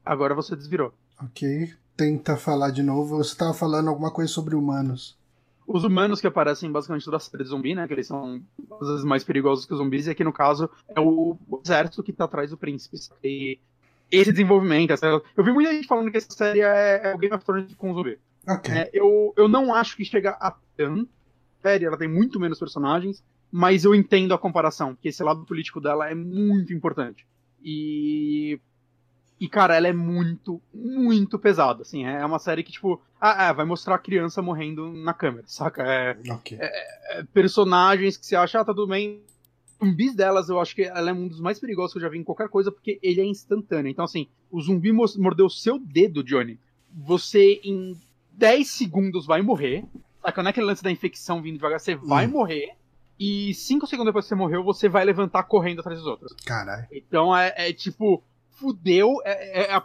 Agora você desvirou. Ok. Tenta falar de novo. Você tava falando alguma coisa sobre humanos. Os humanos que aparecem basicamente toda a série de zumbi, né? Que eles são às vezes mais perigosos que os zumbis, e aqui no caso é o exército que tá atrás do príncipe. E esse desenvolvimento, essa... eu vi muita gente falando que essa série é, é o Game of Thrones com zumbi. Ok. É, eu, eu não acho que chega a tanto. Série, ela tem muito menos personagens, mas eu entendo a comparação, porque esse lado político dela é muito importante. E. E, cara, ela é muito, muito pesada, assim. É uma série que, tipo, ah, é, vai mostrar a criança morrendo na câmera, saca? É, Ok. é, personagens que você acha, ah, tá tudo bem. Zumbis delas, eu acho que ela é um dos mais perigosos que eu já vi em qualquer coisa, porque ele é instantâneo. Então, assim, o zumbi mordeu o seu dedo, Johnny. Você, em 10 segundos, vai morrer. Saca? Não é aquele lance da infecção vindo devagar, você vai Hum. morrer. E 5 segundos depois que você morreu, você vai levantar correndo atrás dos outros. Caralho. Então é, é tipo, fudeu. É, é- é-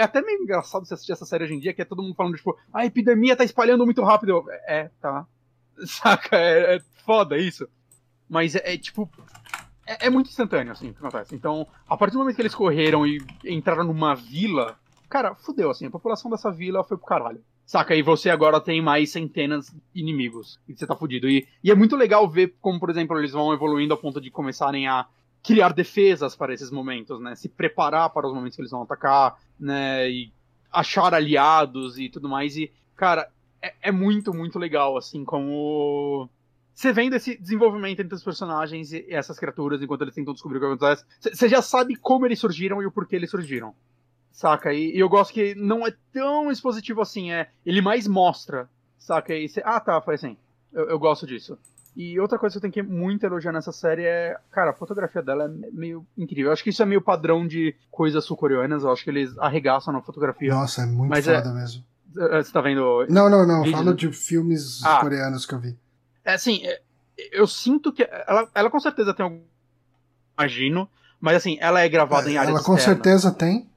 é até meio engraçado você assistir essa série hoje em dia, que é todo mundo falando, tipo, a epidemia tá espalhando muito rápido. Eu, É, tá. Saca? É, é foda isso. Mas é, é, tipo. É, é muito instantâneo, assim, o que acontece. Então, a partir do momento que eles correram e entraram numa vila, cara, fudeu, assim, a população dessa vila foi pro caralho. Saca? E você agora tem mais centenas de inimigos. E você tá fudido. E, e é muito legal ver como, por exemplo, eles vão evoluindo ao ponto de começarem a criar defesas para esses momentos, né? Se preparar para os momentos que eles vão atacar, né? E achar aliados e tudo mais. E, cara, é, é muito, muito legal, assim, como. Você vendo esse desenvolvimento entre os personagens e essas criaturas enquanto eles tentam descobrir o que acontece, você já sabe como eles surgiram e o porquê eles surgiram. Saca? E, e eu gosto que não é tão expositivo assim, é. Ele mais mostra, saca? E ah, tá, foi assim. Eu, eu gosto disso. E outra coisa que eu tenho que muito elogiar nessa série é. Cara, a fotografia dela é meio incrível. Eu acho que isso é meio padrão de coisas sul-coreanas. Eu acho que eles arregaçam na fotografia. Nossa, é muito Mas é- foda mesmo. Eh, Você tá vendo. Não, não, não. Vídeo, Falo de filmes Ah. coreanos que eu vi. É assim, é, eu sinto que. Ela, ela com certeza tem algum. Imagino. Mas assim, ela é gravada em área Ela com externa. certeza tem.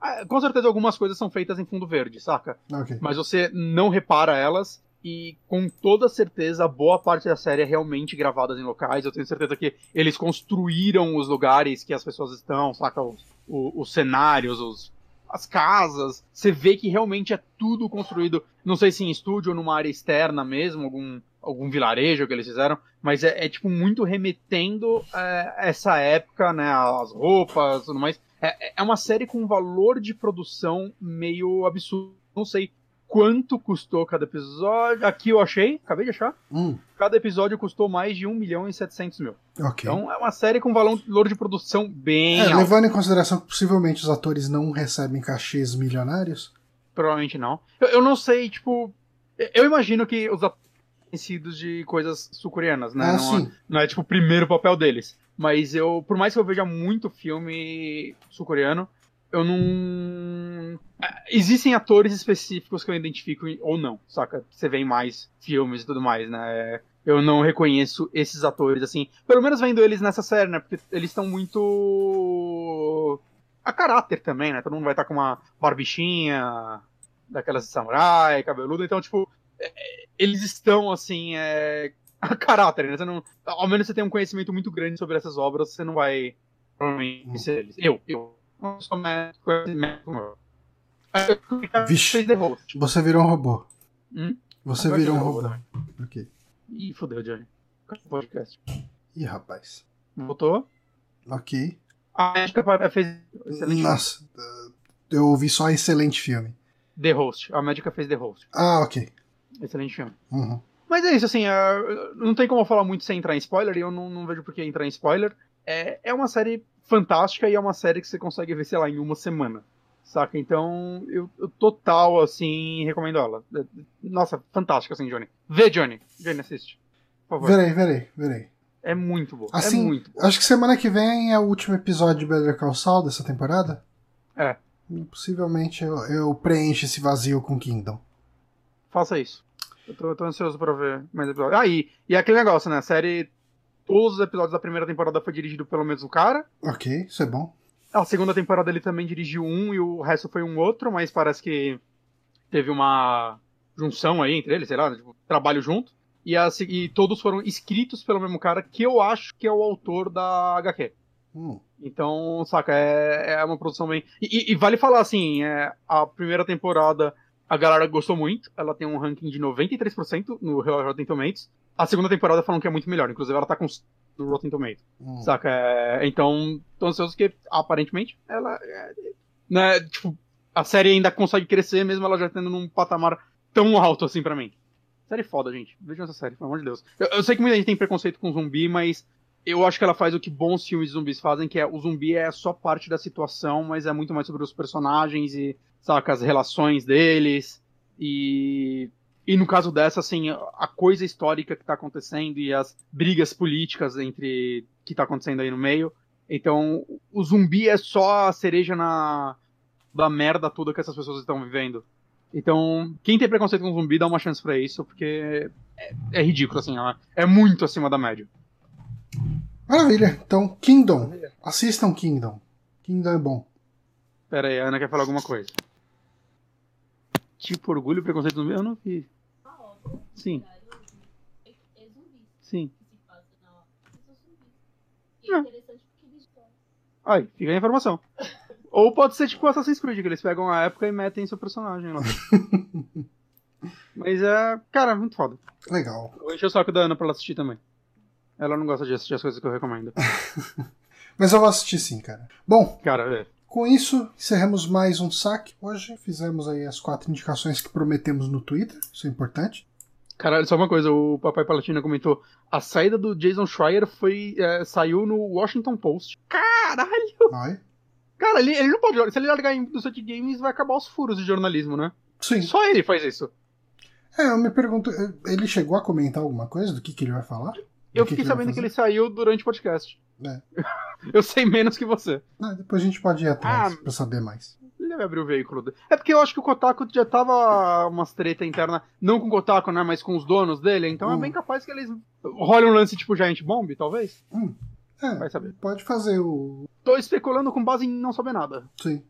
Ah, Com certeza algumas coisas são feitas em fundo verde, saca? Ok. Mas você não repara elas. E com toda certeza, boa parte da série é realmente gravadas em locais. Eu tenho certeza que eles construíram os lugares que as pessoas estão, saca? Os, o- os cenários, os, as casas. Você vê que realmente é tudo construído. Não sei se em estúdio ou numa área externa mesmo, algum, algum vilarejo que eles fizeram. Mas é, é, tipo muito remetendo é, essa época, né? As roupas tudo mais. É, é uma série com um valor de produção meio absurdo. Não sei quanto custou cada episódio. Aqui eu achei, acabei de achar. Hum, Cada episódio custou mais de 1 milhão e 700 mil. ok. Então é uma série com valor de produção bem É, levando em consideração que possivelmente os atores não recebem cachês milionários. Provavelmente não. Eu, eu não sei, tipo. Eu imagino que os atores de coisas sul-coreanas, né? ah, não, sim. não é tipo o primeiro papel deles. Mas eu, por mais que eu veja muito filme sul-coreano, eu não, Existem atores específicos que eu identifico ou não, saca? Você vê em mais filmes e tudo mais, né? Eu não reconheço esses atores, assim. Pelo menos vendo eles nessa série, né? Porque eles estão muito. a caráter também, né? Todo mundo vai estar com uma barbichinha, daquelas de samurai, cabeludo. Então, tipo, é, eles estão, assim, é, a caráter, né? Você não, ao menos você tem um conhecimento muito grande sobre essas obras, você não vai provavelmente Hum. ser eles. Eu, eu. Não sou médico, médico. Vixe. Fez The Host. Você virou um robô. Hum? Você Agora virou um eu robô. também. Ok. Ih, fodeu, Johnny. Podcast? Ih, rapaz. Voltou? Ok. A médica fez excelente Nossa, uh, eu ouvi só excelente filme. The Host. A médica fez The Host. Ah, ok. Excelente filme. Uhum. Mas é isso, assim, não tem como eu falar muito sem entrar em spoiler, e eu não, não vejo por que entrar em spoiler. É, é uma série fantástica e é uma série que você consegue ver, sei lá, em uma semana. Saca? Então, eu, eu total, assim, recomendo ela. É, Nossa, fantástica, assim, Johnny. Vê, Johnny. Johnny, assiste. Por favor. Verei, verei, verei. É muito bom. Assim, é muito bom. Acho que semana que vem é o último episódio de Better Call Saul dessa temporada. É. E Possivelmente eu, eu preencho esse vazio com Kingdom. Faça isso. Eu tô, eu tô ansioso pra ver mais episódios. Ah, e, e aquele negócio, né? A série. Todos os episódios da primeira temporada foi dirigido pelo mesmo cara. Ok, isso é bom. A segunda temporada ele também dirigiu um e o resto foi um outro, mas parece que teve uma junção aí entre eles, sei lá, tipo, trabalho junto. E, a, e todos foram escritos pelo mesmo cara, que eu acho que é o autor da HQ. Hum, Então, saca, é, é uma produção bem. E, e- e vale falar assim: é, a primeira temporada a galera gostou muito, ela tem um ranking de 93% no Rotten Tomatoes. A segunda temporada falam que é muito melhor, inclusive ela tá com no Rotten Tomatoes. hum. Saca? É, então, tô ansioso que, aparentemente, ela. É, né, tipo, a série ainda consegue crescer, mesmo ela já tendo num patamar tão alto assim pra mim. Série foda, gente. Vejam essa série, pelo amor de Deus. Eu, eu sei que muita gente tem preconceito com zumbi, mas eu acho que ela faz o que bons filmes de zumbis fazem, que é o zumbi é só parte da situação, mas é muito mais sobre os personagens e, saca, as relações deles. E. E no caso dessa, assim, a coisa histórica que tá acontecendo e as brigas políticas entre que tá acontecendo aí no meio. Então, o zumbi é só a cereja na da merda toda que essas pessoas estão vivendo. Então, quem tem preconceito com zumbi, dá uma chance pra isso, porque é, é ridículo, assim, é muito acima da média. Maravilha. Então, Kingdom. Assistam Kingdom. Kingdom é bom. Pera aí, a Ana quer falar alguma coisa. Tipo, orgulho e preconceito zumbi? Eu não vi. Sim, zumbi sim. que se passa na obra. São zumbis. É Ah. interessante porque eles jogam. Aí, fica a informação. Ou pode ser tipo Assassin's Creed, que eles pegam a época e metem seu personagem lá. Mas é, cara, muito foda. Legal. Vou encher o saco da Ana pra ela assistir também. Ela não gosta de assistir as coisas que eu recomendo. Mas eu vou assistir sim, cara. Bom, Cara, é. com isso, encerramos mais um saque. Hoje fizemos aí as quatro indicações que prometemos no Twitter. Isso é importante. Caralho, só uma coisa, o Papai Palatina comentou. A saída do Jason Schreier foi. é, saiu no Washington Post. Caralho! Vai. Cara, ele, ele não pode. Se ele largar em do Suit Games, vai acabar os furos de jornalismo, né? Sim. Só ele faz isso. É, eu me pergunto, ele chegou a comentar alguma coisa do que, que ele vai falar? Do Eu que fiquei que sabendo que ele saiu durante o podcast. É. Eu sei menos que você. Ah, depois a gente pode ir atrás Ah. pra saber mais. Deve abrir o veículo dele. É porque eu acho que o Kotaku já tava umas treta interna, não com o Kotaku, né, mas com os donos dele, então é Hum. bem capaz que eles rolem um lance tipo Giant Bomb, talvez. É, Vai saber. pode fazer o. Tô especulando com base em não saber nada. Sim.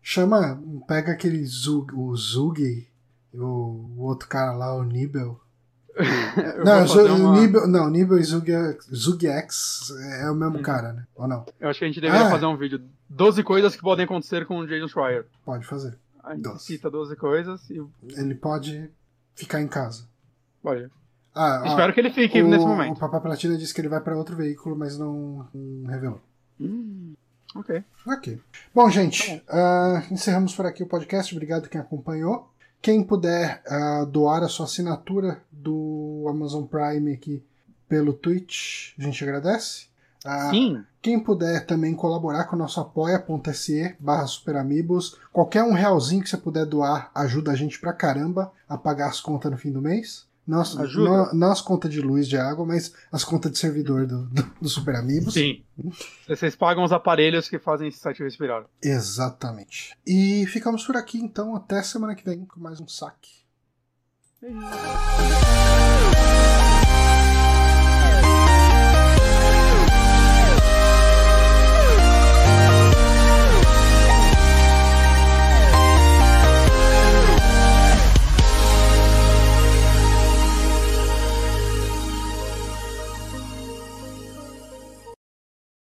Chama, pega aquele Zug, o Zug, o, o outro cara lá, o Nibel. Não, o uma- Nibel, não, Nibel e Zug, Zug X é o mesmo Hum. cara, né? Ou não? Eu acho que a gente deveria Ah. fazer um vídeo. 12 coisas que podem acontecer com o Jason Schreier. Pode fazer. A gente 12. cita 12 coisas e. Ele pode ficar em casa. Olha. Ah, ah, Espero que ele fique o, nesse O momento. Papai Platina disse que ele vai pra outro veículo, mas não, não revelou. Hum, ok. Ok. Bom, gente, ah, encerramos por aqui o podcast. Obrigado quem acompanhou. Quem puder ah, doar a sua assinatura do Amazon Prime aqui pelo Twitch, a gente agradece. Ah, Sim. Quem puder também colaborar com o nosso apoia.se barra superamigos, qualquer um realzinho que você puder doar ajuda a gente pra caramba a pagar as contas no fim do mês. Não, Ajuda. contas de luz, de água, mas as contas de servidor do, do, do Super Amigos. Sim. Vocês pagam os aparelhos que fazem esse site respirar. Exatamente. E ficamos por aqui, então. Até semana que vem com mais um saque. Beijinho.